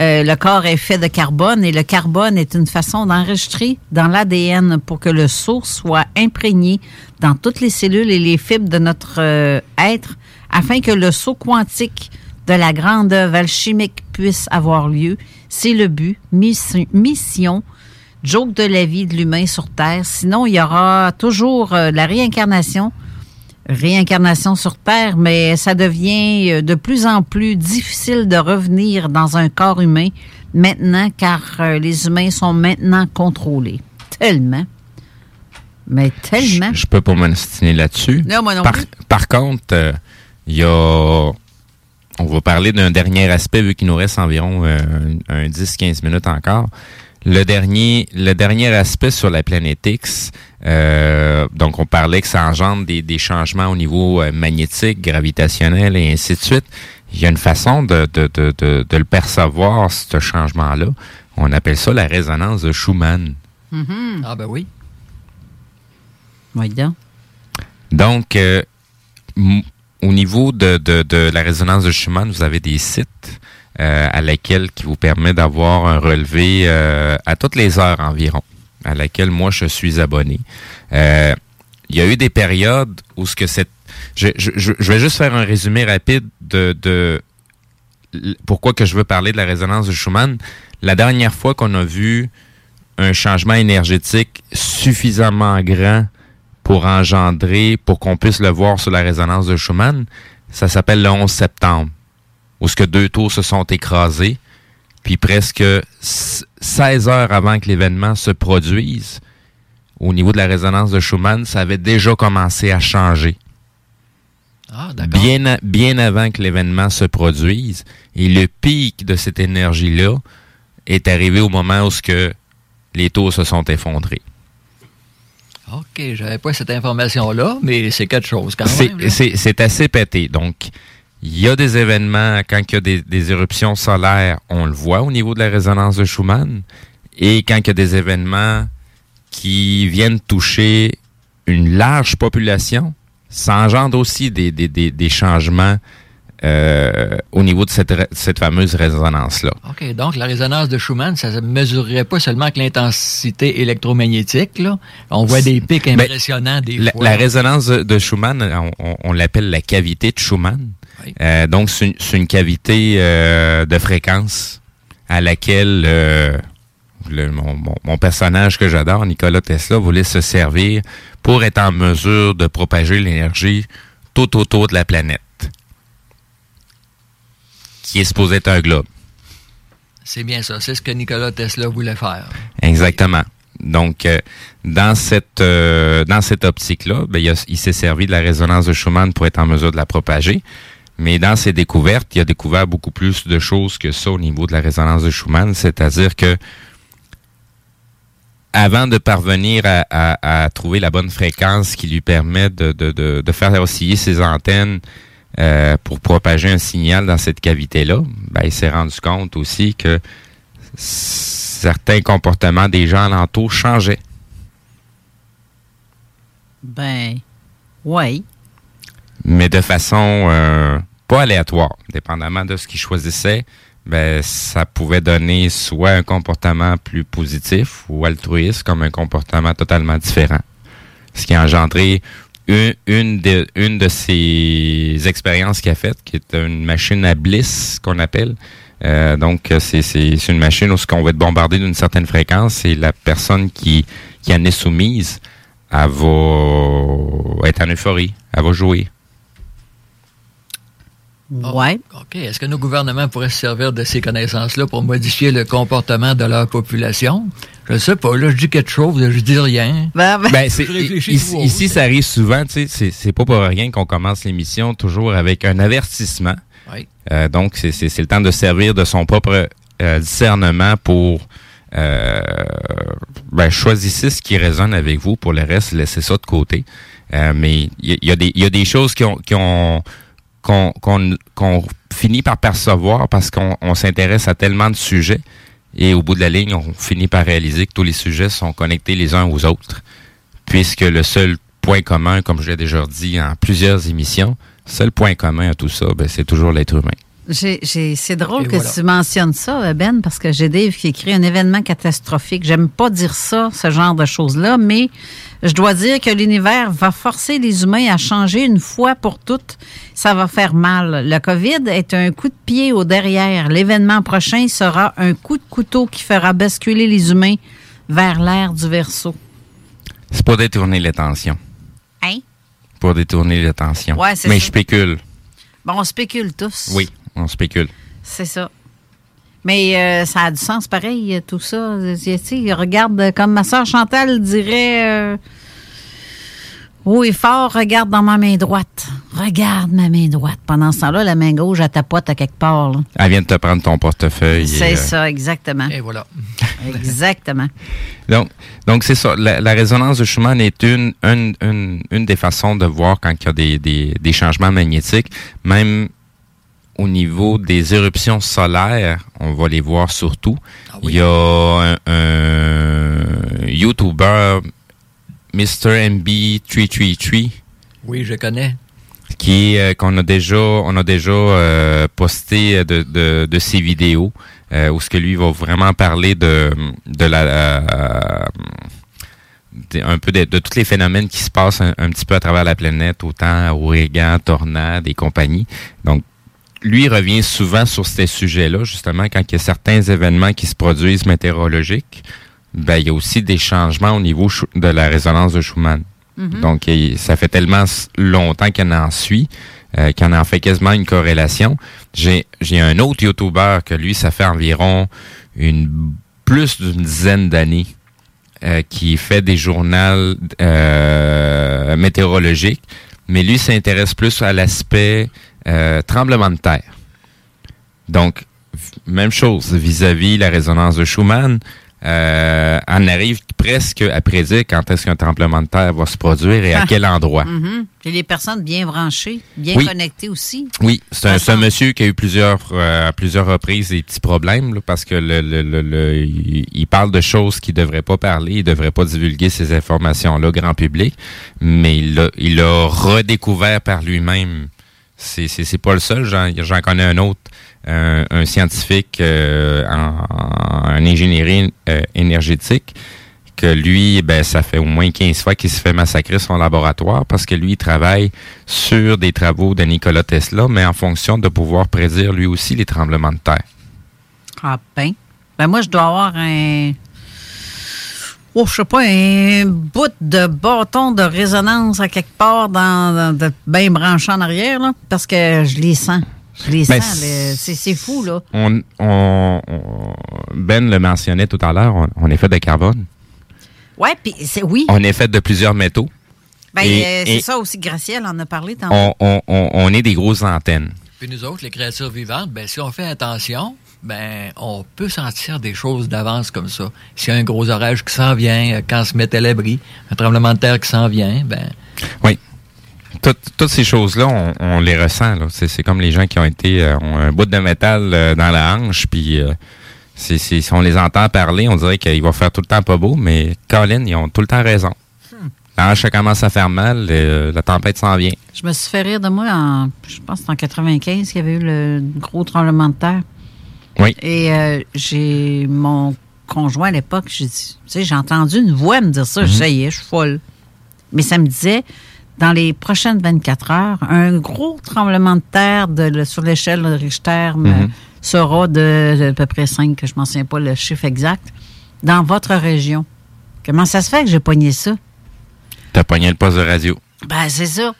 Euh, le corps est fait de carbone et le carbone est une façon d'enregistrer dans l'ADN pour que le sceau soit imprégné dans toutes les cellules et les fibres de notre euh, être afin que le saut quantique de la grande œuvre alchimique puisse avoir lieu. C'est le but, mission, mission joke de la vie de l'humain sur Terre. Sinon, il y aura toujours euh, la réincarnation. Réincarnation sur Terre, mais ça devient euh, de plus en plus difficile de revenir dans un corps humain maintenant, car euh, les humains sont maintenant contrôlés. Tellement. Mais tellement. Je peux pas m'instiner là-dessus. Non, moi non par, plus. par contre, euh, il y a... On va parler d'un dernier aspect, vu qu'il nous reste environ euh, un 10-15 minutes encore. Le dernier, le dernier aspect sur la planète X, euh, donc on parlait que ça engendre des, des changements au niveau euh, magnétique, gravitationnel et ainsi de suite. Il y a une façon de, de, de, de, de le percevoir, ce changement-là. On appelle ça la résonance de Schumann. Ah ben oui. Oui, donc. Donc, euh, m- au niveau de, de, de la résonance de Schumann, vous avez des sites euh, à laquelle qui vous permet d'avoir un relevé euh, à toutes les heures environ, à laquelle moi je suis abonné. Euh, il y a eu des périodes où ce que cette je, vais juste faire un résumé rapide de, de pourquoi que je veux parler de la résonance de Schumann. La dernière fois qu'on a vu un changement énergétique suffisamment grand pour engendrer, pour qu'on puisse le voir sur la résonance de Schumann, ça s'appelle le 11 septembre, où ce que deux tours se sont écrasés, puis presque s- 16 heures avant que l'événement se produise, au niveau de la résonance de Schumann, ça avait déjà commencé à changer. Ah. Bien, a- bien avant que l'événement se produise. Et le pic de cette énergie-là est arrivé au moment où ce que les tours se sont effondrés. OK, j'avais pas cette information-là, mais c'est quelque chose quand même. c'est assez pété. Donc, il y a des événements, quand il y a des, des éruptions solaires, on le voit au niveau de la résonance de Schumann. Et quand il y a des événements qui viennent toucher une large population, ça engendre aussi des, des, des, des changements euh, au niveau de cette, cette fameuse résonance-là. OK, donc la résonance de Schumann, ça ne mesurerait pas seulement que l'intensité électromagnétique. Là. On voit des pics impressionnants des La, fois. la résonance de, de Schumann, on, on- on l'appelle la cavité de Schumann. Euh, donc, c'est une, cavité euh, de fréquence à laquelle euh, le- mon, mon- mon personnage que j'adore, Nikola Tesla, voulait se servir pour être en mesure de propager l'énergie tout autour de la planète, qui est supposé être un globe. C'est bien ça, c'est ce que Nikola Tesla voulait faire. Exactement. Donc, euh, dans cette euh, dans cette optique-là, ben, il s'est servi de la résonance de Schumann pour être en mesure de la propager. Mais dans ses découvertes, il a découvert beaucoup plus de choses que ça au niveau de la résonance de Schumann. C'est-à-dire que avant de parvenir à, à- à trouver la bonne fréquence qui lui permet de, de, de, de faire osciller ses antennes euh, pour propager un signal dans cette cavité-là, ben, il s'est rendu compte aussi que certains comportements des gens alentours changeaient. Ben, oui. mais de façon euh, pas aléatoire. Dépendamment de ce qu'ils choisissaient, ben, ça pouvait donner soit un comportement plus positif ou altruiste, comme un comportement totalement différent. Ce qui a engendré une, une, de, une de ces expériences qu'il a faites, qui est une machine à bliss, qu'on appelle. Euh, donc, c'est c'est- une machine où ce qu'on va être bombardé d'une certaine fréquence et la personne qui, qui en est soumise, elle va être en euphorie, elle va jouer. Ouais. OK, est-ce que nos gouvernements pourraient se servir de ces connaissances-là pour modifier le comportement de leur population? Je ne sais pas, là, je dis quelque chose, je dis rien. Ben, Ben, c'est- réfléchis ici, ça arrive souvent, tu sais, c'est- c'est pas pour rien qu'on commence l'émission toujours avec un avertissement. Oui. Euh, donc, c'est- c'est c'est le temps de servir de son propre euh, discernement pour euh, ben, choisissez ce qui résonne avec vous. Pour le reste, laissez ça de côté. Euh, mais il y, a- il y a des- il y a des choses qui ont qui ont qu'on finit par percevoir parce qu'on on s'intéresse à tellement de sujets et au bout de la ligne, on finit par réaliser que tous les sujets sont connectés les uns aux autres, puisque le seul point commun, comme je l'ai déjà dit en plusieurs émissions, seul point commun à tout ça, ben, c'est toujours l'être humain. C'est drôle Et que voilà. tu mentionnes ça, Ben, parce que j'ai Dave qui écrit un événement catastrophique. J'aime pas dire ça, ce genre de choses-là, mais je dois dire que l'univers va forcer les humains à changer une fois pour toutes. Ça va faire mal. Le COVID est un coup de pied au derrière. L'événement prochain sera un coup de couteau qui fera basculer les humains vers l'ère du verso. C'est pour détourner l'attention. Hein? Pour détourner l'attention. Ouais, c'est Mais ça. je spécule. Bon, on spécule tous. Oui, on spécule. C'est ça. Mais euh, ça a du sens pareil, euh, tout ça. Tu regarde, euh, comme ma soeur Chantal dirait, euh, haut et fort, regarde dans ma main droite. Regarde ma main droite. Pendant ce temps-là, la main gauche, elle tapote à quelque part. là. Elle vient de te prendre ton portefeuille. C'est euh, ça, exactement. Et voilà. Exactement. Donc, donc c'est ça. La, la résonance de Schumann est une, une, une, une des façons de voir quand il y a des, des, des changements magnétiques. Même au niveau des éruptions solaires, on va les voir surtout. Il y a un, un YouTuber, Mr. MB333, Oui, je connais. qui euh, qu'on a déjà on a déjà euh, posté de, de, de ses vidéos euh, où ce que lui va vraiment parler de de la un peu de, de tous les phénomènes qui se passent un, un petit peu à travers la planète autant ouragans tornades et compagnie donc lui revient souvent sur ces sujets-là justement quand il y a certains événements qui se produisent météorologiques ben il y a aussi des changements au niveau de la résonance de Schumann Mhm. donc, il- ça fait tellement longtemps qu'il en suit, euh, qu'il en fait quasiment une corrélation. J'ai j'ai un autre YouTuber que lui, ça fait environ une plus d'une dizaine d'années euh, qui fait des journaux euh, météorologiques, mais lui s'intéresse plus à l'aspect euh, tremblement de terre. Donc, même chose vis-à-vis la résonance de Schumann. Euh, on arrive presque à prédire quand est-ce qu'un tremblement de terre va se produire et à Ah. quel endroit. Mhm. Puis les personnes bien branchées, bien Oui. connectées aussi. Oui, c'est un, un monsieur qui a eu plusieurs, euh, à plusieurs reprises des petits problèmes là, parce que le, le- le- le- il, parle de choses qu'il devrait pas parler, il devrait pas divulguer ces informations-là au grand public, mais il l'a il l'a redécouvert par lui-même. C'est c'est- pas le seul, j'en j'en connais un autre, un, scientifique euh, en, en ingénierie euh, énergétique que lui, ben, ça fait au moins 15 fois qu'il se fait massacrer son laboratoire parce que lui, il travaille sur des travaux de Nikola Tesla, mais en fonction de pouvoir prédire lui aussi les tremblements de terre. Ah ben. Ben moi, je dois avoir un. Oh, je sais pas, un bout de bâton de résonance à quelque part dans, dans- de bien branché en arrière, là, parce que je les sens. Je les Ben, sens. C'est c'est fou, là. On, on- on- ben le mentionnait tout à l'heure, on, on est fait de carbone. Ouais, puis c'est oui. On est fait de plusieurs métaux. Ben, et- euh, c'est et ça aussi, Gracielle en a parlé tantôt. on, on- on- on est des grosses antennes. Puis nous autres, les créatures vivantes, ben, si on fait attention, ben, on peut sentir des choses d'avance comme ça. S'il y a un gros orage qui s'en vient, euh, quand on se met à l'abri, un tremblement de terre qui s'en vient, ben, Oui. Toutes, toutes ces choses-là, on, on les ressent. là. C'est, comme les gens qui ont été euh, ont un bout de métal euh, dans la hanche, puis euh, si on les entend parler, on dirait qu'il va faire tout le temps pas beau, mais Colin, ils ont tout le temps raison. La hanche, commence à faire mal, la tempête s'en vient. Je me suis fait rire de moi en, je pense en 95 qu'il y avait eu le gros tremblement de terre. Oui. Et euh, j'ai mon conjoint à l'époque, j'ai dit, tu sais, j'ai entendu une voix me dire ça, Mhm. ça y est, je suis folle. Mais ça me disait, dans les prochaines 24 heures, un gros tremblement de terre de, sur l'échelle de Richter Mhm. sera de, de à peu près 5, que je ne m'en souviens pas le chiffre exact, dans votre région. Comment ça se fait que j'ai pogné ça? T'as pogné le poste de radio. Ben, c'est ça.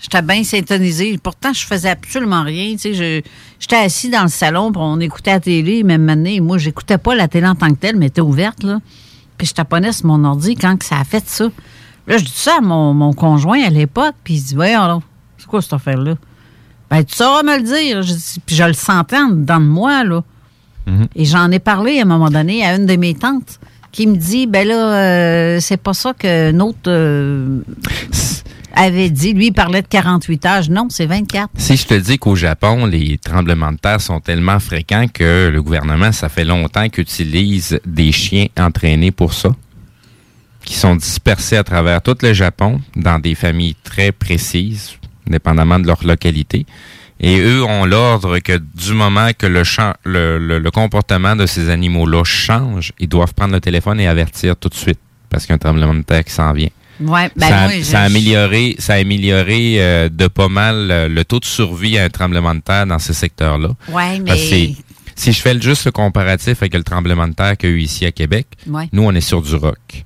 J'étais bien syntonisée. Pourtant, je faisais absolument rien. Tu sais, je- j'étais assis dans le salon, puis on écoutait la télé, même année. Moi, j'écoutais pas la télé en tant que telle, mais elle était ouverte, là. Puis je taponnais sur mon ordi quand que ça a fait ça. Là, je dis ça à mon, mon conjoint à l'époque, puis il dit, voyons, c'est quoi cette affaire-là? Ben, tu sauras me le dire. Je dis- puis je le sentais en dedans de moi, là. Et j'en ai parlé à un moment donné à une de mes tantes qui me dit ben là, euh, c'est pas ça que notre euh, avait dit. Lui, il parlait de 48 âges. Non, c'est 24. Si je te dis qu'au Japon, les tremblements de terre sont tellement fréquents que le gouvernement, ça fait longtemps qu'il utilise des chiens entraînés pour ça, qui sont dispersés à travers tout le Japon dans des familles très précises, dépendamment de leur localité. Et eux ont l'ordre que du moment que le, le, le- le comportement de ces animaux-là change, ils doivent prendre le téléphone et avertir tout de suite parce qu'il y a un tremblement de terre qui s'en vient Ouais, ben ça, a, moi, je- ça a amélioré, ça a amélioré euh, de pas mal euh, le taux de survie à un tremblement de terre dans ces secteurs-là. Ouais, Parce que mais- si je fais juste le comparatif avec le tremblement de terre qu'il y a eu ici à Québec, Ouais. nous, on est sur du roc.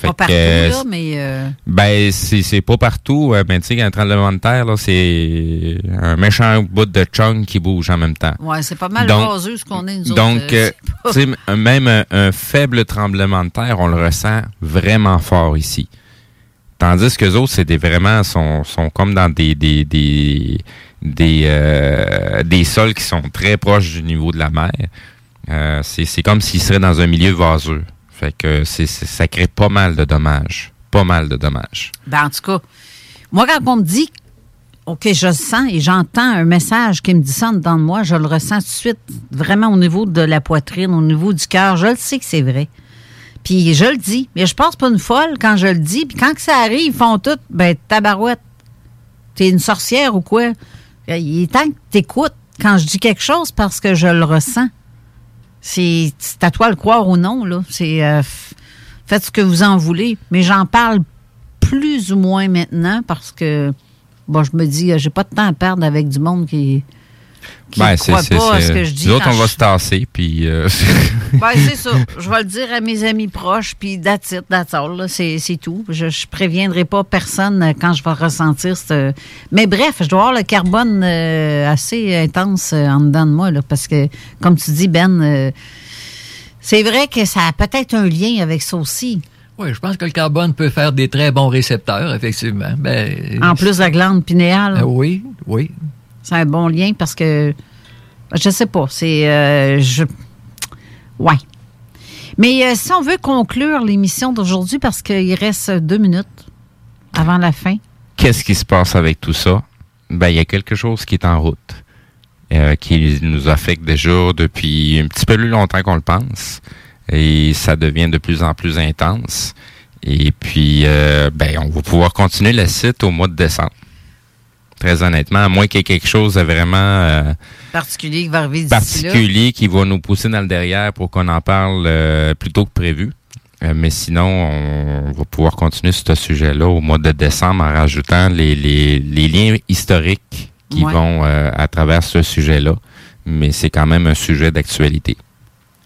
Fait Pas partout, là, mais. euh, ben, c'est c'est pas partout. ben, tu sais, un tremblement de terre, là, c'est un méchant bout de chung qui bouge en même temps. ouais, c'est pas mal Donc- vaseux ce qu'on est, nous Donc, euh, tu sais, même un, un faible tremblement de terre, on le ressent vraiment fort ici. Tandis que les autres, c'est des vraiment sont, sont comme dans des des des des, euh, des sols qui sont très proches du niveau de la mer. Euh, c'est c'est comme s'ils seraient dans un milieu vaseux. Fait que c'est ça crée pas mal de dommages. Pas mal de dommages. Ben, en tout cas, moi, quand on me dit, OK, je sens et j'entends un message qui me dedans de moi, je le ressens tout de suite, vraiment au niveau de la poitrine, au niveau du cœur. Je le sais que c'est vrai. Puis je le dis. Mais je pense pas une folle quand je le dis. Puis quand ça arrive, ils font tout, ben, tabarouette. T'es une sorcière ou quoi? Il est temps que quand je dis quelque chose parce que je le ressens. C'est à toi de le croire ou non, là. C'est. euh, faites ce que vous en voulez. Mais j'en parle plus ou moins maintenant parce que bon, je me dis, euh, j'ai pas de temps à perdre avec du monde qui. Qui Ben, ne pas à ce que je dis. Nous autres, on va je- se tasser puis euh, Ben, c'est ça. Je vais le dire à mes amis proches, puis that's it, that's all. C'est, c'est tout. Je, je préviendrai pas personne quand je vais ressentir ce... Mais bref, je dois avoir le carbone euh, assez intense euh, en dedans de moi, là, parce que, comme tu dis, Ben, euh, c'est vrai que ça a peut-être un lien avec ça aussi. Oui, je pense que le carbone peut faire des très bons récepteurs, effectivement. Ben, En plus de la glande pinéale. Euh, oui, oui. C'est un bon lien parce que je sais pas, c'est euh, je ouais. Mais euh, si on veut conclure l'émission d'aujourd'hui parce qu'il reste deux minutes avant la fin. Qu'est-ce qui se passe avec tout ça? Ben, il y a quelque chose qui est en route, euh, qui nous affecte déjà depuis un petit peu plus longtemps qu'on le pense, et ça devient de plus en plus intense. Et puis, ben, on va pouvoir continuer le site au mois de décembre. Très honnêtement, à moins qu'il y ait quelque chose de vraiment euh, Particulier qui va arriver là. qui va nous pousser dans le derrière pour qu'on en parle euh, plus tôt que prévu. Euh, mais sinon, on va pouvoir continuer sur ce sujet-là au mois de décembre en rajoutant les, les, les liens historiques qui Ouais. vont à travers ce sujet-là. Mais c'est quand même un sujet d'actualité.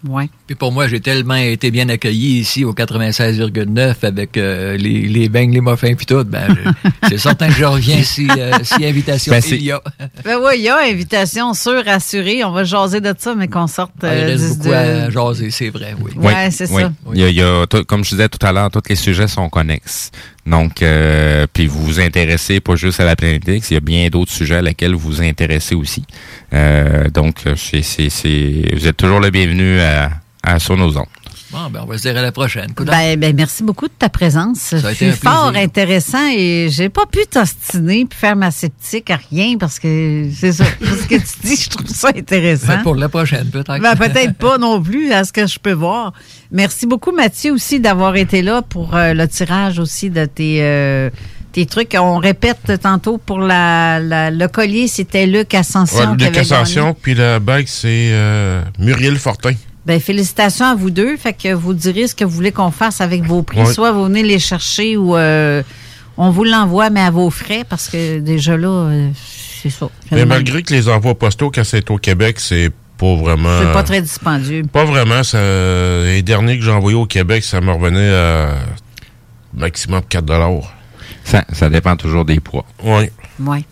Ouais. Puis pour moi, j'ai tellement été bien accueilli ici au 96,9 avec euh, les, les beignes, les muffins puis tout. Ben, c'est certain que je reviens si, euh, si invitation Ben, c'est- il y a. Ben oui, il y a invitation sûre, assurée. On va jaser de ça, mais qu'on sorte Ah, il euh, reste du- beaucoup de- à jaser, c'est vrai, oui. Ouais, c'est ça. Il y a, il y a tout- comme je disais tout à l'heure, tous les sujets sont connexes. Donc, euh, puis vous vous intéressez pas juste à la planète X, il y a bien d'autres sujets à lesquels vous vous intéressez aussi. Euh, donc, c'est, c'est, c'est, vous êtes toujours le bienvenu à, à sur nos ondes. Bon, ben, on va se dire à la prochaine. Ben, ben, merci beaucoup de ta présence. Ça a été C'est un plaisir. fort intéressant et j'ai pas pu t'ostiner puis faire ma sceptique à rien parce que c'est ça. ce que tu dis, je trouve ça intéressant. Pour la prochaine, peut-être. Ben, peut-être pas non plus, à ce que je peux voir. Merci beaucoup, Mathieu, aussi, d'avoir été là pour euh, le tirage aussi de tes, euh, tes trucs. On répète tantôt pour la, la- le collier, c'était Luc Ascension Ouais, qui Luc avait Ascension, gagné. puis la bague, c'est euh, Muriel Fortin. Ben, félicitations à vous deux. Fait que vous direz ce que vous voulez qu'on fasse avec vos prix. Ouais. Soit vous venez les chercher ou euh, on vous l'envoie, mais à vos frais, parce que déjà là, euh, c'est ça. Mais malgré que les envois postaux, quand c'est au Québec, c'est pas vraiment. C'est pas très dispendieux. Pas vraiment. Ça, les derniers que j'ai envoyés au Québec, ça me revenait à maximum 4 Ça, ça dépend toujours des poids. Oui. Oui.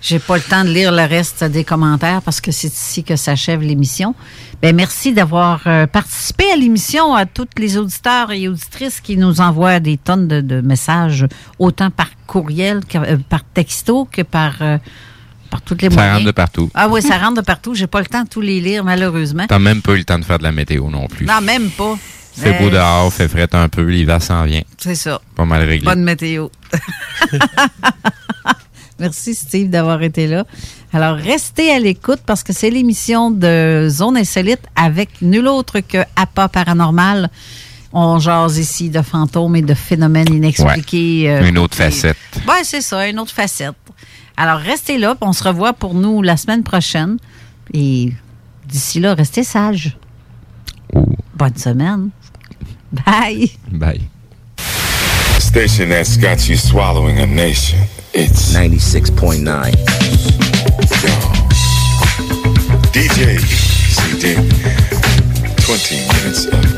J'ai pas le temps de lire le reste des commentaires parce que c'est ici que s'achève l'émission. Ben merci d'avoir euh, participé à l'émission, à tous les auditeurs et auditrices qui nous envoient des tonnes de, de messages, autant par courriel, que, euh, par texto que par, euh, par toutes les Ça moyens. rentre de partout. Ah oui, ça rentre de partout. J'ai pas le temps de tous les lire, malheureusement. T'as même pas eu le temps de faire de la météo non plus. Non, même pas. Fait beau dehors, fait fret un peu, l'hiver s'en vient. C'est ça. Pas mal réglé. Bonne météo. Merci Steve d'avoir été là. Alors restez à l'écoute parce que c'est l'émission de Zone Insolite avec nul autre que APA Paranormal. On jase ici de fantômes et de phénomènes inexpliqués. euh, Une autre facette. Oui, c'est ça, une autre facette. Alors restez là, on se revoit pour nous la semaine prochaine. Et d'ici là, restez sages. Bonne semaine. Bye. Bye. Station that's got you swallowing a nation. It's 96.9. DJ CD. 20 minutes of.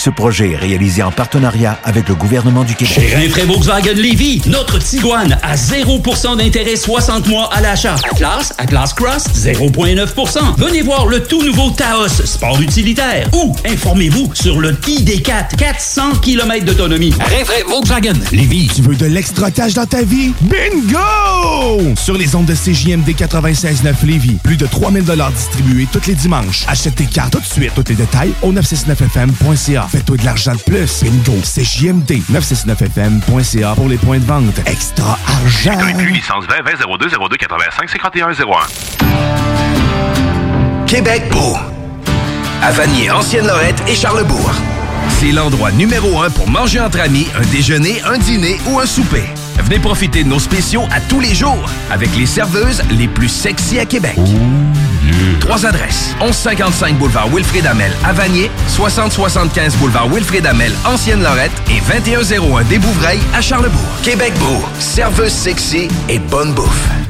Ce projet est réalisé en partenariat avec le gouvernement du Québec. Chez Rinfraie Volkswagen Lévy, notre Tiguan à 0% d'intérêt 60 mois à l'achat. Atlas, Atlas Cross, 0,9%. Venez voir le tout nouveau Taos, sport utilitaire. Ou informez-vous sur le ID4, 400 km d'autonomie. Rinfraie Volkswagen Lévy. Tu veux de l'extra cash dans ta vie? Bingo! Sur les ondes de CJMD 96.9 Lévis, plus de 3000 distribués tous les dimanches. Achète tes cartes tout de suite. Tous les détails au 969fm.ca. Fais-toi de l'argent de plus. Bingo! CJMD 969fm.ca pour les points de vente. Extra argent! Licence 20 20 02 02 85 51 01. Québec beau. À Vanier, Ancienne-Lorette et Charlebourg. C'est l'endroit numéro un pour manger entre amis, un déjeuner, un dîner ou un souper. Venez profiter de nos spéciaux à tous les jours avec les serveuses les plus sexy à Québec. Trois adresses. 1155 boulevard Wilfrid Amel à Vanier, 6075 boulevard Wilfrid Amel, Ancienne-Lorette et 2101 des Bouvrailles à Charlebourg. Québec Beau. Serveuse sexy et bonne bouffe.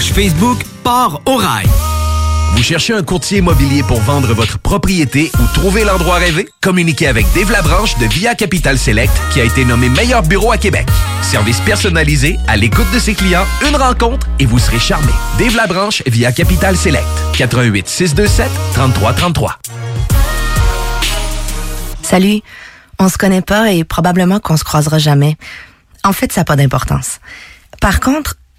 Facebook Port au Rail. Vous cherchez un courtier immobilier pour vendre votre propriété ou trouver l'endroit rêvé? Communiquez avec Dave Labranche de Via Capital Select qui a été nommé meilleur bureau à Québec. Service personnalisé, à l'écoute de ses clients, une rencontre et vous serez charmé. Dave Labranche via Capital Select. 88 627 3333. Salut. On se connaît pas et probablement qu'on se croisera jamais. En fait, ça n'a pas d'importance. Par contre,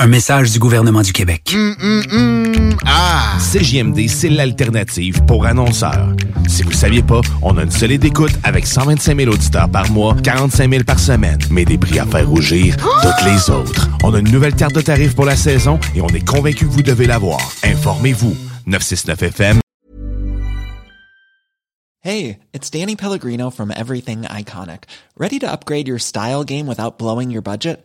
Un message du gouvernement du Québec. Hum, hum, hum. Ah! CJMD, c'est l'alternative pour annonceurs. Si vous ne saviez pas, on a une solide écoute avec 125 000 auditeurs par mois, 45 000 par semaine, mais des prix à faire rougir toutes les autres. On a une nouvelle carte de tarifs pour la saison et on est convaincu que vous devez l'avoir. Informez-vous. 969FM. Hey, it's Danny Pellegrino from Everything Iconic. Ready to upgrade your style game without blowing your budget?